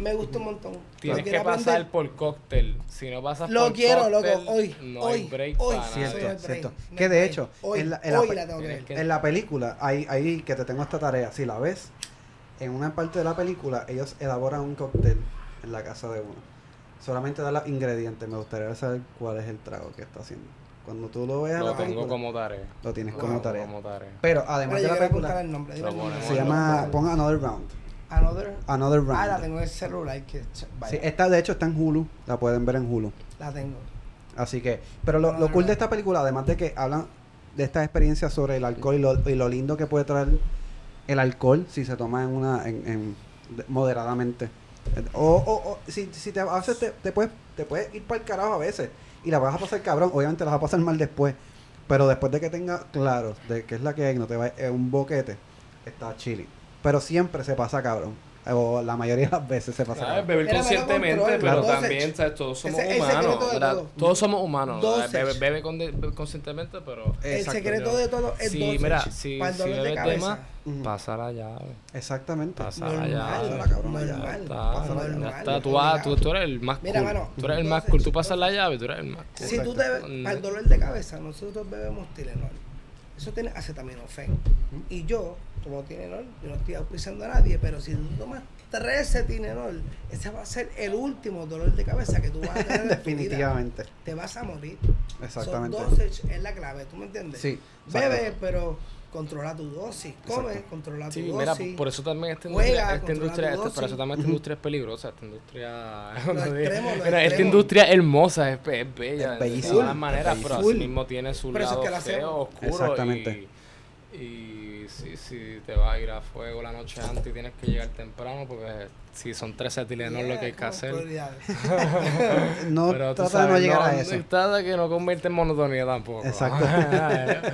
me gusta un montón. Tienes Lo que quiero pasar por cóctel. Si no pasas Lo por quiero, cóctel, loco, hoy, no hoy, hay break hoy. para Sí, nada. Cierto, cierto. no Que de break. hecho, hoy, en la- en la la tengo que Tienes ver. que- En la película, ahí, ahí que te tengo esta tarea, si la ves, en una parte de la película, ellos elaboran un cóctel en la casa de uno. Solamente da los ingredientes. Me gustaría saber cuál es el trago que está haciendo. Cuando tú lo veas Lo la tengo película, como tarea. lo tienes Lo como tarea. como tarea. Pero además yo de la película, el nombre. se llama, pon Another Round. Another. Another Ah, la Round. tengo en el celular. Que, vaya, Sí, esta de hecho está en Hulu, la pueden ver en Hulu. La tengo. Así que, pero lo, lo cool de esta película, además de que hablan de esta experiencia sobre el alcohol y lo, y lo lindo que puede traer el alcohol si se toma en una en, en- de- moderadamente. O, o, o si, si te, a te, te puedes, te puedes ir para el carajo a veces y la vas a pasar cabrón, obviamente la vas a pasar mal después, pero después de que tengas claro de que es la que hay, no te va es un boquete, está chilling. Pero siempre se pasa cabrón. O la mayoría de las veces se pasa cabrón. Beber conscientemente, pero dosage. también, ¿sabes? Todos somos Ese humanos. de ¿verdad? todo. Todos somos humanos. Bebe, bebe con de- bebe conscientemente, pero. El Exacto. secreto de todo es Sí, mira, si, Para el si dolor de cabeza. Ujú. pasa la llave. Exactamente. Pasa la llave. la cabrona ya. normal. Tú, vas- tú, tú eres el más Mira, cool. mano, tú eres el más cool. Tú pasas la llave, tú eres el más cool. Si tú te para el dolor de cabeza, nosotros bebemos Tylenol. Eso tiene acetaminofén. Y yo, como Tylenol, yo no estoy auspiciando a nadie, pero si tú tomas 13 Tylenol, ese va a ser el último dolor de cabeza que tú vas a tener. Definitivamente. Te vas a morir. Exactamente. So, dosage es la clave, ¿tú me entiendes? Sí. Bebe, pero controla tu dosis. Come, Exacto. controla tu Sí, dosis. mira, por eso también esta Juega, industria, esta controla industria, tu esta- por dosis. eso también esta industria es peligrosa, esta industria, extremo, Mira, esta industria es hermosa, es, es bella, Es de todas las maneras, pero así mismo tiene su es lado que la feo, hacemos. oscuro Exactamente. y, y si, si te vas a ir a fuego la noche antes y tienes que llegar temprano, porque si son 13 Tylenol lo que hay que como hacer. No Pero tú trata de no sabes, llegar a no- eso. Trata de que no convierte en monotonía tampoco. Exacto.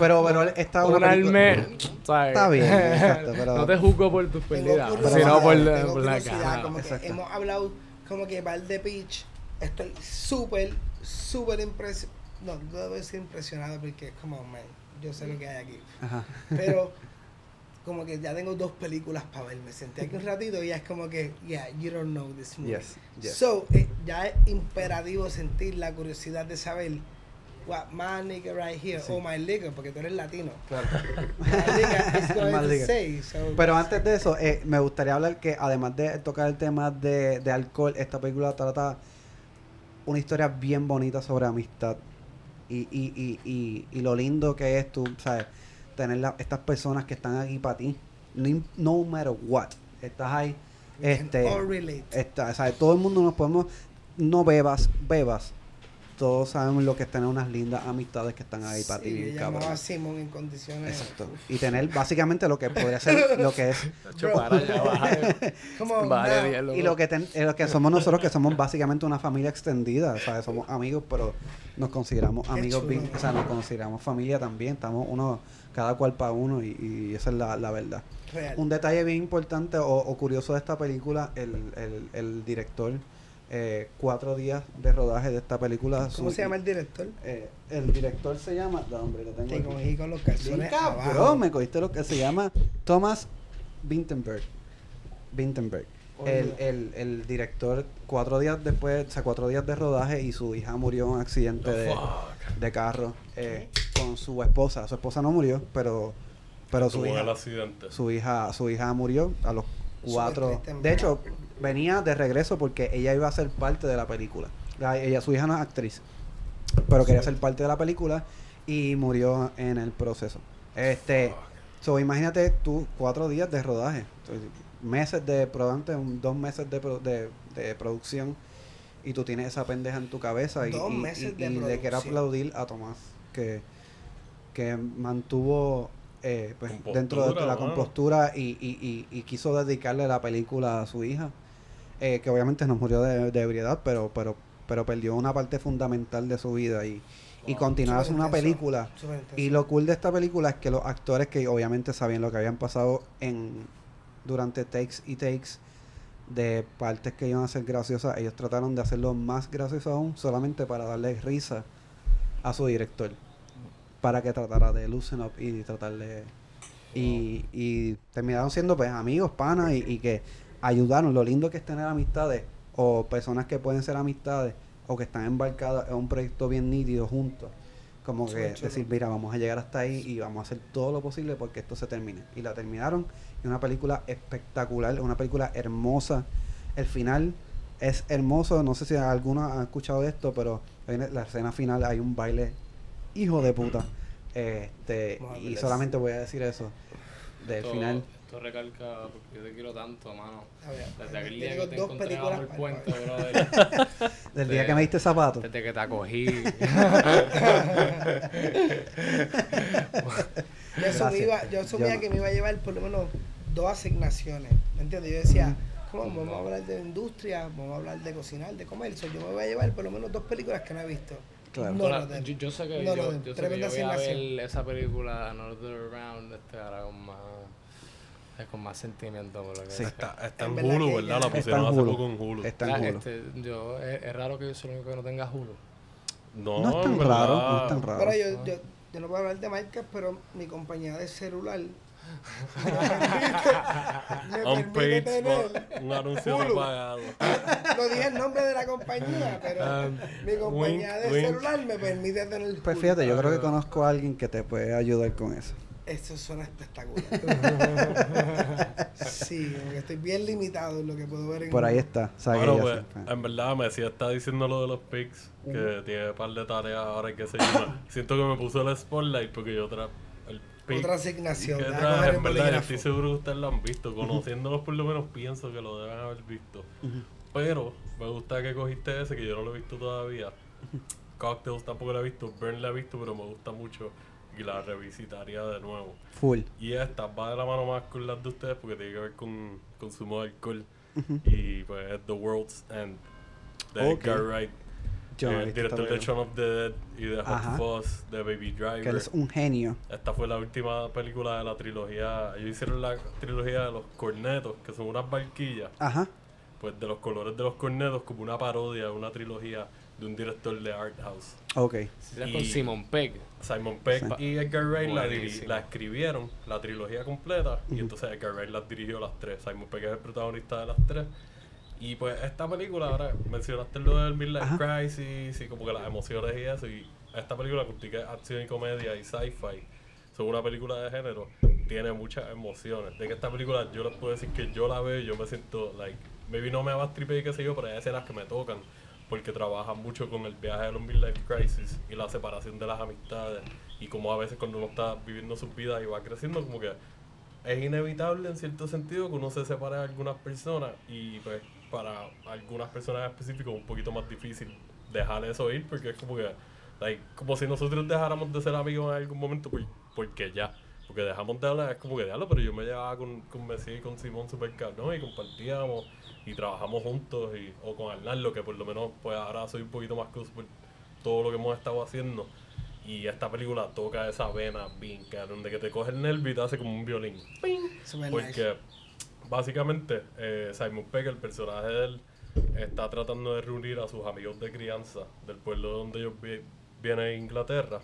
Pero, pero esta es Un una película- ¿sabes? Está bien, exacto, pero- No te juzgo por tus curiosidad, sino por, la- por la cara. Como que hemos hablado como que Val de Peach. Estoy súper, súper impresionado. No, no debo decir impresionado porque, come on, man. Yo sé lo que hay aquí. Ajá. Pero, como que ya tengo dos películas para ver. Me senté aquí un ratito y ya es como que, yeah, you don't know this movie. Yes, yes. So, eh, ya es imperativo sentir la curiosidad de saber, what my nigga right here, Sí. oh my nigga, porque tú eres latino. Claro. My nigga is say, so- Pero antes de eso, eh, me gustaría hablar que además de tocar el tema de, de alcohol, esta película trata una historia bien bonita sobre amistad. Y, y, y, y, y lo lindo que es tú, ¿sabes? Tener la- estas personas que están aquí para ti. No, no matter what. Estás ahí. we Este, all está, ¿sabes? Todo el mundo nos podemos. No bebas, bebas. Todos sabemos lo que es tener unas lindas amistades que están ahí para ti, Sí, cabrón. a Simon en condiciones. Exacto. Y tener básicamente lo que podría ser lo que es. Como Vale. Y lo que, ten- eh, lo que somos nosotros, que somos básicamente una familia extendida, ¿sabes? Somos amigos, pero nos consideramos Qué amigos, chulo. bien- o sea, nos consideramos familia también, estamos uno, cada cual para uno, y, y esa es la, la verdad. real. Un detalle bien importante o, o curioso de esta película, el, el, el director, eh, cuatro días de rodaje de esta película. ¿Cómo se llama el director? eh, el director se llama, no, hombre, lo tengo aquí. cogí con los calzones cabrón, abajo. me cogiste lo que se llama Thomas Vinterberg. Vinterberg. El, el, el director, cuatro días después, o sea, cuatro días de rodaje y su hija murió en un accidente de, de carro eh, con su esposa. Su esposa no murió, pero, pero su Tuvo el hija, accidente. su hija, su hija murió a los cuatro. De hecho. Venía de regreso porque ella iba a ser parte de la película. La- Ella, su hija no es actriz, pero quería ser parte de la película y murió en el proceso. Este, so, imagínate tú cuatro días de rodaje, Entonces, meses de probante, un- dos meses de, pro- de, de producción y tú tienes esa pendeja en tu cabeza y, Dos y- meses y- de y le quiero aplaudir a Tomás que, que mantuvo eh, pues, dentro de la compostura y, y, y, y quiso dedicarle la película a su hija eh, que obviamente no murió de, de ebriedad pero pero pero perdió una parte fundamental de su vida y, y continuar Súper una película y lo cool de esta película es que los actores que obviamente sabían lo que habían pasado en durante takes y takes de partes que iban a ser graciosas, ellos trataron de hacerlo más gracioso aún solamente para darle risa a su director. Para que tratara de loosen up y tratar de, Y, y terminaron siendo pues amigos, panas y, y que ayudaron. Lo lindo que es tener amistades o personas que pueden ser amistades o que están embarcadas en un proyecto bien nítido juntos. Como que decir, mira, vamos a llegar hasta ahí y vamos a hacer todo lo posible porque esto se termine. Y la terminaron. Es una película espectacular, una película hermosa. El final es hermoso. No sé si alguno ha escuchado de esto, pero en la escena final hay un baile hijo de puta. Este, y solamente voy a decir eso. Del final. Recalca porque yo te quiero tanto, mano. Desde aquel día que te encontré el para- brother. Del día que me diste zapatos. Desde que te acogí. Yo asumía, Gracias. yo asumía Yo no. que me iba a llevar por lo menos dos asignaciones. ¿Me entiendes? Yo decía, ¿cómo vamos a hablar de industria? Vamos a hablar de cocinar, de comer. So, yo me voy a llevar por lo menos dos películas que no he visto. Claro. No, yo, yo sé que no, yo, yo sé que tremenda yo voy a asignación. ver esa película Another Round este, ahora con más es con más sentimiento por lo que Sí. Está, está En en verdad La pusieron hace Hulu. poco en Hulu. Está en Hulu. este, yo, es, es raro que yo soy el único que no tenga Hulu. No, No es tan raro, no es tan raro. Pero yo, yo, yo no puedo hablar de marcas, pero mi compañía de celular me Un permite un anuncio Hulu. no pagado. no dije el nombre de la compañía, pero Um, mi compañía wink, de wink. celular me permite tener Pues fíjate, yo creo que conozco a alguien que te puede ayudar con eso. Eso suena espectacular. sí, como que estoy bien limitado en lo que puedo ver en Por ahí está. Bueno, pues, sé. en verdad, Messi está diciendo lo de los pics, que tiene un par de tareas ahora que se llama. Siento que me puso el spotlight porque yo tra el pic Otra asignación. que traje, en verdad, yo estoy seguro que ustedes lo han visto. Conociéndolos por lo menos pienso que lo deben haber visto. Pero me gusta que cogiste ese que yo no lo he visto todavía. Cocktails tampoco lo he visto, Burn la he visto, pero me gusta mucho y la revisitaría de nuevo. Full. Y esta va de la mano más con las de ustedes porque tiene que ver con consumo de alcohol. Y pues es The World's End de Ok. Edgar Wright, Yo el director de Shaun of the Dead y de Hot Ajá. Fuzz, de Baby Driver. Que él es un genio. Esta fue la última película de la trilogía. Ellos hicieron la trilogía de los cornetos, que son unas barquillas, Ajá. pues de los colores de los cornetos, como una parodia, una trilogía de un director de art house. Ok. Era Y- con Simon Pegg. Simon Peck Sí. y Edgar Wright la, la escribieron, la trilogía completa, y entonces Edgar Wright las dirigió las tres. Simon Peck es el protagonista de las tres. Y pues esta película, ahora mencionaste lo del Midlife Ajá. Crisis y como que las emociones y eso, y esta película que es acción y comedia y sci-fi, son una película de género, tiene muchas emociones. De que esta película yo les puedo decir que yo la veo y yo me siento, like, maybe no me va a y qué sé yo, pero hay escenas que me tocan porque trabaja mucho con el viaje de los midlife crisis y la separación de las amistades y como a veces cuando uno está viviendo sus vidas y va creciendo como que es inevitable en cierto sentido que uno se separe de algunas personas y pues para algunas personas específicas es un poquito más difícil dejar eso ir porque es como que like, como si nosotros dejáramos de ser amigos en algún momento pues, porque ya porque dejamos de hablar es como que diablo pero yo me llevaba con, con Messi y con Simón super cabrón y compartíamos y trabajamos juntos y, o con Arnaldo que por lo menos pues ahora soy un poquito más close por todo lo que hemos estado haciendo. Y esta película toca esa vena bien cabrón de que te coge el nervio y te hace como un violín. Porque básicamente eh, Simon Pegg, el personaje de él, está tratando de reunir a sus amigos de crianza del pueblo donde ellos vi- vienen en Inglaterra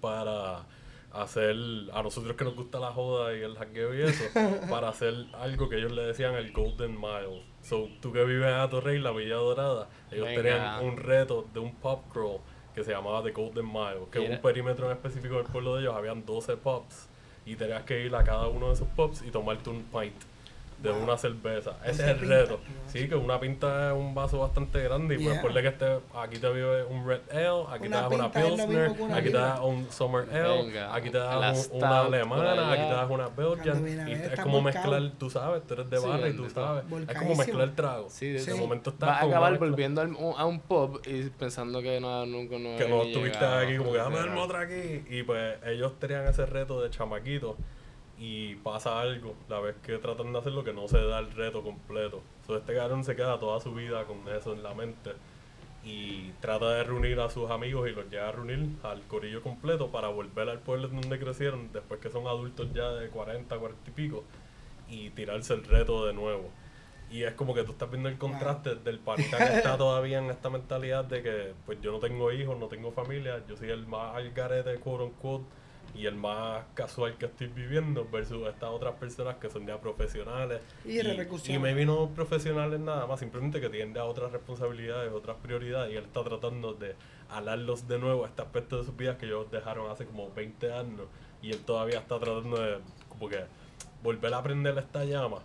para hacer, a nosotros que nos gusta la joda y el jangueo y eso, para hacer algo que ellos le decían el Golden Mile. So, tú que vives en Atorrey, la Villa Dorada, ellos Venga. tenían un reto de un pub crawl que se llamaba The Golden Mile, que Mira. un perímetro en específico del pueblo de ellos habían 12 pubs y tenías que ir a cada uno de esos pubs y tomarte un pint de una cerveza. Ese es el pinta, reto. Sí, que una pinta es un vaso bastante grande y pues Yeah. ponle que este, aquí te vive un Red Ale, aquí Una te das una Pilsner, una aquí te das un Summer Ale, Venga, aquí te das un- una por alemana, aquí te das una Belgian. Y es como mezclar, tú sabes, tú eres de Sí, barra y tú sabes. Es como mezclar tragos. Sí, de, de Sí. momento estás Vas a acabar volviendo al- a un pub y pensando que no, nunca no que no estuviste aquí como que dame darme otra aquí y pues ellos tenían ese reto de chamaquito y pasa algo la vez que tratan de hacerlo que no se da el reto completo. Entonces este cabrón se queda toda su vida con eso en la mente y trata de reunir a sus amigos y los lleva a reunir al corillo completo para volver al pueblo donde crecieron después que son adultos ya de 40, 40 y pico y tirarse el reto de nuevo. Y es como que tú estás viendo el contraste del panita que está todavía en esta mentalidad de que pues yo no tengo hijos, no tengo familia, yo soy el más al garete, quote unquote, y el más casual que estoy viviendo versus estas otras personas que son ya profesionales. Y repercusiones. Y me vino profesionales nada más, simplemente que tienen ya otras responsabilidades, otras prioridades y él está tratando de alarlos de nuevo a este aspecto de sus vidas que ellos dejaron hace como 20 años y él todavía está tratando de como que volver a aprender esta llama.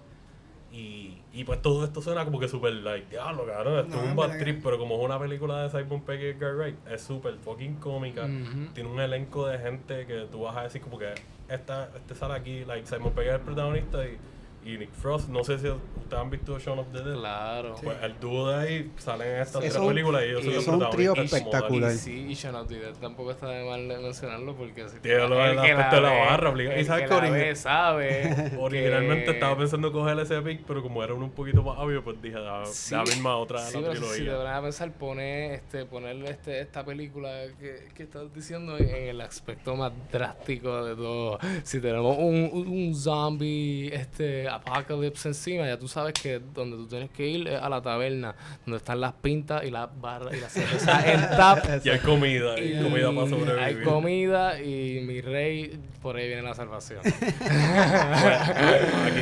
Y, y pues todo esto suena como que súper like, diablo, cabrón, esto No, es un bad trip, pero como es una película de Simon Pegg y Edgar Wright, es súper fucking cómica, tiene un elenco de gente que tú vas a decir como que esta, este sale aquí, like Simon Pegg es el protagonista y, y Nick Frost, no sé si ustedes han visto Shaun of the Dead, Claro. pues el dúo de ahí salen en estas tres películas y ellos son los eso es un trío protagonistas espectacular. Y sí, y Shaun of the Dead tampoco está de mal de mencionarlo porque así Tiene lo del el aspecto de la barra, obligado. Y el sabes que que ve sabe Originalmente que- estaba pensando coger ese pick, pero como era uno un poquito más obvio, pues dije, da, Sí, da misma otra sí, la pero si te van a pensar, pone, este, ponerle este, esta película que, que estás diciendo en el aspecto más drástico de todo. Si tenemos un, un, un zombie este, apocalypse encima, ya tú sabes que donde tú tienes que ir es a la taberna, donde están las pintas y las barras y las cervezas en tap. Y hay comida, hay Y comida para sobrevivir. Hay comida y mi rey, por ahí viene la salvación. Aquí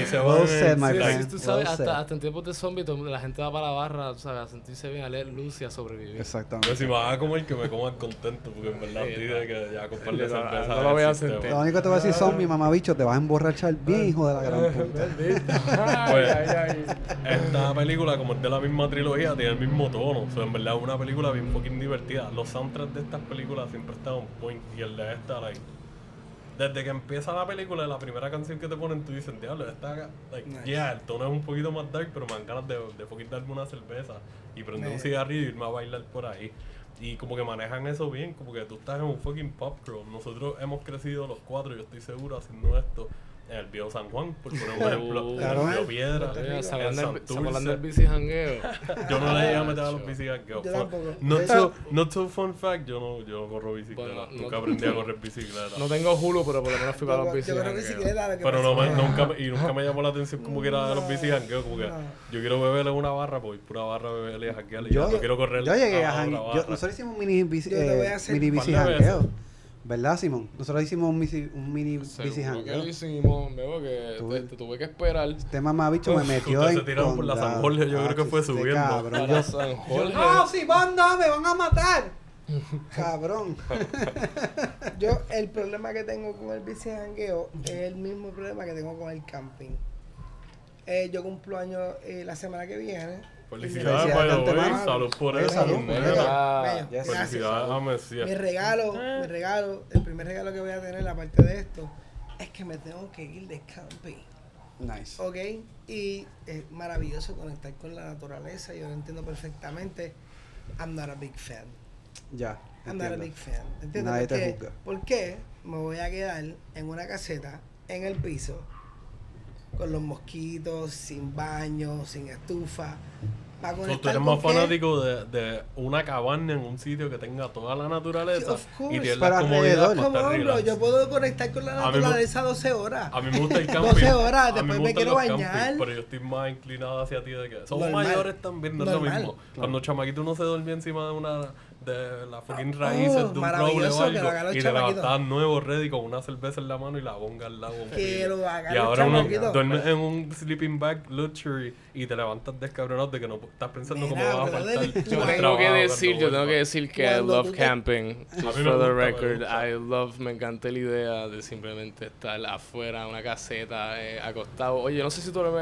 se Well en- my Sí, tú sabes, Well hasta, hasta en tiempos de zombies la gente va para la barra, tú sabes, a sentirse bien, a leer luz y a sobrevivir. Exactamente. Pero si me vas a comer, que me coman contento, porque en verdad Sí, de que ya No, no, cerveza. no lo voy a sentir. Lo único que te voy a decir son, mi mamá bicho, te vas a emborrachar bien, hijo de la gran puta. Pues, esta película, como es de la misma trilogía, tiene el mismo tono. O sea, en verdad es una película bien fucking divertida. Los soundtracks de estas películas siempre están on point. Y el de esta, like, desde que empieza la película, la primera canción que te ponen, tú dices, diablo, esta, like, Nice. yeah, el tono es un poquito más dark, pero me dan ganas de, de fucking darme una cerveza y prender un cigarrillo y irme a bailar por ahí. Y como que manejan eso bien, como que tú estás en un fucking pop club. Nosotros hemos crecido los cuatro, yo estoy seguro, haciendo esto el viejo San Juan, por poner un ejemplo, Claro, en eh. Piedra, Rico. ¿Se en Santurce. del bici jangueo? Yo no le llegué a meter a los De so, hecho- not so fun fact, yo no, yo no corro bicicleta. Bueno, no- nunca aprendí a correr bicicleta. No tengo Hulu, pero por lo menos fui para los bici Pero no nunca, me- y nunca me llamó la atención como que era de los bici jangueos, como que No. yo quiero beberle una barra, pues pura barra beberle y janguearle. Yo, no quiero correr yo llegué a la jangue- barra. yo- Nosotros hicimos un mini bici, Yo te voy a eh, bici jangueo. ¿Verdad, Simón? Nosotros hicimos un, mini bici Seguro que lo hicimos, veo que Tú- te, te tuve que esperar Este mamabicho me metió en se tiraron por la. San Jorge, yo creo que fue este subiendo. Cabrón, yo, San Jorge. no, si van, no, me van a matar. Cabrón. Yo, el problema que tengo con el bici jangueo es el mismo problema que tengo con el camping. Eh, yo cumplo años eh, la semana que viene. Felicidades, Felicidades. Salud por eso. salud, mira. bello. Ah. Felicidades a Mesías. Mi regalo, mi regalo, el primer regalo que voy a tener aparte de esto, es que me tengo que ir de camping. Nice. ¿Ok? Y es maravilloso conectar con la naturaleza, yo lo entiendo perfectamente. I'm not a big fan. Ya. I'm not a big fan. ¿Entiendes? Nadie ¿Por te juzga. ¿Por qué me voy a quedar en una caseta, en el piso, con los mosquitos, sin baño, sin estufa? Para tú eres más fanático de, de una cabana en un sitio que tenga toda la naturaleza course. y tienes Para la comodidad para estar yo puedo conectar con la A naturaleza 12 horas. A mí me gusta el camping. 12 horas, A después me quiero bañar. pero yo estoy más inclinado hacia ti de que somos Normal. mayores también, no es lo mismo. Cuando chamaquito uno se dormía encima de una de las fucking Oh, raíces de un roble o lo algo y te levantabas nuevo, ready, con una cerveza en la mano y la bonga al lado. Que lo y ahora uno en un sleeping bag luxury y te levantas descabronado de que no estás pensando cómo vas a faltar. yo tengo trabajo que decir, yo tengo que decir que I love camping. Just for the record. I love, me encanta la idea de simplemente estar afuera, en una caseta, eh, acostado. Oye, no sé si tú eres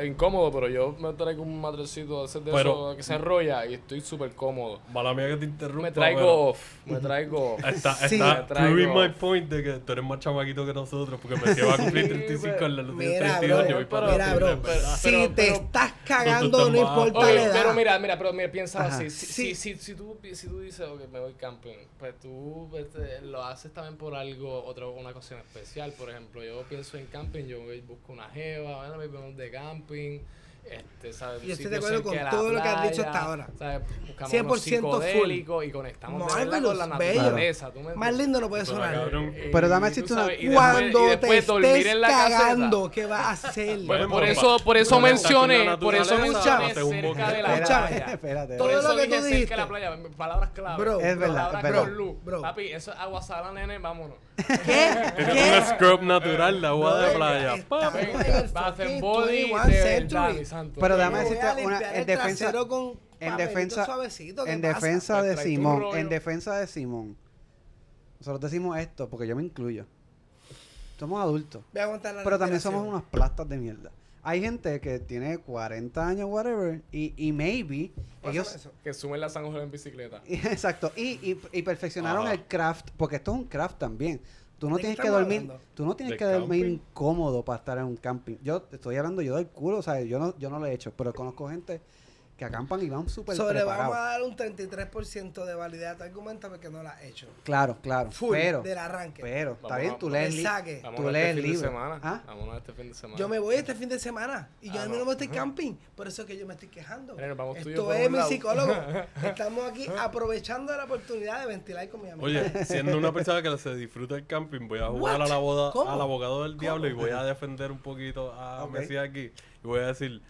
eh, incómodo, pero yo me traigo un matrecito de, de Pero- eso que se enrolla y estoy súper cómodo. Mala mía que te interrumpa. Me traigo pero- off, me traigo off. Está, Sí. está proving my point de que tú eres más chamaquito que nosotros porque me lleva a cumplir 35 en la luz Mira, 32 bro, yo voy para mira, bro, si pero- te pero- estás cagando, no importa la edad. pero mira, mira, pero mira, piensa así. Si, Sí. si, si, si tú, si tú dices, ok, me voy camping, pues tú este, lo haces también por algo, otra, una ocasión especial. Por ejemplo, yo pienso en camping, yo voy, busco una jeva, bueno, me de camping, Este, ¿sabes? Yo estoy de acuerdo con todo lo que has dicho playa, hasta ahora. ¿sabes? Buscamos 100% unos full. y conectamos de verdad con la naturaleza. ¿tú me Más lindo no puede sonar. cabrón. Eh, Pero dame decirte tú una- y después- Cuando y te después dormir estés en la caseta. cagando, ¿qué vas a hacer? Bueno, Por eso, por eso mencioné, por eso mencioné cerca de la playa. espérate. Todo lo que tú dijiste. playa, palabras clave. Bro, Es verdad, palabras con luz. Bro. Papi, eso es agua salada, nene, vámonos. ¿Qué? Tiene un scrub natural de agua de playa. Va a fucking body 21 de verdad, century. mi santo. Pero déjame decirte una en defensa con en defensa suavecito, ¿qué en pasa? defensa de Simón, en defensa de Simón. Nosotros decimos esto porque yo me incluyo. Somos adultos, Voy a aguantar la pero también somos unos plastas de mierda. Hay gente que tiene 40 años whatever y, y maybe Pásame ellos eso. Que sumen la San en bicicleta. Exacto, y, y, y perfeccionaron Ajá. el craft, porque esto es un craft también. Tú no ¿De qué tienes que dormir, hablando? tú no tienes ¿De que dormir camping? incómodo para estar en un camping. Yo te estoy hablando yo del culo, o sea, yo no, yo no lo he hecho, pero conozco gente que acampan y van súper Sobre preparados. vamos a dar un 33% de validez a tu argumento porque no la has hecho. Claro, claro. Full pero, del arranque. pero, está Vamos bien, a- tú lees, saque. Vámonos tú este lees el fin de libro. semana. ¿Ah? Vámonos este fin de semana. Yo me voy este fin de semana y yo Ah, a mí no. no me estoy camping. Por eso es que yo me estoy quejando. Nos vamos tú y yo Esto es mi lado. psicólogo. Estamos aquí aprovechando la oportunidad de ventilar con mi amigo. Oye, siendo una persona que se disfruta el camping, voy a jugar What? a la boda, ¿Cómo? al abogado del diablo y voy a defender un poquito a Ok. Messi aquí. Y voy a decir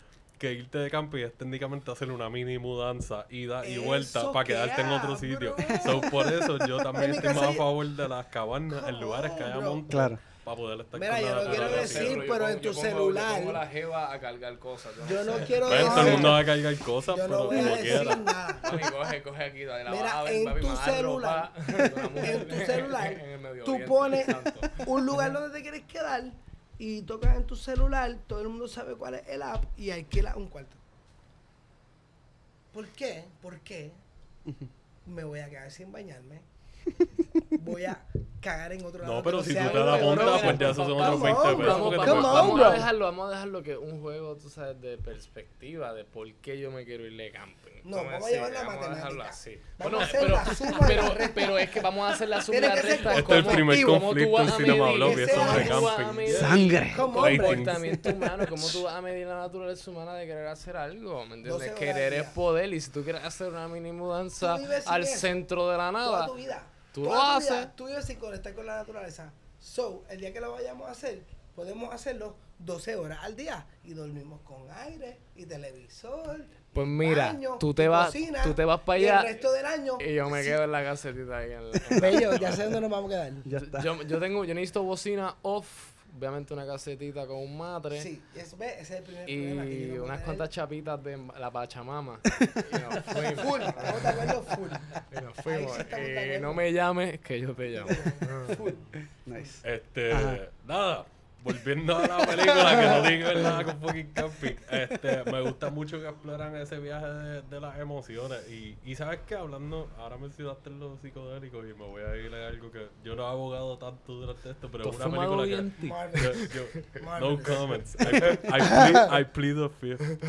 que irte de camping es técnicamente hacer una mini mudanza, ida y Eso vuelta para que quedarte en otro sitio. So, por eso yo también estoy más a favor de las cabanas en lugares que haya monte Claro. para poder estar Mira, con yo no quiero decir, pero en tu pongo- celular- Yo pongo la jeva a cargar cosas. Yo no quiero Pues, todo el decir. mundo va a cargar cosas, Yo pero no voy a como decir quiera. nada. Mami, coge, coge aquí, dale la Mira, vas a ver, en papi, tu celular, en tu celular, en el Medio tú pones un lugar donde te quieres quedar y tocas en tu celular, todo el mundo sabe cuál es el app y alquilas un cuarto. ¿Por qué? ¿Por qué? Me voy a quedar sin bañarme. Voy a cagar en otro lado. No, pero si tú te juego. montas, pues ya esos son otros Come 20 on, pesos. Vamos, vamos, a dejarlo, vamos a dejarlo que un juego, tú sabes, de perspectiva, de por qué yo me quiero ir de camping. No, vamos a llevar la vamos a dejarlo matemática. así. Vamos Bueno, pero, pero, pero es que vamos a hacer la suma la resta. Este es el ¿Cómo- primer conflicto en Cinema Blog eso a camping. Sangre. Comportamiento humano, cómo tú vas a medir la naturaleza humana de querer hacer algo, ¿me 12 entiendes? Querer es poder y si tú quieres hacer una mini mudanza al centro de la Toda nada, tu vida. Tú lo tu haces. vida, Tú vives sin conectar con la naturaleza. So, el día que lo vayamos a hacer, podemos hacerlo 12 horas al día y dormimos con aire y televisor. pues mira, baño, tú te y vas, cocina, tú te vas para y allá el resto del año. y yo me sí. quedo en la casetita ahí en la- en la- Bello, ya sé dónde nos vamos a quedar. Ya está. Yo, yo tengo, yo necesito bocina off, obviamente una casetita con un matre Sí, eso, ese es el primer problema. que y yo no unas cuantas chapitas de la pachamama. y nos fuimos. Full, estamos de acuerdo, full. Y nos fuimos. sí no me llames, que yo te llamo. full. Nice. Este, Ajá. nada, volviendo a la película, que no ver nada con fucking camping. Este, me gusta mucho que exploran ese viaje de, de las emociones. Y, y sabes que hablando, ahora mencionaste los psicodélicos y me voy a ir a algo que yo no he abogado tanto durante esto, pero ¿Tú es una película que. Yo- yo- no comments. I, I, plead, I plead the fifth.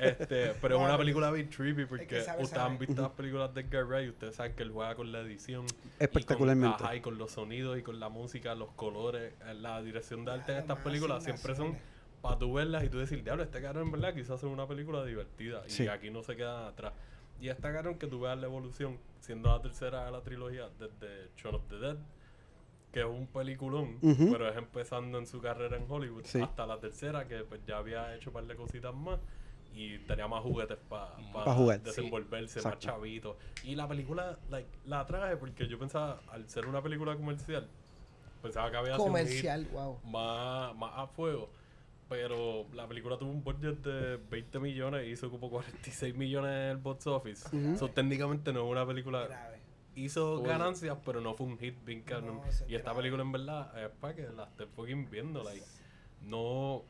este, pero es una película bien trippy porque que sabe, ustedes sabe. han visto las películas de Edgar Wright y ustedes saben que él juega con la edición. y con- Espectacularmente. ajá, y con los sonidos y con la música, los colores, eh, la dirección de arte de Las estas películas siempre son para tú verlas y tú decir, diablo, este cabrón en verdad quiso hacer una película divertida y Sí. aquí no se quedan atrás. Y esta cabrón que tú veas la evolución, siendo la tercera de la trilogía, desde Shaun of the Dead, que es un peliculón, Ujú. pero es empezando en su carrera en Hollywood, Sí. hasta la tercera, que pues ya había hecho un par de cositas más y tenía más juguetes para Pa' jugar, sí. desenvolverse, más Exacto. chavito. Y la película, like, la traje porque yo pensaba, al ser una película comercial, pensaba que había sido Comercial, wow. más, más a fuego. Pero la película tuvo un budget de 20 millones y hizo como 46 millones en el box office. Ujú. Eso técnicamente no es una película. Grave. Hizo Uy. ganancias, pero no fue un hit bien es y esta grave. película en verdad es para que la estés fucking viendo. Like, no.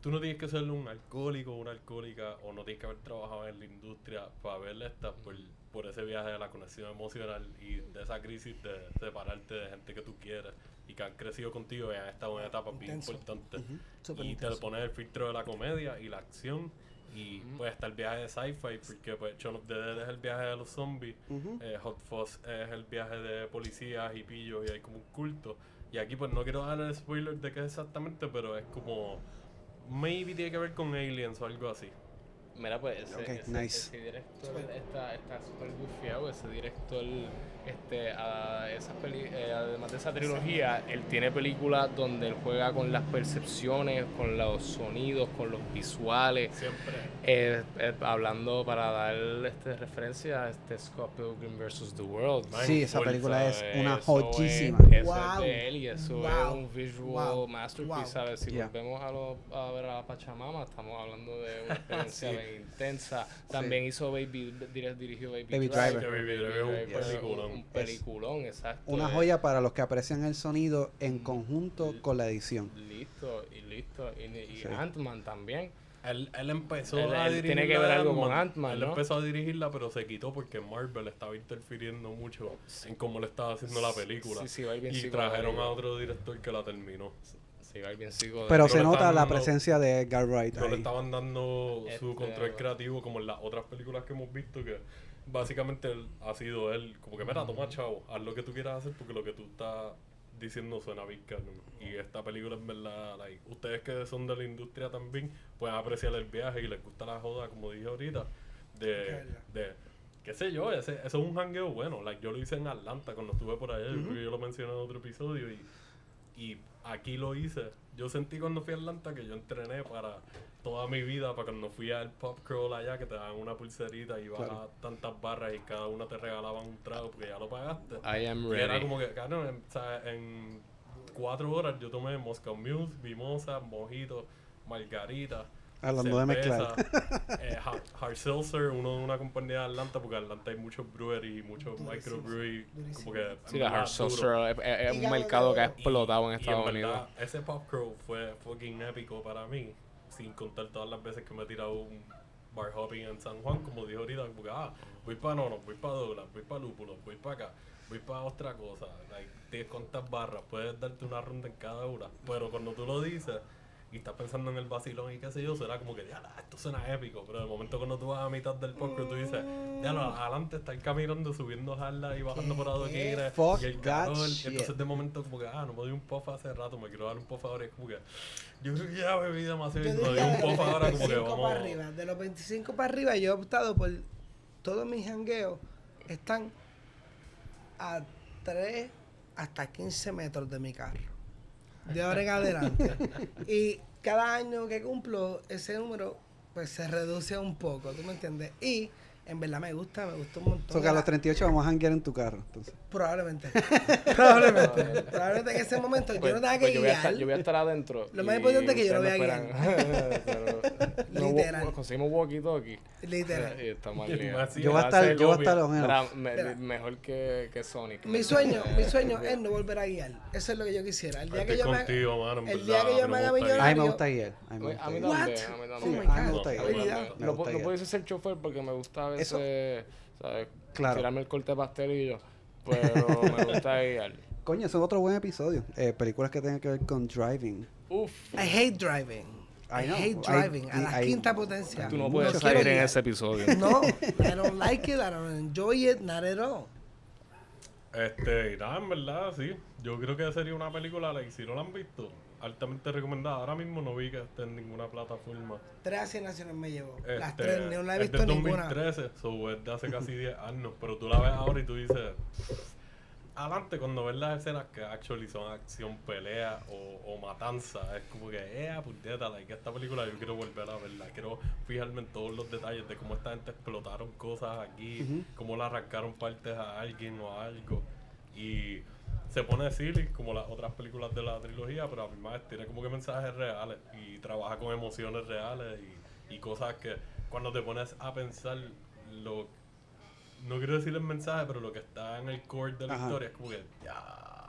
Tú no tienes que ser un alcohólico o una alcohólica o no tienes que haber trabajado en la industria para verla esta por, por ese viaje de la conexión emocional y de esa crisis de separarte de gente que tú quieres y que han crecido contigo y han estado en etapas bien Intenso. importantes. Súper Y te le pones el filtro de la comedia y la acción. Y pues está el viaje de sci-fi, porque pues Shaun of the Dead es el viaje de los zombies, eh, Hot Fuzz es el viaje de policías y pillos y hay como un culto. Y aquí pues no quiero dar el spoiler de qué es exactamente, pero es como maybe tiene que ver con aliens o algo así. Mira, pues ese, Ok, ese, nice. ese director está está súper gufiado. Ese director, este, a esas peli eh, además de esa trilogía, él tiene películas donde él juega con las percepciones, con los sonidos, con los visuales. Siempre. Eh, eh, hablando para dar este, referencia a este Scott Pilgrim vs. The World. Man, Sí, esa película es una joyísima. Es, eso Wow. es de él y eso Wow. es un visual Wow. masterpiece, Wow. ¿sabes? Si Yeah. volvemos a, lo- a ver a Pachamama, estamos hablando de una experiencia Sí. bien intensa. También hizo Baby, dir- dirigió Baby, Baby Driver. Driver. Baby Driver un Driver. Un peliculón, exacto. Una Eh, joya para los que aprecian el sonido en conjunto con la edición. Listo, y listo. Y, y Sí. Ant-Man también. Él, él empezó Él- a él dirigir tiene que ver algo con Ant-Man, Él ¿no? empezó a dirigirla, pero se quitó porque Marvel estaba interfiriendo mucho en cómo le estaba haciendo la película. Sí, sí, va bien y trajeron a otro director que la terminó. Sí, va bien. Pero se le nota estaban la dando- presencia de Edgar Wright No le ahí. estaban dando su Este, control creativo como en las otras películas que hemos visto que básicamente él- ha sido él como que mira toma chavo haz lo que tú quieras hacer porque lo que tú estás diciendo suena bien y esta película es verdad like, ustedes que son de la industria también pueden apreciar el viaje y les gusta la joda como dije ahorita de, de qué sé yo ese, eso es un hangueo bueno like, yo lo hice en Atlanta cuando estuve por allá yo creo que yo lo mencioné en otro episodio y y aquí lo hice. Yo sentí cuando fui a Atlanta que yo entrené para toda mi vida, para cuando fui al pop crawl allá, que te daban una pulserita y ibas Claro. a tantas barras y cada una te regalaban un trago porque ya lo pagaste. I am Y era ready. como que, claro, en, o sea, en cuatro horas yo tomé Moscow Mule, mimosa, mojito, margarita. Hablando de mezclar. eh, hard, hard seltzer, uno de una compañía de Atlanta, porque en Atlanta hay muchos breweries y muchos microbreweries. Como que. Sí, la hard seltzer es, un mercado que ha explotado en Estados y en Unidos. verdad, ese Pop Crow fue fucking épico para mí, sin contar todas las veces que me he tirado un bar hopping en San Juan, como dije ahorita, porque ah, voy para Nono, voy para Douglas, voy para Lúpulo, voy para acá, voy para otra cosa. Like, tienes cuántas barras, puedes darte una ronda en cada una, pero cuando tú lo dices y estás pensando en el vacilón y qué sé yo, será como que, ya, esto suena épico, pero de momento cuando tú vas a mitad del Crow, tú dices, ya, no, adelante estar caminando, subiendo jarlas y bajando por adoquines y el calor, entonces de momento como que, ah, no me doy un puff hace rato, me quiero dar un puff ahora. Y como que, yo creo que ya bebí demasiado me doy un puff ahora como que 25 vamos. para arriba. De los 25 para arriba yo he optado por todos mis jangueos están a 3 hasta 15 metros de mi carro. De ahora en adelante. y cada año que cumplo ese número pues se reduce un poco, ¿tú me entiendes? Y en verdad me gusta, me gusta un montón. So que a los La- 38 vamos a janguear en tu carro. Entonces. Probablemente. Probablemente. Probablemente en ese momento Pues- yo no tenga pues que yo, voy a guiar. estar, yo voy a estar adentro. Lo más importante es que yo no voy a esperan. Pero, no, Literal. bueno, conseguimos walkie-talkie. Literal. Y estamos Y al día. más si Yo voy a estar, yo voy a estar air. me- mejor que, que Sonic. Mi sueño, mi sueño es no volver a guiar. Eso es lo que yo quisiera. El día que yo me mano, el verdad, día que yo me haga gustaría. A mí me millonario- gusta guiar. A mí me A mí gusta también, guiar. a mí también. A mí guiar. Me No, guiar. pudiese ser chofer porque me gusta Eso- ¿sabes? Claro. Tirarme el corte de pastelillo. Pero me gusta guiar. Coño, eso es otro buen episodio. Eh, películas que tengan que ver con driving. Uf. I hate driving. I, hate I- driving. a la I- quinta potencia. Tú no No puedes quiero salir en ese episodio. No, I don't like it. I don't enjoy it. Not at all. Este, y nada, en verdad, sí. Yo creo que sería una película, like, si no la han visto, altamente recomendada. Ahora mismo no vi que esté en ninguna plataforma. Tres asignaciones me llevo. Las Este, tres, no la he es visto del ninguna. 2013, so es de hace casi 10 años. Pero tú la ves ahora y tú dices, adelante, cuando ves las escenas que actually son acción, pelea o, o matanza, es como que, eh, puñeta, like, esta película yo quiero volver a verla. Quiero fijarme en todos los detalles de cómo esta gente explotaron cosas aquí, Ujú. cómo le arrancaron partes a alguien o a algo. Y se pone silly como las otras películas de la trilogía, pero a mi vez tiene como que mensajes reales y trabaja con emociones reales y, y cosas que cuando te pones a pensar lo no quiero decir el mensaje, pero lo que está en el core de la Ajá. historia es como que ya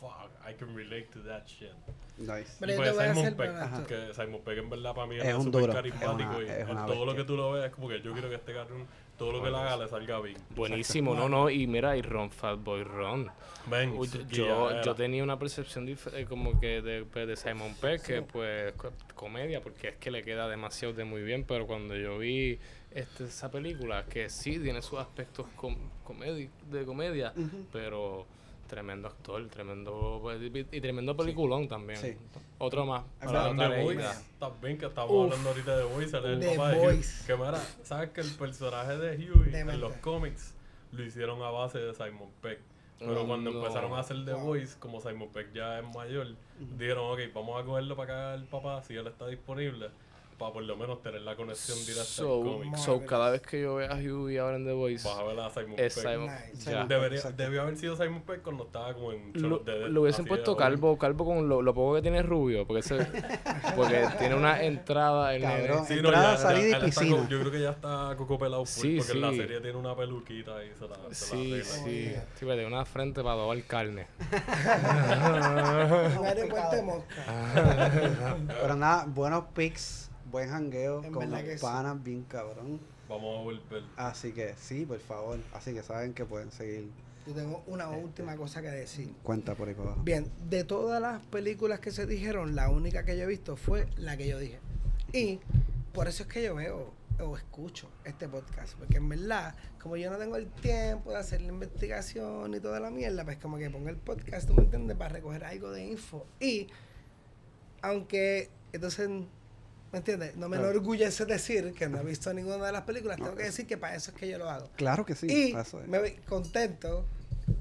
fuck, I can relate to that shit. Nice. Pero Y yo pues te voy a Simon hacer esto. que Simon Pegg en verdad para mí Es es un duro, carismático es una- y es en una todo lo que tú lo ves es como que yo quiero que este cabrón, todo lo que le haga le salga bien. Buenísimo, no, no, y mira, y Ron Fatboy Ron. Ven, Uy, sí, yo, yo tenía una percepción eh, como que de, pues, de Simon Pegg, que pues co- comedia, porque es que le queda demasiado de muy bien, pero cuando yo vi este, esa película, que sí tiene sus aspectos com- comedi- de comedia, Ujú. pero Tremendo actor, tremendo pues, y, tremendo peliculón también. Sí. Otro más. Para The Voice, también que estamos Uf. hablando ahorita de The Voice, el The papá de. Voice. Que mira, ¿sabes que el personaje de Huey Demente. en los cómics lo hicieron a base de Simon Peck? Pero Oh, cuando no. empezaron a hacer The Wow. Voice, como Simon Peck ya es mayor, dijeron, ok, vamos a cogerlo para acá el papá, si él está disponible, para por lo menos tener la conexión directa So, al cómic. so, cada vez que yo vea a Huey ahora en The Voice, Vas a ver a Simon es Peck. Simon. Nice. ya. Debería, debió haber sido Simon Peck cuando estaba como en Lo, lo hubiesen puesto calvo, calvo con lo, lo poco que tiene rubio, porque ese, porque tiene una entrada en Cabrón. Sí, Entrada, salida y él está piscina. co- yo creo que ya está coco pelado full, Sí, porque en la sí. serie tiene una peluquita y se la, se la Sí, arregla. sí. Sí, pero tiene una frente para dobar carne. Un aeropuerto de mosca. Pero nada, buenos pics, buen jangueo En con los sí. panas, bien cabrón. Vamos a volver. Así que sí, por favor. Así que saben que pueden seguir. Yo tengo una última cosa que decir. Cuenta por ahí para abajo. Bien, de todas las películas que se dijeron, la única que yo he visto fue la que yo dije. Y por eso es que yo veo o escucho este podcast. Porque en verdad, como yo no tengo el tiempo de hacer la investigación y toda la mierda, pues como que pongo el podcast, ¿tú me entiendes? Para recoger algo de info. Y aunque, entonces, ¿me entiendes? No me Claro. enorgullece decir que no he visto ninguna de las películas. Tengo que decir que para eso es que yo lo hago. Claro que sí. y eso es. me voy contento.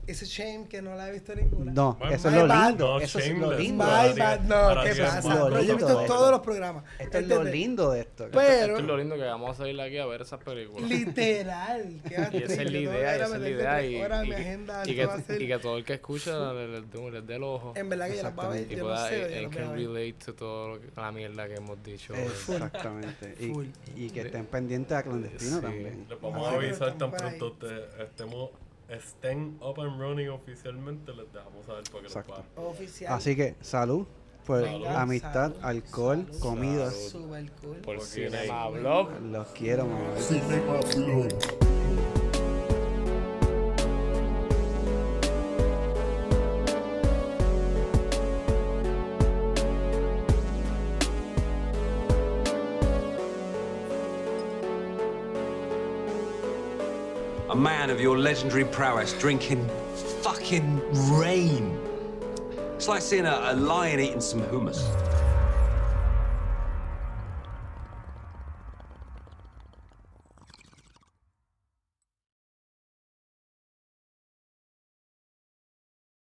It's a shame que no la he visto ninguna. No, My eso es bad. lo lindo. No, eso es lo lindo. My bad, no, ¿qué pasa? Pero yo he visto todos los programas. Esto es lo lindo de esto. Pues- Esto Pero- es lo lindo que vamos a salir aquí a ver esas películas. Literal. qué Y esa es la idea, esa es la idea. Y, y mi que- agenda, y va que, y que todo el que escucha le, le, le- dé el ojo. En verdad que yo las voy a ver, Y yo no pueda, a can ver. relate to todo lo que- la mierda que hemos dicho. Exactamente. Y, Full. y que estén pendientes a clandestino también. Les vamos a pero avisar tan pronto te- estemos, estén up and running oficialmente, les dejamos saber para que Exacto. Oficial. Así que salud por Venga, amistad, salud, alcohol, salud, comidas. Super cool. Por Porque Cinema hay- Blog. Los quiero, mamá. Man of your legendary prowess drinking fucking rain. It's like seeing a, a lion eating some hummus.